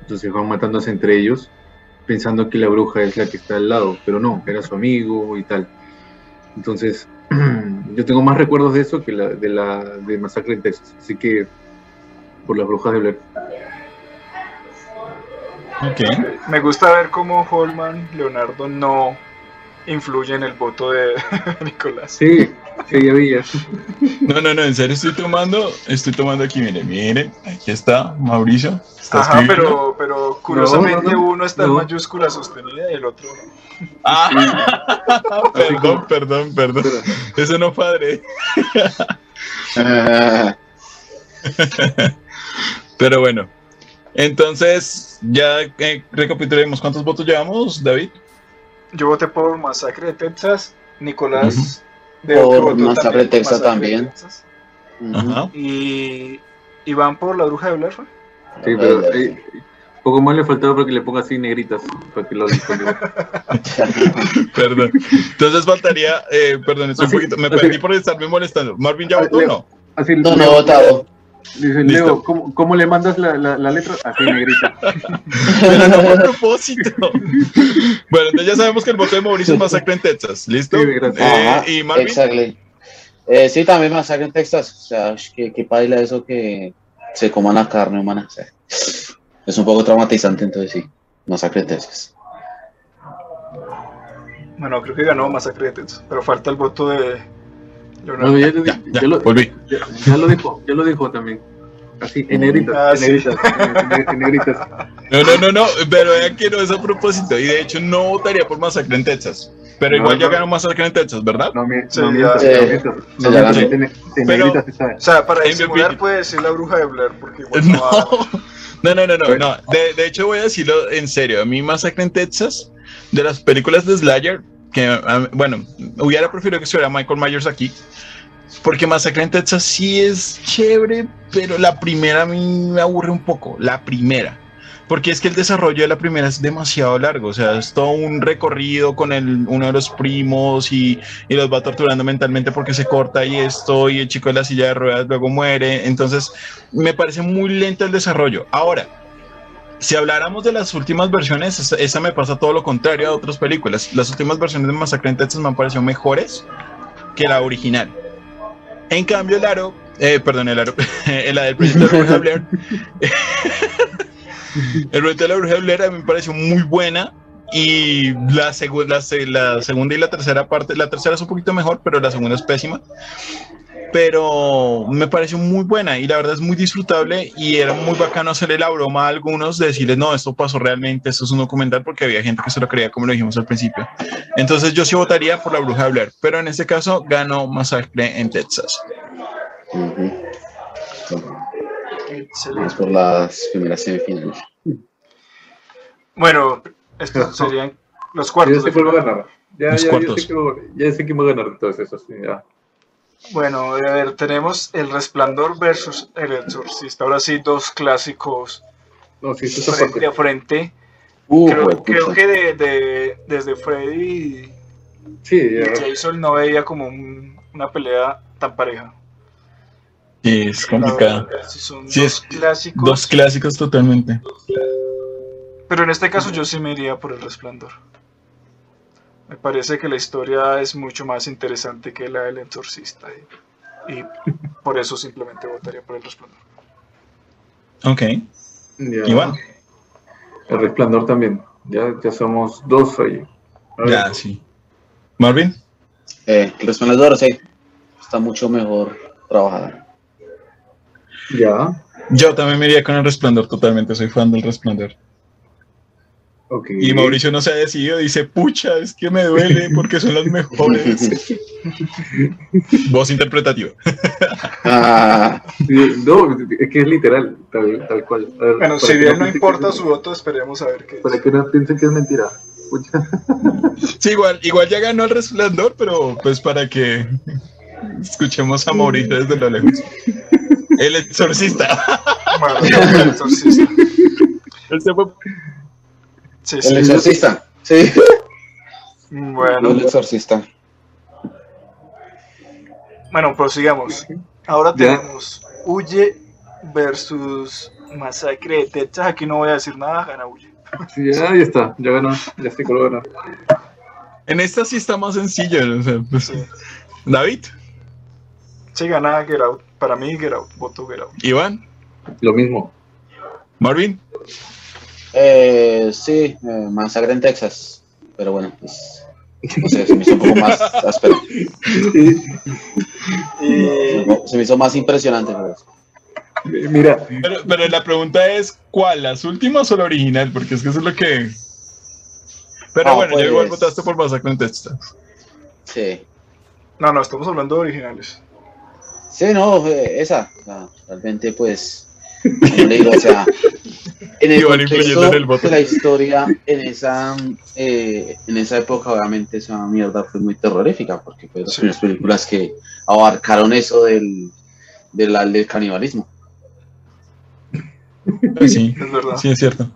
Entonces van matándose entre ellos pensando que la bruja es la que está al lado, pero no, era su amigo y tal. Entonces, yo tengo más recuerdos de eso que la, de la de Masacre en Texas, así que por las brujas de Blair. Ok. Me gusta ver cómo Holman, Leonardo, no influye en el voto de Nicolás. Sí, sí, ya. No, no, no, en serio estoy tomando, estoy tomando aquí, miren, miren, aquí está Mauricio. Está Ajá, escribiendo. pero, pero curiosamente No, no, no. uno está en mayúscula sostenida y el otro no. Ah, perdón, perdón, perdón. Eso no padre. Pero bueno. Entonces, ya eh, recapitulemos cuántos votos llevamos, David. Yo voté por Masacre de Texas, Nicolás veo Por que votó Masacre de Texas Masacre de también. Ujú. Ajá. Y Iván por la bruja de Blair. Sí, pero eh, poco más le faltaba para que le ponga así negritas, para que lo. Perdón. Entonces faltaría, eh, perdón, estoy un Así- poquito, me así- perdí por estarme molestando. Marvin ya Ah, votó, no. Así, No, no he votado. Dice, Listo. Leo, ¿cómo, cómo le mandas la, la, la letra? Así negrita. Pero no a propósito. Bueno, entonces ya sabemos que el voto de Mauricio es masacre en Texas. ¿Listo? Sí, gracias. Eh, y Marvin. exactly. Eh, sí, también masacre en Texas. O sea, que, que paila eso que se coman la carne humana. O sea, es un poco traumatizante, entonces sí. Masacre en Texas. Bueno, creo que ganó Masacre de Texas, pero falta el voto de Leonardo. No, ya, lo- Ya, ya, ya lo, volví. ya, ya lo dijo, ya lo dijo también. Así, en negritas, Ah, en sí. negritas, en, en- en negritas. No, no, no, no, pero vean que no es a propósito. Y de hecho no votaría por masacre en Texas. Pero No, igual ya no. ganó masacre en Texas, ¿verdad? No, mi, Sí, no ya. mientas, Sí. no. Sí, ya mientas, ganó. en, Pero- negritas está. O sea, para disimular puede decir la bruja de Blair, porque igual no, no, no, no, no. no. De, de hecho, voy a decirlo en serio. A mí, Masacre en Texas, de las películas de Slayer, que, bueno, hubiera preferido que estuviera Michael Myers aquí, porque Masacre en Texas sí es chévere, pero la primera a mí me aburre un poco. La primera. Porque es que el desarrollo de la primera es demasiado largo, o sea, es todo un recorrido con uno de los primos y, y los va torturando mentalmente porque se corta y esto, y el chico de la silla de ruedas luego muere. Entonces, me parece muy lento el desarrollo. Ahora, si habláramos de las últimas versiones, esa, esa me pasa todo lo contrario a otras películas. Las últimas versiones de Masacre en Texas me han parecido mejores que la original. En cambio, el aro, eh, perdón, el aro, la del proyecto de la el proyecto de la Bruja Blair a mí me pareció muy buena. Y la, segu- la, la segunda y la tercera parte, la tercera es un poquito mejor, pero la segunda es pésima. Pero me pareció muy buena y la verdad es muy disfrutable y era muy bacano hacerle la broma a algunos, de decirles, no, esto pasó realmente, esto es un documental, porque había gente que se lo creía, como lo dijimos al principio. Entonces yo sí votaría por La Bruja de Blair, pero en este caso ganó Masacre en Texas. Vamos por las primeras semifinales. Bueno, estos serían los Ya cuartos sé de cuál va a ganar. Ya, ya, ya, cuartos. sé que, ya sé quién va a ganar de todos esos. sí, ya. Bueno, a ver, tenemos El Resplandor versus El Exorcista. Ahora sí, dos clásicos No, sí, frente a frente. Uh, Creo, que de, de- desde Freddy Sí, y. Jason no veía como un- una pelea tan pareja. Sí, es complicado. verdad, sí son Sí, dos es clásicos. Dos clásicos totalmente. Pero en este caso yo sí me iría por El Resplandor. Me parece que la historia es mucho más interesante que la del Exorcista. Y, y por eso simplemente votaría por El Resplandor. Ok, ya. Iván. El resplandor también. Ya, ya somos dos ahí. Ya, sí. Marvin. Eh, el resplandor, sí. Está mucho mejor trabajada. Ya. Yo también me iría con el resplandor totalmente, soy fan del resplandor. Ok. Y Mauricio no se ha decidido, dice, pucha, es que me duele porque son las mejores. Voz interpretativa. Ah, No, es que es literal, tal, tal cual. Ver, Bueno, si bien no importa su voto, esperemos a ver qué Para es. que no piensen que es mentira. Pucha. Sí, igual, igual ya ganó el resplandor, pero pues para que escuchemos a Mauricio desde lo lejos. El exorcista. Bueno, El Exorcista. Él se fue- Sí, sí. el exorcista. Sí. Bueno, El exorcista. bueno, prosigamos. Ahora Ya. tenemos Huye versus Masacre de Texas. Aquí no voy a decir nada, gana Huye. Sí, ya, ya está, ya ganó, ya a ganar. En esta sí está más o sea, pues, Sí. David, Sí, gana Get Out. Para mí, Get Out. Voto Get Out. Iván, Lo mismo. Marvin. Eh, sí, eh, Masacre en Texas. Pero bueno, pues. No sé, se me hizo un poco más áspero. Se me hizo más impresionante. pero- Mira, Pero, pero la pregunta es, ¿cuál? ¿Las últimas o la original? Porque es que eso es lo que... Pero Ah, bueno, pues- igual votaste por Masacre en Texas. Sí. no, no, estamos hablando de originales. Sí, no, eh, esa. realmente, pues. Como le digo, o sea. En el contexto en el voto. de la historia, en esa, eh, en esa época, obviamente, esa mierda fue muy terrorífica, porque fue de las Sí. primeras películas que abarcaron eso del, del, del canibalismo. Pues sí, Es verdad. sí es cierto.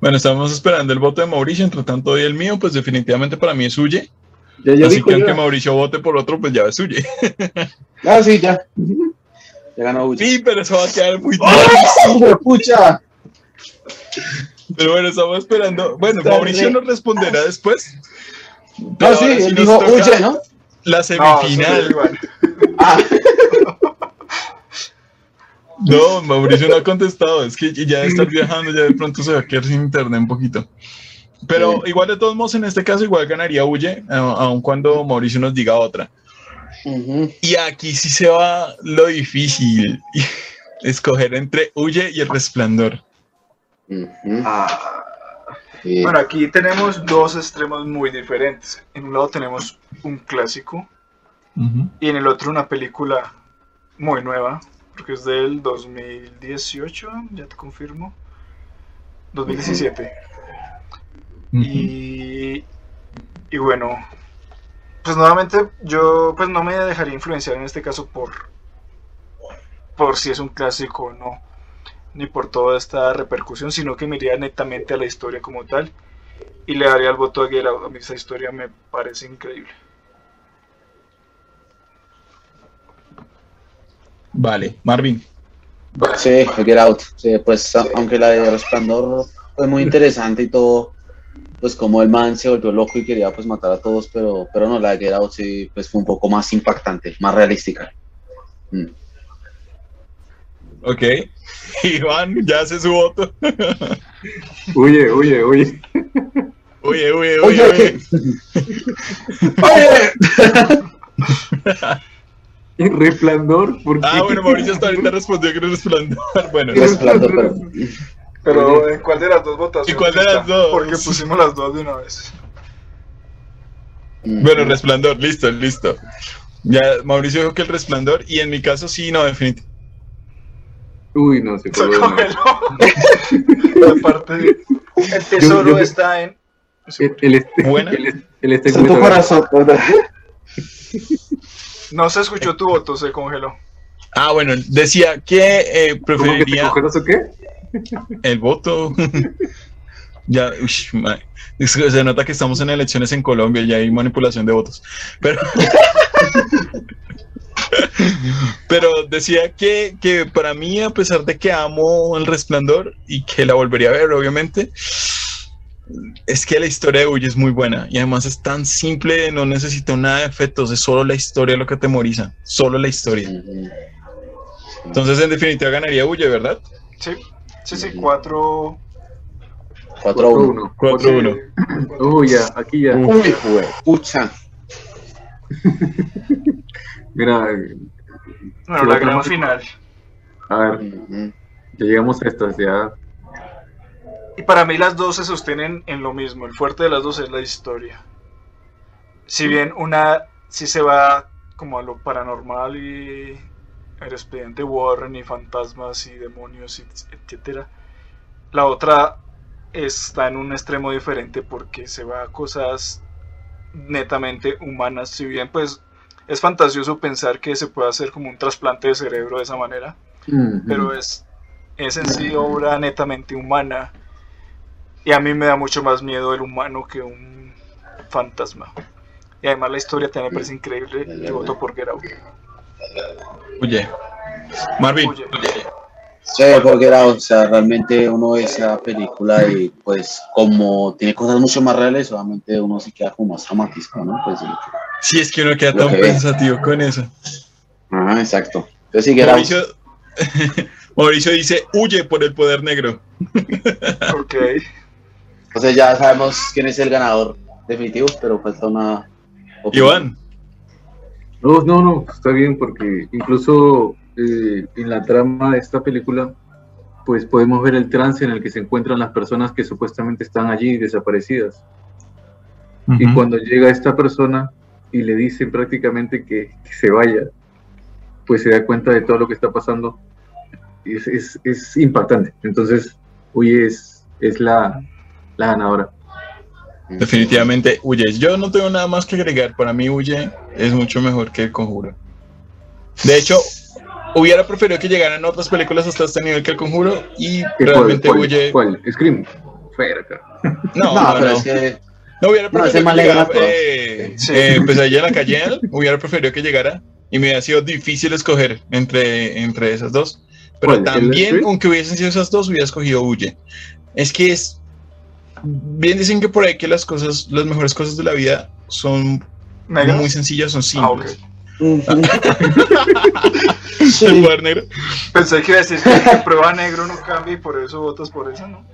Bueno, estábamos esperando el voto de Mauricio, entre tanto y el mío, pues definitivamente para mí es Huye. ya, ya Así que ya. aunque Mauricio vote por otro, pues ya es Huye. Ah, sí, ya. Ganó Uchi. Sí, pero eso va a quedar muy ¡Hijo pucha! Pero bueno, estamos esperando. Bueno, Está Mauricio re- nos responderá después. No, sí, él dijo huye, ¿no? La No, semifinal. Ah, No, Mauricio no ha contestado. Es que ya estar viajando, ya de pronto se va a quedar sin internet un poquito. Pero igual de todos modos, en este caso, igual ganaría Huye, a- aun cuando Mauricio nos diga otra. Y aquí sí se va lo difícil. Escoger entre Huye y el resplandor. Ah, Sí. Bueno, aquí tenemos dos extremos muy diferentes. En un lado tenemos un clásico y en el otro una película muy nueva, porque es del 2018, ya te confirmo. 2017. Ujú. Y, y bueno, pues nuevamente yo pues no me dejaría influenciar en este caso por, por si es un clásico o no, ni por toda esta repercusión, sino que me iría netamente a la historia como tal y le daría el voto a Get Out. A mí esa historia me parece increíble. Vale, Marvin. Sí, Get Out. Sí, pues aunque la de Resplandor fue muy interesante y todo, pues como el man se volvió loco y quería pues matar a todos, pero, pero no, la de Get Out sí pues fue un poco más impactante, más realística. Mm. Ok. Iván ya hace su voto. huye, huye, huye. Oye, oye, oye, Oye, oye. ¡Oye! Resplandor, ¿por qué? Ah, bueno, Mauricio hasta ahorita respondió que era resplandor. Bueno, Resplandor, pero. Pero ¿en cuál de las dos votaciones? ¿Y cuál de las está? dos? Porque pusimos las dos de una vez. bueno, resplandor, listo, listo. Ya Mauricio dijo que el resplandor, y en mi caso sí, no, definitivamente. Uy, no, se Se coló. congeló. Aparte, el tesoro Yo- yo- está en. El, el, este, Buena. el, este- el este tu corazón. No se escuchó tu voto, se congeló. Ah, bueno, decía que eh, ¿Cómo que te preferiría congelas o qué? El voto. ya, ush, se nota que estamos en elecciones en Colombia y hay manipulación de votos. Pero, pero decía que, que para mí, a pesar de que amo el resplandor y que la volvería a ver, obviamente, es que la historia de Uy es muy buena y además es tan simple, no necesita nada de efectos, es solo la historia lo que temoriza, solo la historia. Entonces, en definitiva, ganaría Uy, ¿verdad? Sí, sí, sí, cuatro. 4 a 1. 4-1. Uy, ya, aquí ya. Uy, jue- pucha. Mira, eh, Bueno, Sí, la gran más. final. a ver, ya llegamos a estas, ya. Y para mí las dos se sostienen en lo mismo. El fuerte de las dos es la historia. Si bien una sí se va como a lo paranormal y el expediente Warren y fantasmas y demonios, etcétera. La otra está en un extremo diferente porque se va a cosas netamente humanas. Si bien pues es fantasioso pensar que se puede hacer como un trasplante de cerebro de esa manera pero es, es en sí obra netamente humana. Y a mí me da mucho más miedo el humano que un fantasma. Y además la historia también me parece increíble. Y voto por Get Out. Oye, Marvin, Oye. Sí, porque era, o sea, realmente uno ve esa película y pues como tiene cosas mucho más reales, obviamente uno se queda como más dramatizado, ¿no? Pues sí. si es que uno queda tan que ve. pensativo con eso. Ajá, exacto. Entonces sí. Mauricio, Mauricio dice, huye por el poder negro. Ok. Entonces ya sabemos quién es el ganador definitivo, pero falta una opinión. Iván, No, no, no, está bien porque incluso eh, en la trama de esta película, pues podemos ver el trance en el que se encuentran las personas que supuestamente están allí desaparecidas. Y cuando llega esta persona y le dicen prácticamente que, que se vaya, pues se da cuenta de todo lo que está pasando. Es, es, es impactante. Entonces, Uy es, es la, la ganadora. Definitivamente huye. Yo no tengo nada más que agregar. Para mí huye es mucho mejor que el conjuro. De hecho, hubiera preferido que llegaran otras películas hasta este nivel que el conjuro y ¿Qué, cuál, realmente cuál, huye... cuál? Scream. Verga. No, No, no, pero no. es que No, hubiera No, preferido ese que llegara, eh, Sí. eh, Pesadilla en la calle, hubiera preferido que llegara y me hubiera sido difícil escoger entre, entre esas dos. Pero ¿Cuál? ¿El también, aunque hubiesen sido esas dos, hubiera escogido Huye. Es que es. Bien dicen que por ahí que las cosas, las mejores cosas de la vida son muy sencillas, son Ah, ok. simples. El Sí. poder negro. Pensé que iba a decir que prueba negro no cambia y por eso votas por eso, ¿no?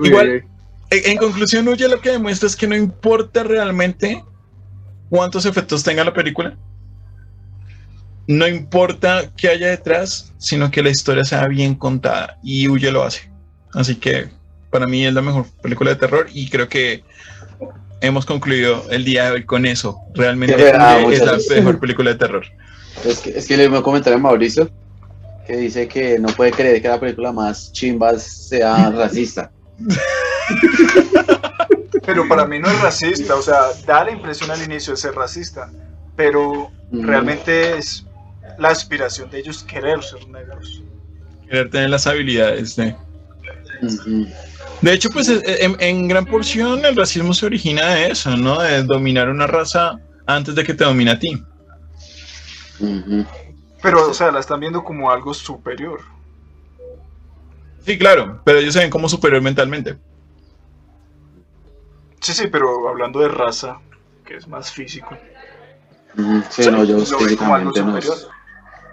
Igual-. En, en conclusión, Huye lo que demuestra es que no importa realmente cuántos efectos tenga la película. No importa qué haya detrás, sino que la historia sea bien contada y Huye lo hace. Así que para mí es la mejor película de terror y creo que hemos concluido el día de hoy con eso. Realmente verdad, Huye es la mejor película de terror. Es que, es que le voy a comentar a Mauricio que dice que no puede creer que la película más chimba sea racista. Pero para mí no es racista, o sea, da la impresión al inicio de ser racista, pero Mm. realmente es la aspiración de ellos querer ser negros. Querer tener las habilidades de... De hecho, pues en, en gran porción el racismo se origina de eso, ¿no? De dominar una raza antes de que te domine a ti. Pero, o sea, la están viendo como algo superior. Sí, claro, pero ellos se ven como superior mentalmente. Sí, sí, pero hablando de raza, que es más físico. Sí, no, yo lo ven como algo físicamente no.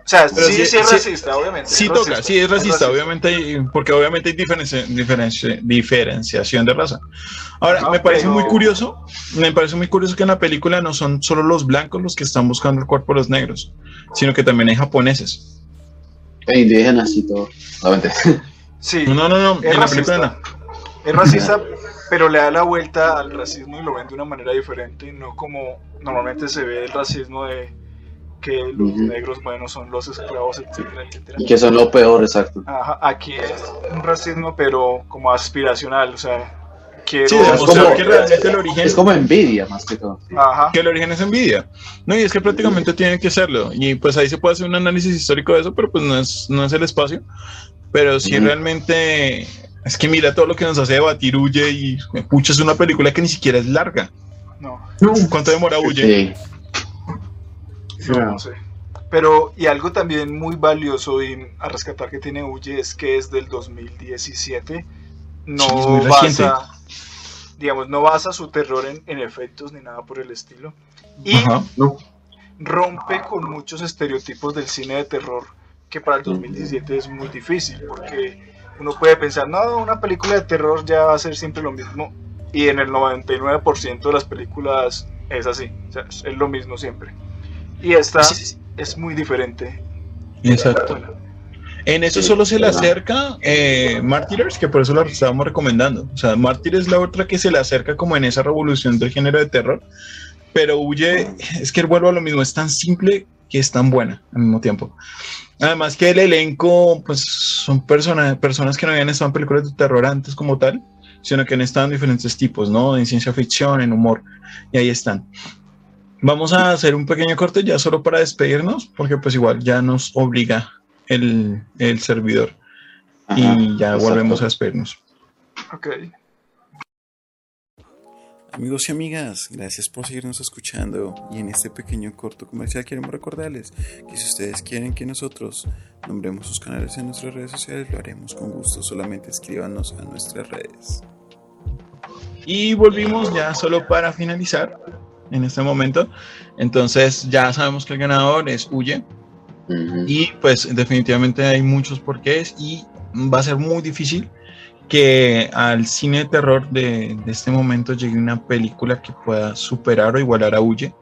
Superior. sea, Pero sí, sí- sí, es sí- racista, obviamente. Sí es toca, racista, sí es racista, obviamente, hay- porque obviamente hay diferencia- diferencia- diferenciación de raza. Ahora, No, me parece pero- muy curioso, me parece muy curioso que en la película no son solo los blancos los que están buscando el cuerpo de los negros, sino que también hay japoneses. E indígenas y todo. Sí, No, no, no, Es en la racista. película no. es racista, pero le da la vuelta al racismo y lo ven de una manera diferente, no como normalmente se ve el racismo de que los Ujú. negros buenos son los esclavos, etcétera, etcétera. Y que son lo peor, exacto. Ajá, aquí es un racismo, pero como aspiracional, o sea, quiero... Sí, es como- que realmente el origen, Es como envidia, más que todo. Ajá, que el origen es envidia. No, y es que prácticamente tiene que serlo. Y pues ahí se puede hacer un análisis histórico de eso, pero pues no es, no es el espacio. Pero sí Ujú. realmente es que mira todo lo que nos hace debatir Huye y pucha, es una película que ni siquiera es larga. no, ¿Cuánto demora Huye? Sí. No, no sé. Pero, y algo también muy valioso y a rescatar que tiene Uye es que es del 2017. No basa, digamos, no basa su terror en, en efectos ni nada por el estilo. Y Ajá. No, rompe con muchos estereotipos del cine de terror que para el 2017 es muy difícil porque uno puede pensar, no, una película de terror ya va a ser siempre lo mismo y en el 99% de las películas es así, o sea, es es lo mismo siempre. Y esta Sí, sí, sí. es muy diferente. Exacto. En eso Sí, solo se le acerca eh, Martyrs, que por eso la estábamos recomendando. O sea, Martyrs es la otra que se le acerca como en esa revolución del género de terror. Pero huye, es que vuelvo a lo mismo, es tan simple que es tan buena al mismo tiempo. Además que el elenco, pues son persona- personas que no habían estado en películas de terror antes como tal, sino que han estado en diferentes tipos, ¿no? En ciencia ficción, en humor, y ahí están. Vamos a hacer un pequeño corte ya solo para despedirnos, porque pues igual ya nos obliga el, el servidor Ajá, y ya exacto. volvemos a despedirnos. ok. Amigos y amigas, gracias por seguirnos escuchando y en este pequeño corto comercial queremos recordarles que si ustedes quieren que nosotros nombremos sus canales en nuestras redes sociales, lo haremos con gusto, solamente escríbanos a nuestras redes. Y volvimos ya solo para finalizar en este momento. Entonces ya sabemos que el ganador es Huye y pues definitivamente hay muchos porqués y va a ser muy difícil que al cine de terror de, de este momento llegue una película que pueda superar o igualar a Huye.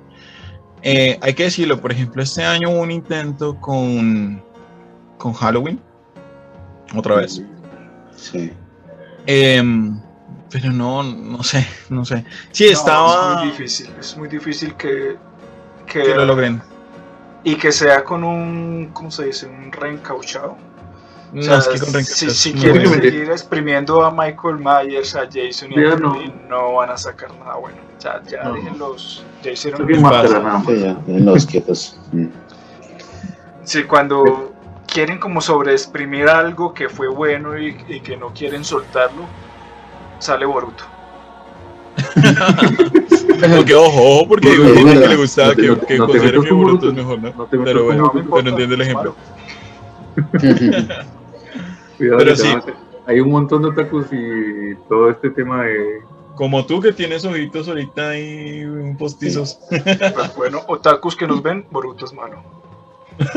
Eh, hay que decirlo, por ejemplo, este año hubo un intento con, con Halloween, otra vez. Sí. Em, pero no, no sé, no sé. Sí, No, estaba... es muy difícil, es muy difícil que, que, que lo logren. y que sea con un, ¿cómo se dice? Un reencauchado. O No, sea, es que con si, Reencauchado si quieren seguir exprimiendo a Michael Myers, a Jason y a Ya no. No. van a sacar nada bueno. O sea, ya No. déjenlos, ya hicieron Saquen lo máscara fácil. nada más. Sí, ya, en los quietos. Mm. Sí, cuando quieren como sobreexprimir algo que fue bueno y, y que no quieren soltarlo, sale Boruto. Porque ojo, ojo, porque hay gente que le gustaba No que, que no que con Boruto es Boruto. mejor, ¿no? No Pero bueno, Boruto. pero entiende el ejemplo. Cuidado, Pero sí. Hay un montón de otakus y todo este tema de. Como tú que tienes ojitos ahorita ahí postizos. Pues bueno, otakus que nos ven, Boruto es malo.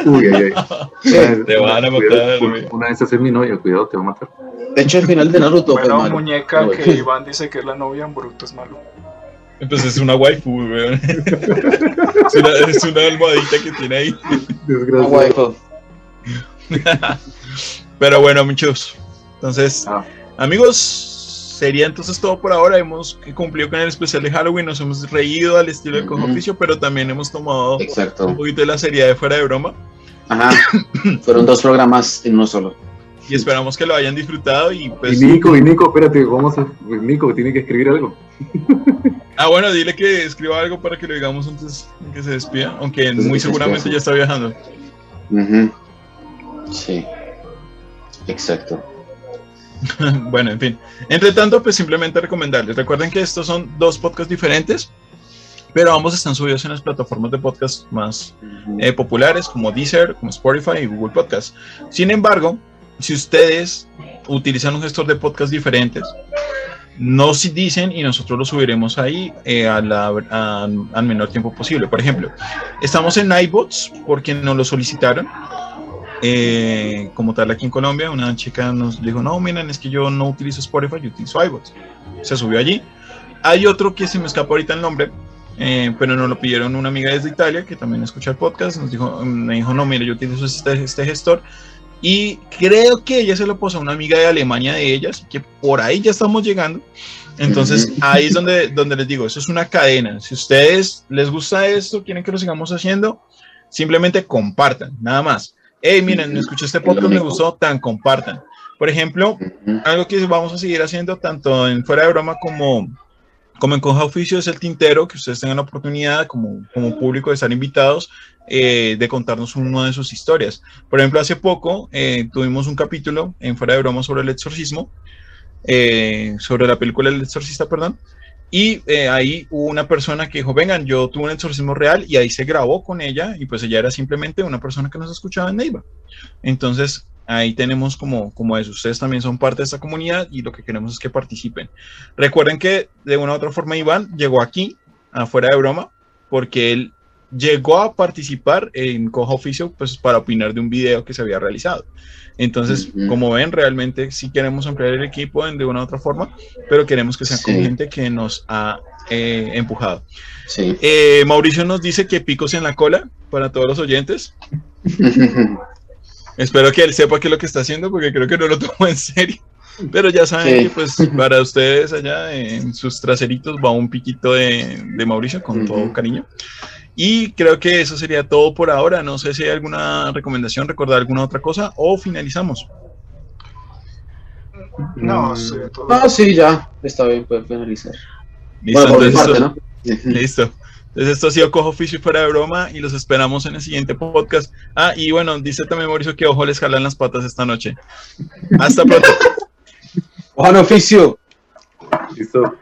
Uy, ay, ay. Sí. Una vez- Te van a matar, una- vez es mi novia, cuidado, te va a matar. De hecho, el final de Naruto fue Bueno, malo. muñeca No, que Iván dice que es la novia, Boruto es malo. Pues es una waifu, weón. Es una, es una almohadita que tiene ahí. Ah, Desgraciado. waifu. Pero bueno, muchachos. Entonces, Ah. amigos, sería entonces todo por ahora. Hemos cumplido con el especial de Halloween. Nos hemos reído al estilo del cojo pero también hemos tomado un poquito de la seriedad de fuera de broma. Ajá. Fueron dos programas en uno solo. Y esperamos que lo hayan disfrutado. Y pues, Y Nico, y Nico, espérate, vamos a. pues Nico tiene que escribir algo. ah, bueno, dile que escriba algo para que lo digamos antes de que se despida. Aunque de muy se seguramente ya está viajando. Ujú. Sí. Exacto. bueno, en fin. Entre tanto, pues simplemente recomendarles. Recuerden que estos son dos podcasts diferentes, pero ambos están subidos en las plataformas de podcast más eh, populares como Deezer, como Spotify y Google Podcast. Sin embargo, si ustedes utilizan un gestor de podcast diferentes, nos dicen y nosotros lo subiremos ahí eh, al menor tiempo posible. Por ejemplo, estamos en iBots porque nos lo solicitaron. Eh, como tal aquí en Colombia, una chica nos dijo, no, miren, es que yo no utilizo Spotify, yo utilizo iBots. Se subió allí. Hay otro que se me escapa ahorita el nombre, eh, pero nos lo pidieron una amiga desde Italia que también escucha el podcast. Nos dijo, me dijo, no, mire, yo utilizo este, este gestor. Y creo que ella se lo puso a una amiga de Alemania de ellas, que por ahí ya estamos llegando. Entonces, ahí es donde, donde les digo, eso es una cadena. Si ustedes les gusta esto, quieren que lo sigamos haciendo, simplemente compartan, nada más. Hey, miren, me escuché este podcast, me gustó, tan compartan. Por ejemplo, algo que vamos a seguir haciendo tanto en fuera de broma como, como en Coja Oficio es el tintero, que ustedes tengan la oportunidad como, como público de estar invitados, eh, de contarnos una de sus historias. Por ejemplo, hace poco eh, tuvimos un capítulo en fuera de broma sobre el exorcismo, eh, sobre la película El exorcista, perdón. Y eh, ahí hubo una persona que dijo, vengan, yo tuve un exorcismo real y ahí se grabó con ella y pues ella era simplemente una persona que nos escuchaba en Neiva. Entonces, ahí tenemos como, como eso. Ustedes también son parte de esta comunidad y lo que queremos es que participen. Recuerden que de una u otra forma Iván llegó aquí, afuera de broma, porque él llegó a participar en Coja Oficio pues para opinar de un video que se había realizado. Entonces, como ven, realmente sí queremos ampliar el equipo en- de una u otra forma, pero queremos que sea con Sí. gente que nos ha eh, empujado. Sí. Eh, Mauricio nos dice que picos en la cola para todos los oyentes. Espero que él sepa qué es lo que está haciendo, porque creo que no lo tomó en serio. Pero ya saben Sí. que pues para ustedes allá en sus traseritos va un piquito de, de Mauricio con todo cariño. Y creo que eso sería todo por ahora. No sé si hay alguna recomendación, recordar alguna otra cosa o finalizamos. No, sí, todo. Ah, sí, ya. Está bien, puede finalizar. Listo, Bueno, entonces, parte, esto- ¿no? listo. Entonces esto ha sido Cojo Oficio y fuera de broma y los esperamos en el siguiente podcast. Ah, y bueno, dice también Mauricio que ojo les jalan las patas esta noche. Hasta pronto. Juan Oficio. Listo.